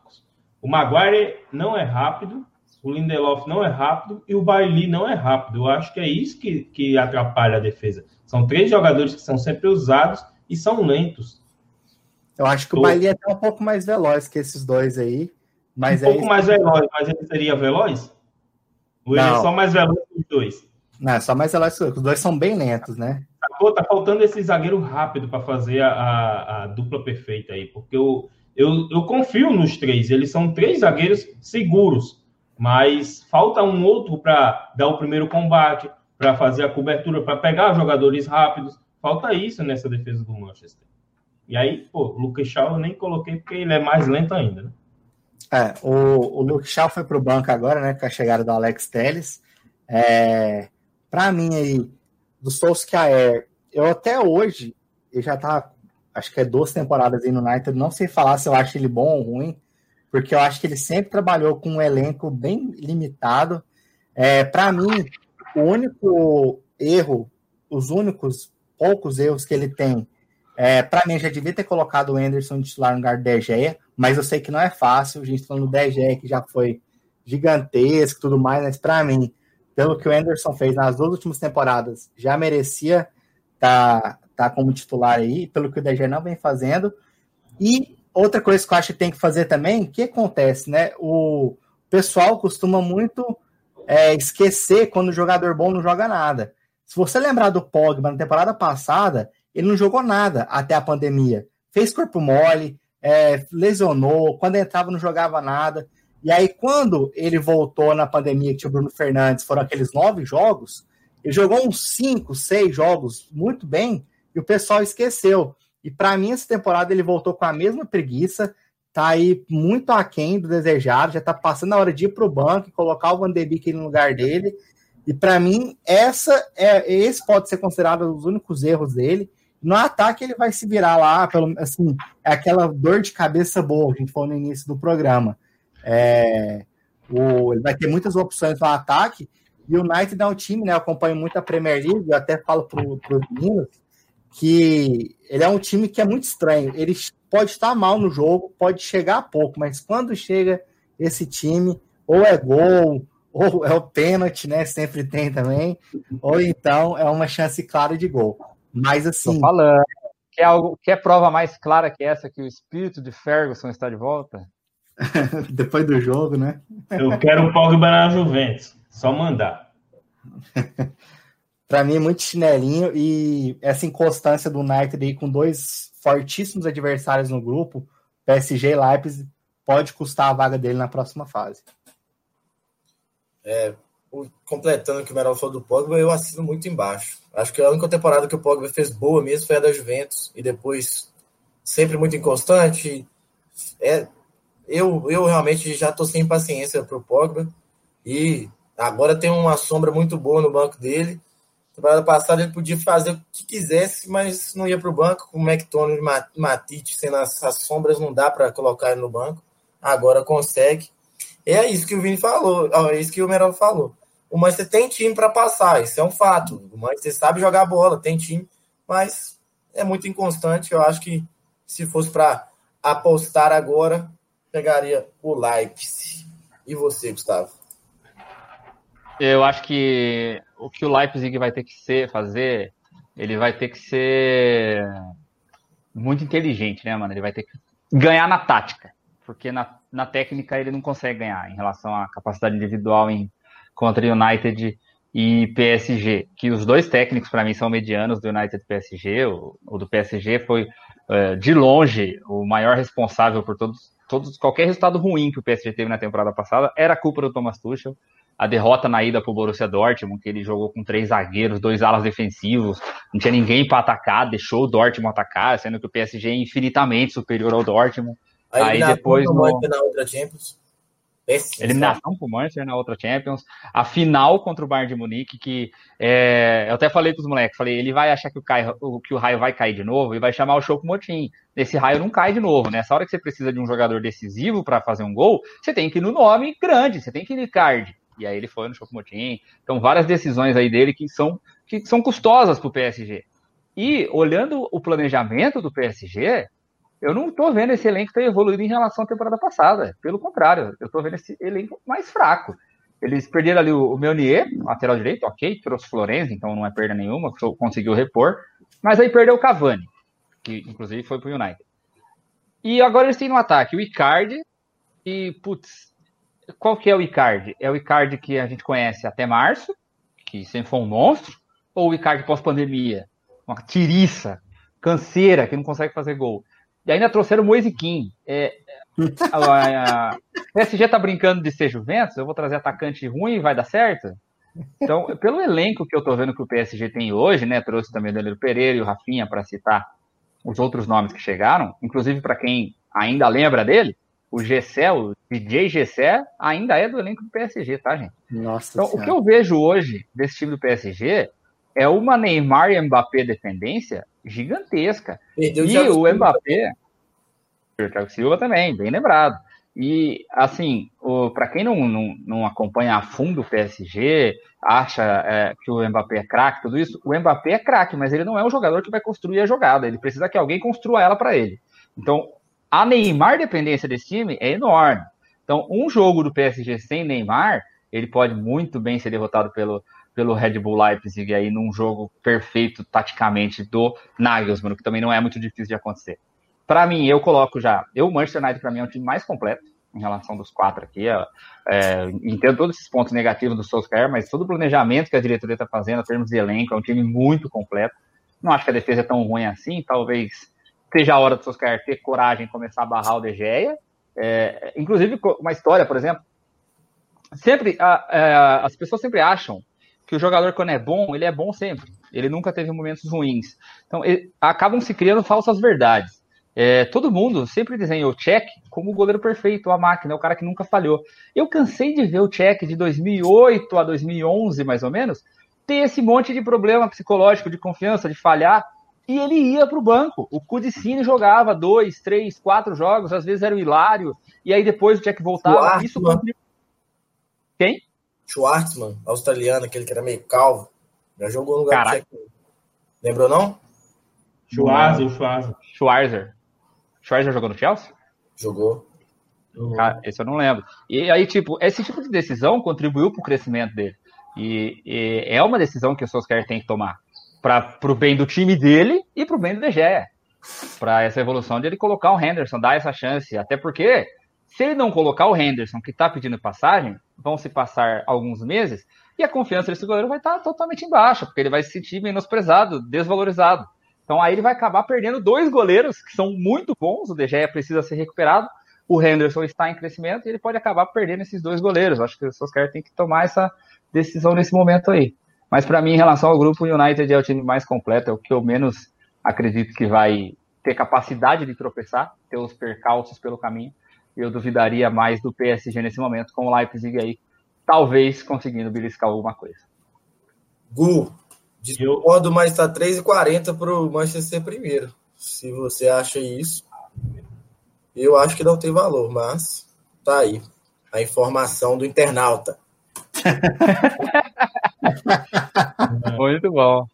O Maguire não é rápido, o Lindelof não é rápido e o Bailey não é rápido. Eu acho que é isso que, que atrapalha a defesa. São três jogadores que são sempre usados e são lentos. Eu acho que o Bailey é até um pouco mais veloz que esses dois aí. Mas um é pouco mais veloz, mas ele seria veloz? Ou ele é só mais veloz que os dois? Não, é só mais veloz que os dois. são bem lentos, né? Pô, tá faltando esse zagueiro rápido para fazer a, a, a, dupla perfeita aí, porque eu, eu, eu confio nos três. Eles são três zagueiros seguros, mas falta um outro para dar o primeiro combate, para fazer a cobertura, para pegar jogadores rápidos. Falta isso nessa defesa do Manchester. E aí, pô, o Lucas Shaw eu nem coloquei porque ele é mais lento ainda, né? É, o, o Luke Shaw foi para o banco agora, né? Com a chegada do Alex Telles. É, para mim aí, do Solskjaer, eu até hoje, ele já tá, acho que é duas temporadas no United, não sei falar se eu acho ele bom ou ruim, porque eu acho que ele sempre trabalhou com um elenco bem limitado. É, para mim, o único erro, os únicos poucos erros que ele tem, é, para mim já devia ter colocado o Anderson de titular no lugar do Gea, mas eu sei que não é fácil. A gente falando do DG, que já foi gigantesco tudo mais, mas para mim, pelo que o Anderson fez nas duas últimas temporadas, já merecia estar tá, tá como titular aí, pelo que o DG não vem fazendo. E outra coisa que eu acho que tem que fazer também, que acontece, né? O pessoal costuma muito é, esquecer quando o jogador bom não joga nada. Se você lembrar do Pogba na temporada passada, ele não jogou nada até a pandemia. Fez corpo mole, é, lesionou, quando entrava não jogava nada. E aí, quando ele voltou na pandemia, que tinha o Bruno Fernandes, foram aqueles nove jogos, Ele jogou uns 5, 6 jogos muito bem e o pessoal esqueceu. E para mim, essa temporada ele voltou com a mesma preguiça, tá aí muito aquém do desejado, já tá passando a hora de ir pro banco e colocar o Van de Beek no lugar dele. E para mim, essa é esse pode ser considerado os únicos erros dele. No ataque ele vai se virar lá, pelo assim, é aquela dor de cabeça boa que a gente falou no início do programa. É, o, ele vai ter muitas opções no ataque. E o United é um time, né? Eu acompanho muito a Premier League, eu até falo para os meninos que ele é um time que é muito estranho. Ele pode estar mal no jogo, pode chegar a pouco, mas quando chega esse time, ou é gol, ou é o pênalti, né? Sempre tem também, ou então é uma chance clara de gol. Mas assim. Tô falando. Quer, algo, quer prova mais clara que essa que o espírito de Ferguson está de volta? Depois do jogo, né? Eu quero o Pogba na Juventus. Só mandar. para mim, muito chinelinho e essa inconstância do United aí com dois fortíssimos adversários no grupo, PSG e Leipzig, pode custar a vaga dele na próxima fase. É, completando o que o Meral falou do Pogba, eu assino muito embaixo. Acho que a única temporada que o Pogba fez boa mesmo foi a da Juventus, e depois sempre muito inconstante. É, eu, eu realmente já estou sem paciência para o Pogba, e agora tem uma sombra muito boa no banco dele. Temporada passada ele podia fazer o que quisesse, mas não ia para o banco. Com o McTominay e Matite sendo as, as sombras, não dá para colocar ele no banco. Agora consegue. É isso que o Vini falou, é isso que o Merão falou. O Manchester tem time para passar, isso é um fato. O Manchester sabe jogar bola, tem time, mas é muito inconstante. Eu acho que se fosse para apostar agora, pegaria o Leipzig. E você, Gustavo? Eu acho que o que o Leipzig vai ter que ser, fazer, ele vai ter que ser muito inteligente, né, mano? Ele vai ter que ganhar na tática, porque na, na técnica ele não consegue ganhar em relação à capacidade individual em contra United e PSG, que os dois técnicos para mim são medianos do United e PSG. O, o do PSG foi é, de longe o maior responsável por todos, todos qualquer resultado ruim que o PSG teve na temporada passada era culpa do Thomas Tuchel. A derrota na ida para o Borussia Dortmund, que ele jogou com três zagueiros, dois alas defensivos, não tinha ninguém para atacar, deixou o Dortmund atacar, sendo que o PSG é infinitamente superior ao Dortmund. Aí, Aí depois no... na outra Champions. Péssimo, Eliminação para o Manchester na outra Champions. A final contra o Bayern de Munique, que é, eu até falei com os moleques, falei, ele vai achar que o, cai, que o raio vai cair de novo e vai chamar o Choco Motim. Esse raio não cai de novo, né? Essa hora que você precisa de um jogador decisivo para fazer um gol, você tem que ir no nome grande, você tem que ir no Icardi. E aí ele foi no Choco Motim. Então, várias decisões aí dele que são, que são custosas para o PSG. E olhando o planejamento do PSG, eu não estou vendo esse elenco ter evoluído em relação à temporada passada. Pelo contrário, eu estou vendo esse elenco mais fraco. Eles perderam ali o, Meunier, lateral direito, ok, trouxe Florenzi, então não é perda nenhuma, conseguiu repor. Mas aí perdeu o Cavani, que inclusive foi para o United. E agora eles têm no ataque o Icardi e, putz, qual que é o Icardi? É o Icardi que a gente conhece até março, que sempre foi um monstro, ou o Icardi pós-pandemia? Uma tiriça, canseira, que não consegue fazer gol. E ainda trouxeram o Moise É, a, a, PSG tá brincando de ser Juventus, eu vou trazer atacante ruim e vai dar certo? Então, pelo elenco que eu tô vendo que o PSG tem hoje, né? Trouxe também o Danilo Pereira e o Rafinha para citar os outros nomes que chegaram, inclusive para quem ainda lembra dele, o Gessé, o DJ Gessé, ainda é do elenco do PSG, tá, gente? Nossa então, senhora. o que eu vejo hoje desse time do PSG é uma Neymar e Mbappé dependência gigantesca. Perdeu e o, o Mbappé, o Thiago Silva também, bem lembrado. E, assim, para quem não, não, não, acompanha a fundo o PSG, acha é, que o Mbappé é craque, tudo isso, o Mbappé é craque, mas ele não é um jogador que vai construir a jogada, ele precisa que alguém construa ela para ele. Então, a Neymar dependência desse time é enorme. Então, um jogo do PSG sem Neymar, ele pode muito bem ser derrotado pelo, pelo Red Bull Leipzig aí num jogo perfeito taticamente do Nagelsmann, que também não é muito difícil de acontecer. Para mim, eu coloco já, eu o Manchester United para mim é o time mais completo em relação dos quatro aqui. É, é, entendo todos esses pontos negativos do Solskjaer, mas todo o planejamento que a diretoria está fazendo em termos de elenco é um time muito completo. Não acho que a defesa é tão ruim assim, talvez seja a hora do Solskjaer ter coragem de começar a barrar o De Gea. É, inclusive, uma história, por exemplo, sempre a, a, é, as pessoas sempre acham que o jogador, quando é bom, ele é bom sempre. Ele nunca teve momentos ruins. Então, ele, acabam se criando falsas verdades. É, todo mundo sempre desenha o Check como o goleiro perfeito, a máquina, o cara que nunca falhou. Eu cansei de ver o Check de 2008 a 2011, mais ou menos, ter esse monte de problema psicológico, de confiança, de falhar, e ele ia para o banco. O Cudicine jogava dois, três, quatro jogos, às vezes era o Hilário, e aí depois o Check voltava. Schwartzman. Isso. Quem? Schwartzman, australiano, aquele que era meio calvo. Já jogou no lugar do. Lembrou, não? Schwarzer, Schwarzer. Schwarzer. Schwarzer jogou no Chelsea? Jogou. Cara, esse eu não lembro. E aí, tipo, esse tipo de decisão contribuiu para o crescimento dele. E, e, é uma decisão que o Solskjaer tem que tomar para o bem do time dele e para o bem do De. Para essa evolução de ele colocar o Henderson, dar essa chance. Até porque, se ele não colocar o Henderson, que está pedindo passagem, vão se passar alguns meses e a confiança desse goleiro vai estar tá totalmente em baixa, porque ele vai se sentir menosprezado, desvalorizado. Então aí ele vai acabar perdendo dois goleiros que são muito bons. O De precisa ser recuperado. O Henderson está em crescimento e ele pode acabar perdendo esses dois goleiros. Acho que o Solskjaer tem que tomar essa decisão nesse momento aí. Mas para mim, em relação ao grupo, o United é o time mais completo, é o que eu menos acredito que vai ter capacidade de tropeçar, ter os percalços pelo caminho. Eu duvidaria mais do PSG nesse momento, com o Leipzig aí, talvez conseguindo beliscar alguma coisa. Gu, Discordo, mas está 3,40 para o Manchester primeiro. Se você acha isso, eu acho que não tem valor, mas tá aí. A informação do internauta. Muito bom.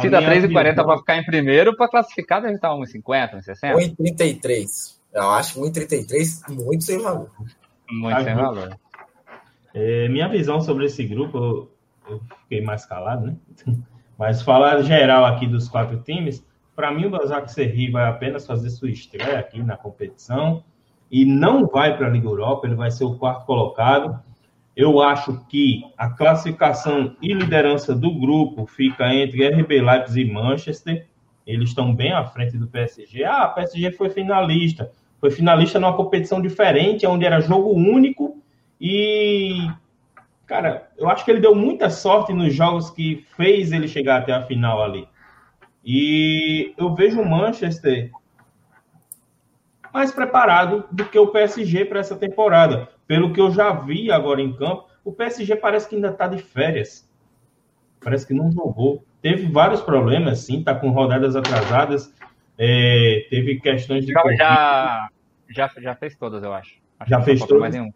Se dá 3,40 para ficar em primeiro, para classificar deve estar 1,50, 1,60? 1,33. Eu acho 1,33 muito sem valor. Muito sem valor. É, minha visão sobre esse grupo, eu fiquei mais calado, né? Mas falar geral aqui dos quatro times, para mim o Basak Serri vai apenas fazer sua estreia aqui na competição e não vai para a Liga Europa, ele vai ser o quarto colocado. Eu acho que a classificação e liderança do grupo fica entre RB Leipzig e Manchester. Eles estão bem à frente do PSG. Ah, o PSG foi finalista. Foi finalista numa competição diferente, onde era jogo único e Cara, eu acho que ele deu muita sorte nos jogos que fez ele chegar até a final ali. E eu vejo o Manchester mais preparado do que o PSG para essa temporada. Pelo que eu já vi agora em campo, o PSG parece que ainda está de férias. Parece que não jogou. Teve vários problemas, sim, tá com rodadas atrasadas. É, teve questões de. Já, já, já fez todas, eu acho. acho já fez todas. Mais nenhum.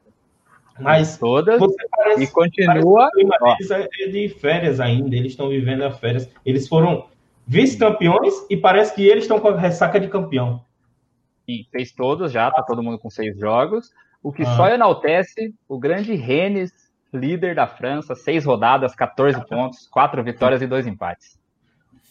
Mas todas parece, e continua. Eles é de férias ainda, eles estão vivendo as férias. Eles foram vice-campeões e parece que eles estão com a ressaca de campeão. Sim, fez todos já, tá todo mundo com seis jogos. O que ah. só enaltece o grande Rennes, líder da França, seis rodadas, 14 pontos, quatro vitórias e dois empates.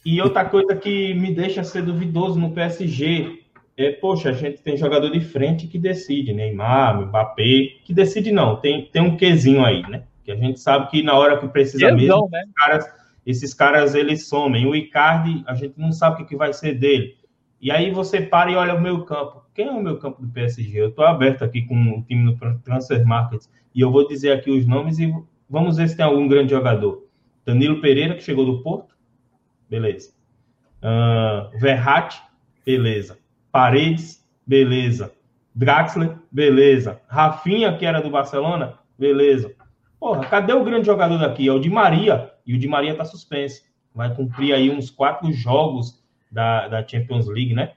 E outra coisa que me deixa ser duvidoso no PSG é, poxa, a gente tem jogador de frente que decide, Neymar, Mbappé, que decide não, tem, tem um quezinho aí, né? Que a gente sabe que na hora que precisa mesmo, né? esses, caras, esses caras eles somem. O Icardi, a gente não sabe o que, que vai ser dele. E aí você para e olha o meu campo. Quem é o meu campo do PSG? Eu estou aberto aqui com o time no Transfer Market e eu vou dizer aqui os nomes e vamos ver se tem algum grande jogador. Danilo Pereira, que chegou do Porto, beleza. Uh, Verratti, beleza. Paredes, beleza. Draxler, beleza. Rafinha, que era do Barcelona, beleza. Porra, cadê o grande jogador daqui? É o Di Maria. E o Di Maria tá suspenso. Vai cumprir aí uns quatro jogos da, da Champions League, né?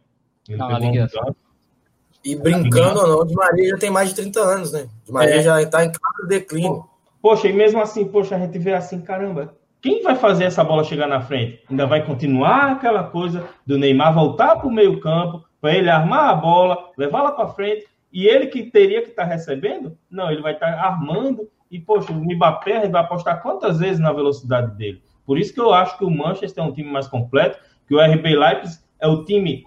Ele não, pegou um e brincando ou não, Di Maria já tem mais de 30 anos, né? O Di Maria é. já tá em claro declínio. Poxa, e mesmo assim, poxa, a gente vê assim, caramba, quem vai fazer essa bola chegar na frente? Ainda vai continuar aquela coisa do Neymar voltar para o meio campo, para ele armar a bola, levá-la para frente, e ele que teria que estar tá recebendo, não, ele vai estar tá armando, e, poxa, o Mbappé vai apostar quantas vezes na velocidade dele? Por isso que eu acho que o Manchester é um time mais completo, que o RB Leipzig é o time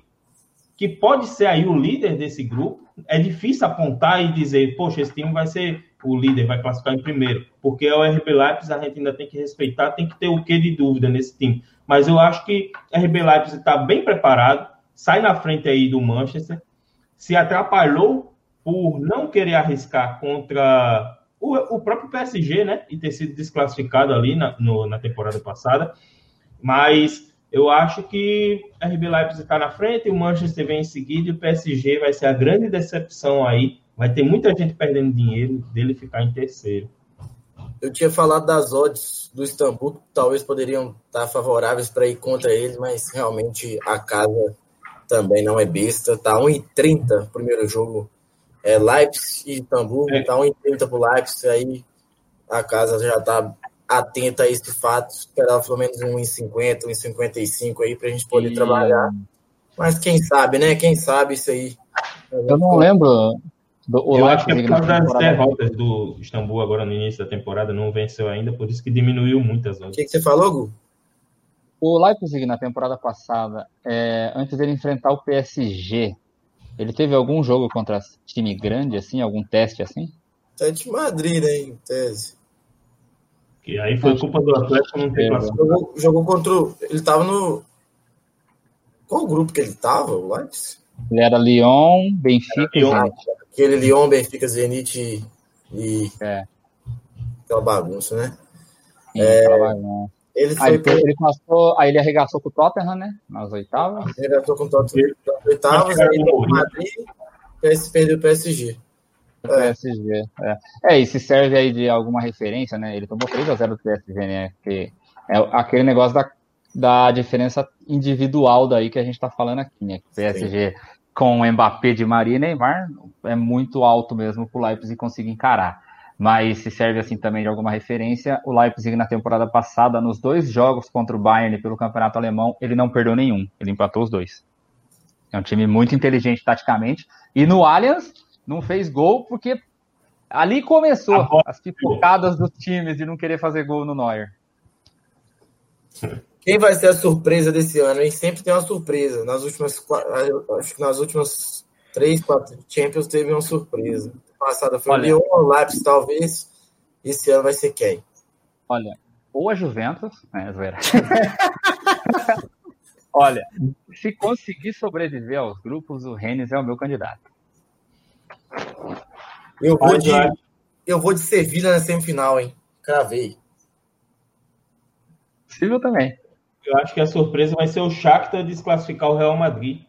que pode ser aí o líder desse grupo. É difícil apontar e dizer, poxa, esse time vai ser o líder, vai classificar em primeiro, porque é o RB Leipzig, a gente ainda tem que respeitar, tem que ter o quê de dúvida nesse time. Mas eu acho que RB Leipzig está bem preparado, sai na frente aí do Manchester, se atrapalhou por não querer arriscar contra o, o próprio PSG, né? E ter sido desclassificado ali na, no, na temporada passada. Mas eu acho que a RB Leipzig está na frente, o Manchester vem em seguida e o PSG vai ser a grande decepção aí. Vai ter muita gente perdendo dinheiro dele ficar em terceiro. Eu tinha falado das odds do Istambul, que talvez poderiam estar favoráveis para ir contra ele, mas realmente a casa também não é besta. Tá 1,30 o primeiro jogo. É Leipzig e Istambul, é. tá 1,30 pro Leipzig, aí a casa já tá atenta a esse fato, esperava pelo menos 1,50, 1,55 aí pra gente poder e... trabalhar. Mas quem sabe, né? Quem sabe isso aí. Eu não lembro do, eu acho que é por causa das derrotas do Istambul agora no início da temporada, não venceu ainda, por isso que diminuiu muito as odds. O que, que, você falou, Gu? O Leipzig na temporada passada, é, antes dele enfrentar o PSG, ele teve algum jogo contra time grande, assim, algum teste assim? Teste de Madrid, né, em tese. Que aí foi culpa do Atlético não ter classificado. Jogou, jogou contra. Ele tava no. Qual grupo que ele tava, o Leipzig? Ele era Lyon, Benfica era Lyon, Aquele Lyon, Benfica, Zenit e. É. Aquela bagunça, né? Sim, é, bagunça. Ele, aí, ele passou, aí ele arregaçou com o Tottenham, né? Nas oitavas. Ele arregaçou com o Tottenham nas oitavas, aí o Madrid, perdeu o PSG. O PSG, é. é. e se serve aí de alguma referência, né? Ele tomou 3x0 do PSG, né? Porque é aquele negócio da, da diferença individual daí que a gente tá falando aqui, né? O PSG Sim com Mbappé de Maria e Neymar é muito alto mesmo para o Leipzig conseguir encarar. Mas se serve assim também de alguma referência, o Leipzig na temporada passada, nos dois jogos contra o Bayern pelo Campeonato Alemão, ele não perdeu nenhum, ele empatou os dois. É um time muito inteligente taticamente. E no Allianz não fez gol porque ali começou as pipocadas dos times de não querer fazer gol no Neuer. Quem vai ser a surpresa desse ano? hein? sempre tem uma surpresa. Nas últimas, acho que nas últimas três, quatro Champions teve uma surpresa. Passada foi Olha, o Lyon, o Leipzig, talvez. Esse ano vai ser quem? Olha, ou a Juventus, né, Zoeira? Olha, se conseguir sobreviver aos grupos, o Rennes é o meu candidato. Eu vou de, eu vou de Sevilha na semifinal, hein? Cravei. Possível também. Eu acho que a surpresa vai ser o Shakhtar desclassificar o Real Madrid.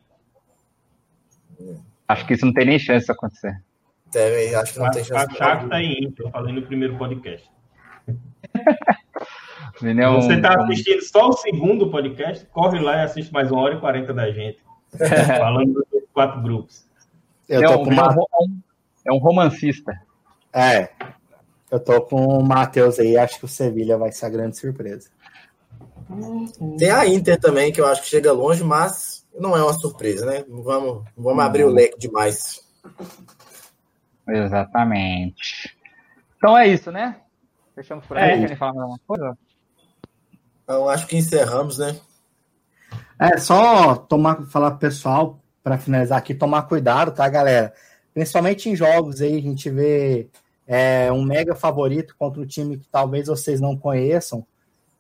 Acho que isso não tem nem chance de acontecer. Também, acho que não a, tem chance. A Shakhtar e Inter, eu falei no primeiro podcast. É Você está assistindo só o segundo podcast, corre lá e assiste mais uma hora e quarenta da gente. falando dos quatro grupos. Eu é, um, uma... é um romancista. É. Eu tô com o Matheus aí, acho que o Sevilha vai ser a grande surpresa. Tem a Inter também, que eu acho que chega longe, mas não é uma surpresa, né? Não vamos, não vamos abrir o leque demais. Exatamente. Então é isso, né? Fechamos por aí. É. Querem falar alguma coisa? Eu acho que encerramos, né? É só tomar, falar pro pessoal, para finalizar aqui, tomar cuidado, tá, galera? Principalmente em jogos aí, a gente vê é, um mega favorito contra um time que talvez vocês não conheçam.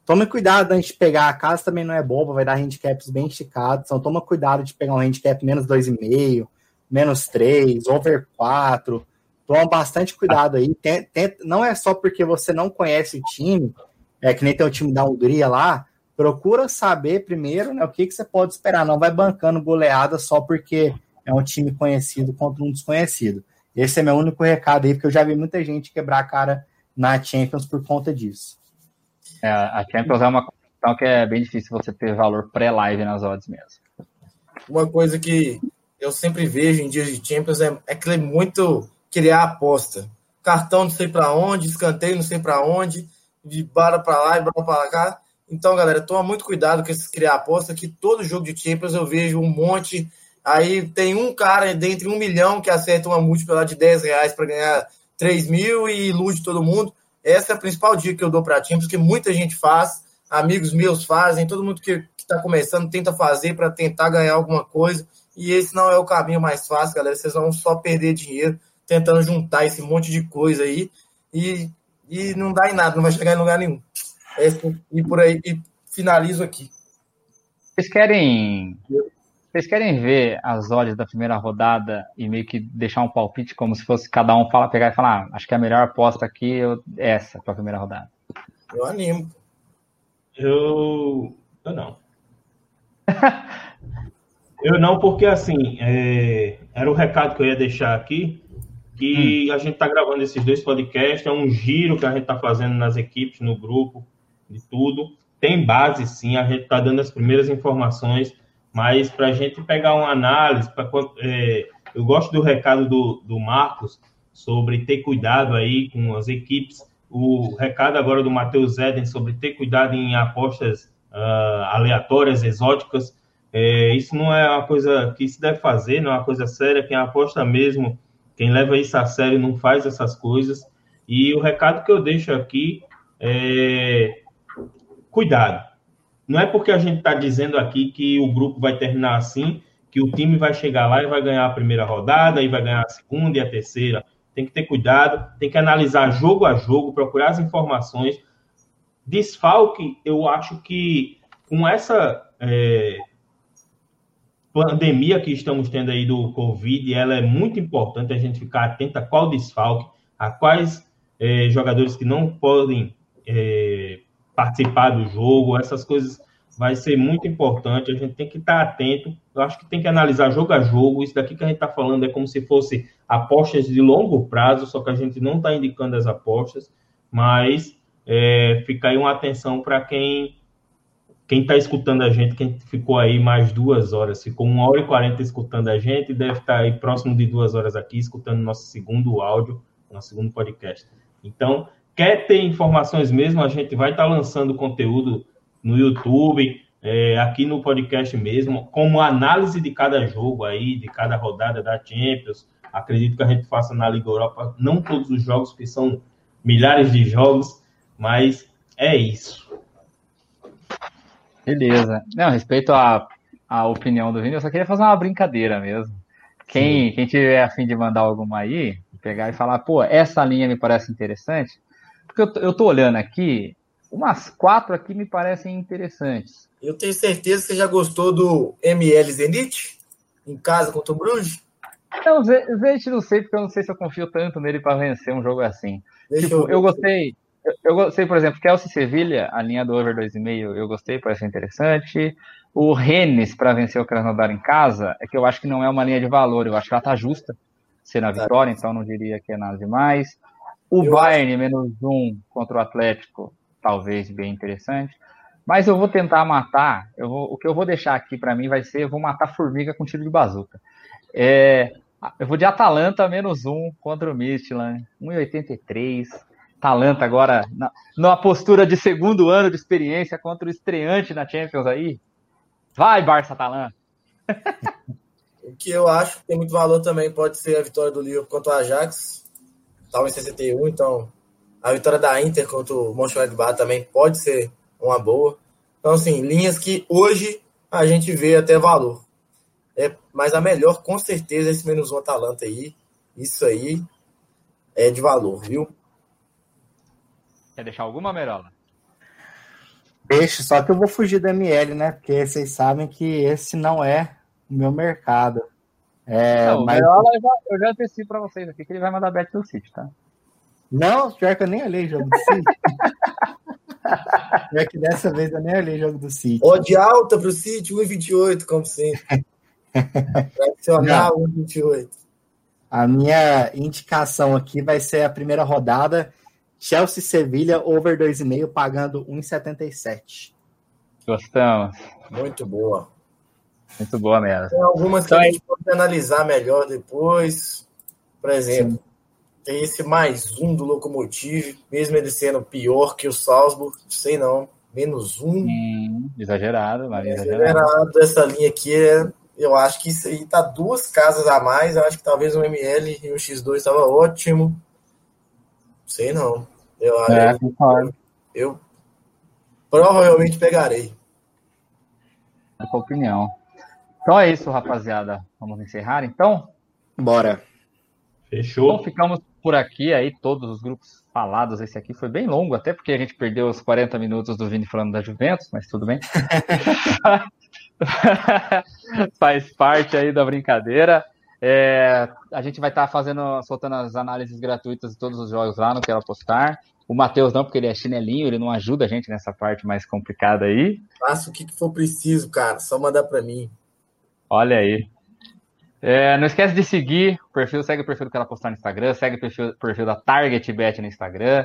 Tome cuidado antes de pegar. A casa também não é boba, vai dar handicaps bem esticados. Então, toma cuidado de pegar um handicap menos 2,5, menos 3, over 4. Toma bastante cuidado aí. Tenta, não é só porque você não conhece o time, é que nem tem o time da Hungria lá. Procura saber primeiro né, o que, que você pode esperar. Não vai bancando goleada só porque é um time conhecido contra um desconhecido. Esse é meu único recado aí, porque eu já vi muita gente quebrar a cara na Champions por conta disso. É, a Champions é uma competição que é bem difícil você ter valor pré-live nas odds mesmo. Uma coisa que eu sempre vejo em dias de Champions é, é que é muito criar aposta. Cartão não sei para onde, escanteio não sei para onde, de bara para lá e bara para cá. Então, galera, toma muito cuidado com esses criar aposta, que todo jogo de Champions eu vejo um monte. Aí tem um cara dentre um milhão que acerta uma múltipla de 10 reais para ganhar 3 mil e ilude todo mundo. Essa é a principal dica que eu dou para time, porque muita gente faz, amigos meus fazem, todo mundo que está começando tenta fazer para tentar ganhar alguma coisa. E esse não é o caminho mais fácil, galera. Vocês vão só perder dinheiro tentando juntar esse monte de coisa aí e, e não dá em nada, não vai chegar em lugar nenhum. Esse, e por aí, e finalizo aqui. Vocês querem vocês querem ver as odds da primeira rodada e meio que deixar um palpite como se fosse cada um fala, pegar e falar, ah, acho que a melhor aposta aqui é essa para a primeira rodada. Eu animo. Eu, eu não. eu não, porque assim, é... era o recado que eu ia deixar aqui, que hum. a gente está gravando esses dois podcasts, é um giro que a gente está fazendo nas equipes, no grupo, de tudo. Tem base, sim, a gente está dando as primeiras informações mas para a gente pegar uma análise, pra, é, eu gosto do recado do, do Marcos sobre ter cuidado aí com as equipes, o recado agora do Matheus Eden sobre ter cuidado em apostas uh, aleatórias, exóticas, é, isso não é uma coisa que se deve fazer, não é uma coisa séria, quem aposta mesmo, quem leva isso a sério não faz essas coisas, e o recado que eu deixo aqui é cuidado, não é porque a gente está dizendo aqui que o grupo vai terminar assim, que o time vai chegar lá e vai ganhar a primeira rodada, e vai ganhar a segunda e a terceira. Tem que ter cuidado, tem que analisar jogo a jogo, procurar as informações. Desfalque, eu acho que com essa é, pandemia que estamos tendo aí do Covid, ela é muito importante a gente ficar atento a qual desfalque, a quais é, jogadores que não podem é, participar do jogo, essas coisas vai ser muito importante. A gente tem que estar atento. Eu acho que tem que analisar jogo a jogo. Isso daqui que a gente está falando é como se fosse apostas de longo prazo, só que a gente não está indicando as apostas, mas é, fica aí uma atenção para quem quem está escutando a gente, quem ficou aí mais duas horas, ficou uma hora e quarenta escutando a gente, deve estar tá aí próximo de duas horas aqui, escutando nosso segundo áudio, nosso segundo podcast. Então, quer ter informações mesmo, a gente vai estar tá lançando conteúdo no YouTube, é, aqui no podcast mesmo, como análise de cada jogo aí, de cada rodada da Champions. Acredito que a gente faça na Liga Europa, não todos os jogos, porque são milhares de jogos, mas é isso. Beleza. Não, respeito à, à opinião do Vini, eu só queria fazer uma brincadeira mesmo. Quem, quem tiver afim de mandar alguma aí, pegar e falar, pô, essa linha me parece interessante, porque eu, eu tô olhando aqui, umas quatro aqui me parecem interessantes. Eu tenho certeza que você já gostou do ML Zenit em casa contra o Bruges? Não, Zenit não sei, porque eu não sei se eu confio tanto nele para vencer um jogo assim. Deixa tipo, eu, eu gostei. Eu, eu gostei, por exemplo, Kelsey Sevilha, a linha do over 2,5, eu gostei, parece interessante. O Rennes para vencer o Krasnodar em casa, é que eu acho que não é uma linha de valor, eu acho que ela tá justa ser na vitória, então não diria que é nada demais. O eu Bayern, acho... menos um contra o Atlético, talvez bem interessante. Mas eu vou tentar matar. Eu vou, o que eu vou deixar aqui para mim vai ser: eu vou matar formiga com tiro de bazuca. É, eu vou de Atalanta menos um contra o Midland, 1,83. Atalanta agora na, numa postura de segundo ano de experiência contra o estreante na Champions aí. Vai, Barça Atalanta. o que eu acho que tem muito valor também pode ser a vitória do Liverpool contra o Ajax estava em 61, então a vitória da Inter contra o Mönchengladbach também pode ser uma boa. Então, assim, linhas que hoje a gente vê até valor. É, mas a melhor, com certeza, é esse menos um Atalanta aí. Isso aí é de valor, viu? Quer deixar alguma, Merola? Deixa, só que eu vou fugir do ML, né? Porque vocês sabem que esse não é o meu mercado. É, não, mas... eu já, eu já antecipo para vocês aqui que ele vai mandar bet no City, tá? Não, pior que eu nem olhei jogo do City. pior que dessa vez eu nem olhei jogo do City. Odd alta pro City, 1,28, como sempre. Tradicional, 1,28. A minha indicação aqui vai ser a primeira rodada. Chelsea Sevilha over 2,5 pagando 1,77. Gostamos. Muito boa. Muito boa mesmo. Tem algumas que então, a gente pode analisar melhor depois. Por exemplo, Sim. tem esse mais um do Locomotive, mesmo ele sendo pior que o Salzburg, sei não, menos um. Hum, exagerado, mas é exagerado. exagerado. Essa linha aqui é. Eu acho que isso aí tá duas casas a mais. Eu acho que talvez um ML e um X2 estava ótimo. Sei não. Eu, é, eu, eu provavelmente pegarei. É a opinião. Então é isso, rapaziada. Vamos encerrar então? Bora. Fechou. Então ficamos por aqui aí, todos os grupos falados. Esse aqui foi bem longo, até porque a gente perdeu os 40 minutos do Vini falando da Juventus, mas tudo bem. Faz parte aí da brincadeira. É, a gente vai estar tá fazendo, soltando as análises gratuitas de todos os jogos lá no Quero Apostar. O Matheus não, porque ele é chinelinho, ele não ajuda a gente nessa parte mais complicada aí. Faça o que for preciso, cara, só mandar para mim. Olha aí. É, não esquece de seguir o perfil, segue o perfil do Quero Apostar no Instagram, segue o perfil, perfil da Target Bet no Instagram.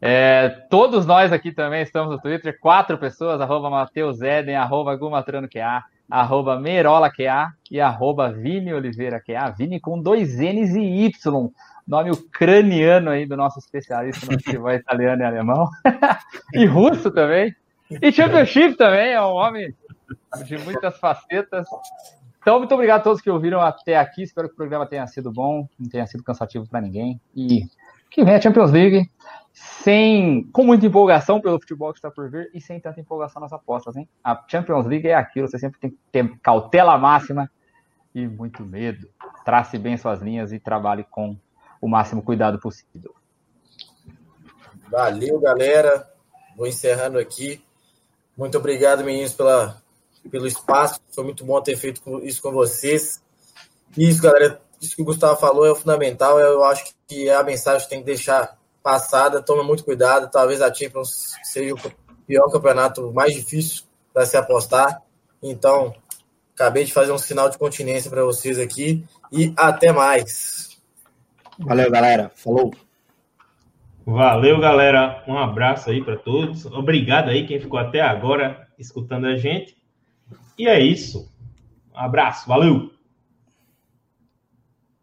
É, todos nós aqui também estamos no Twitter, quatro pessoas, arroba Matheus Eden, arroba Gumatrano QA, arroba Merola QA e arroba Vini Oliveira QA, Vini com dois N's e Y, nome ucraniano aí do nosso especialista no futebol italiano e alemão, e russo também, e Championship também, é um homem de muitas facetas. Então, muito obrigado a todos que ouviram até aqui, espero que o programa tenha sido bom, não tenha sido cansativo para ninguém, e que venha a Champions League, sem, com muita empolgação pelo futebol que está por vir e sem tanta empolgação nas apostas, hein? A Champions League é aquilo, você sempre tem que ter cautela máxima e muito medo. Trace bem suas linhas e trabalhe com o máximo cuidado possível. Valeu, galera. Vou encerrando aqui. Muito obrigado, meninos, pela, pelo espaço. Foi muito bom ter feito isso com vocês. Isso, galera. Isso que o Gustavo falou é o fundamental. Eu acho que é a mensagem que tem que deixar passada, toma muito cuidado. Talvez a Champions seja o pior campeonato mais difícil para se apostar. Então, acabei de fazer um sinal de continência para vocês aqui e até mais. Valeu, galera. Falou. Valeu, galera. Um abraço aí para todos. Obrigado aí quem ficou até agora escutando a gente. E é isso. Um abraço. Valeu.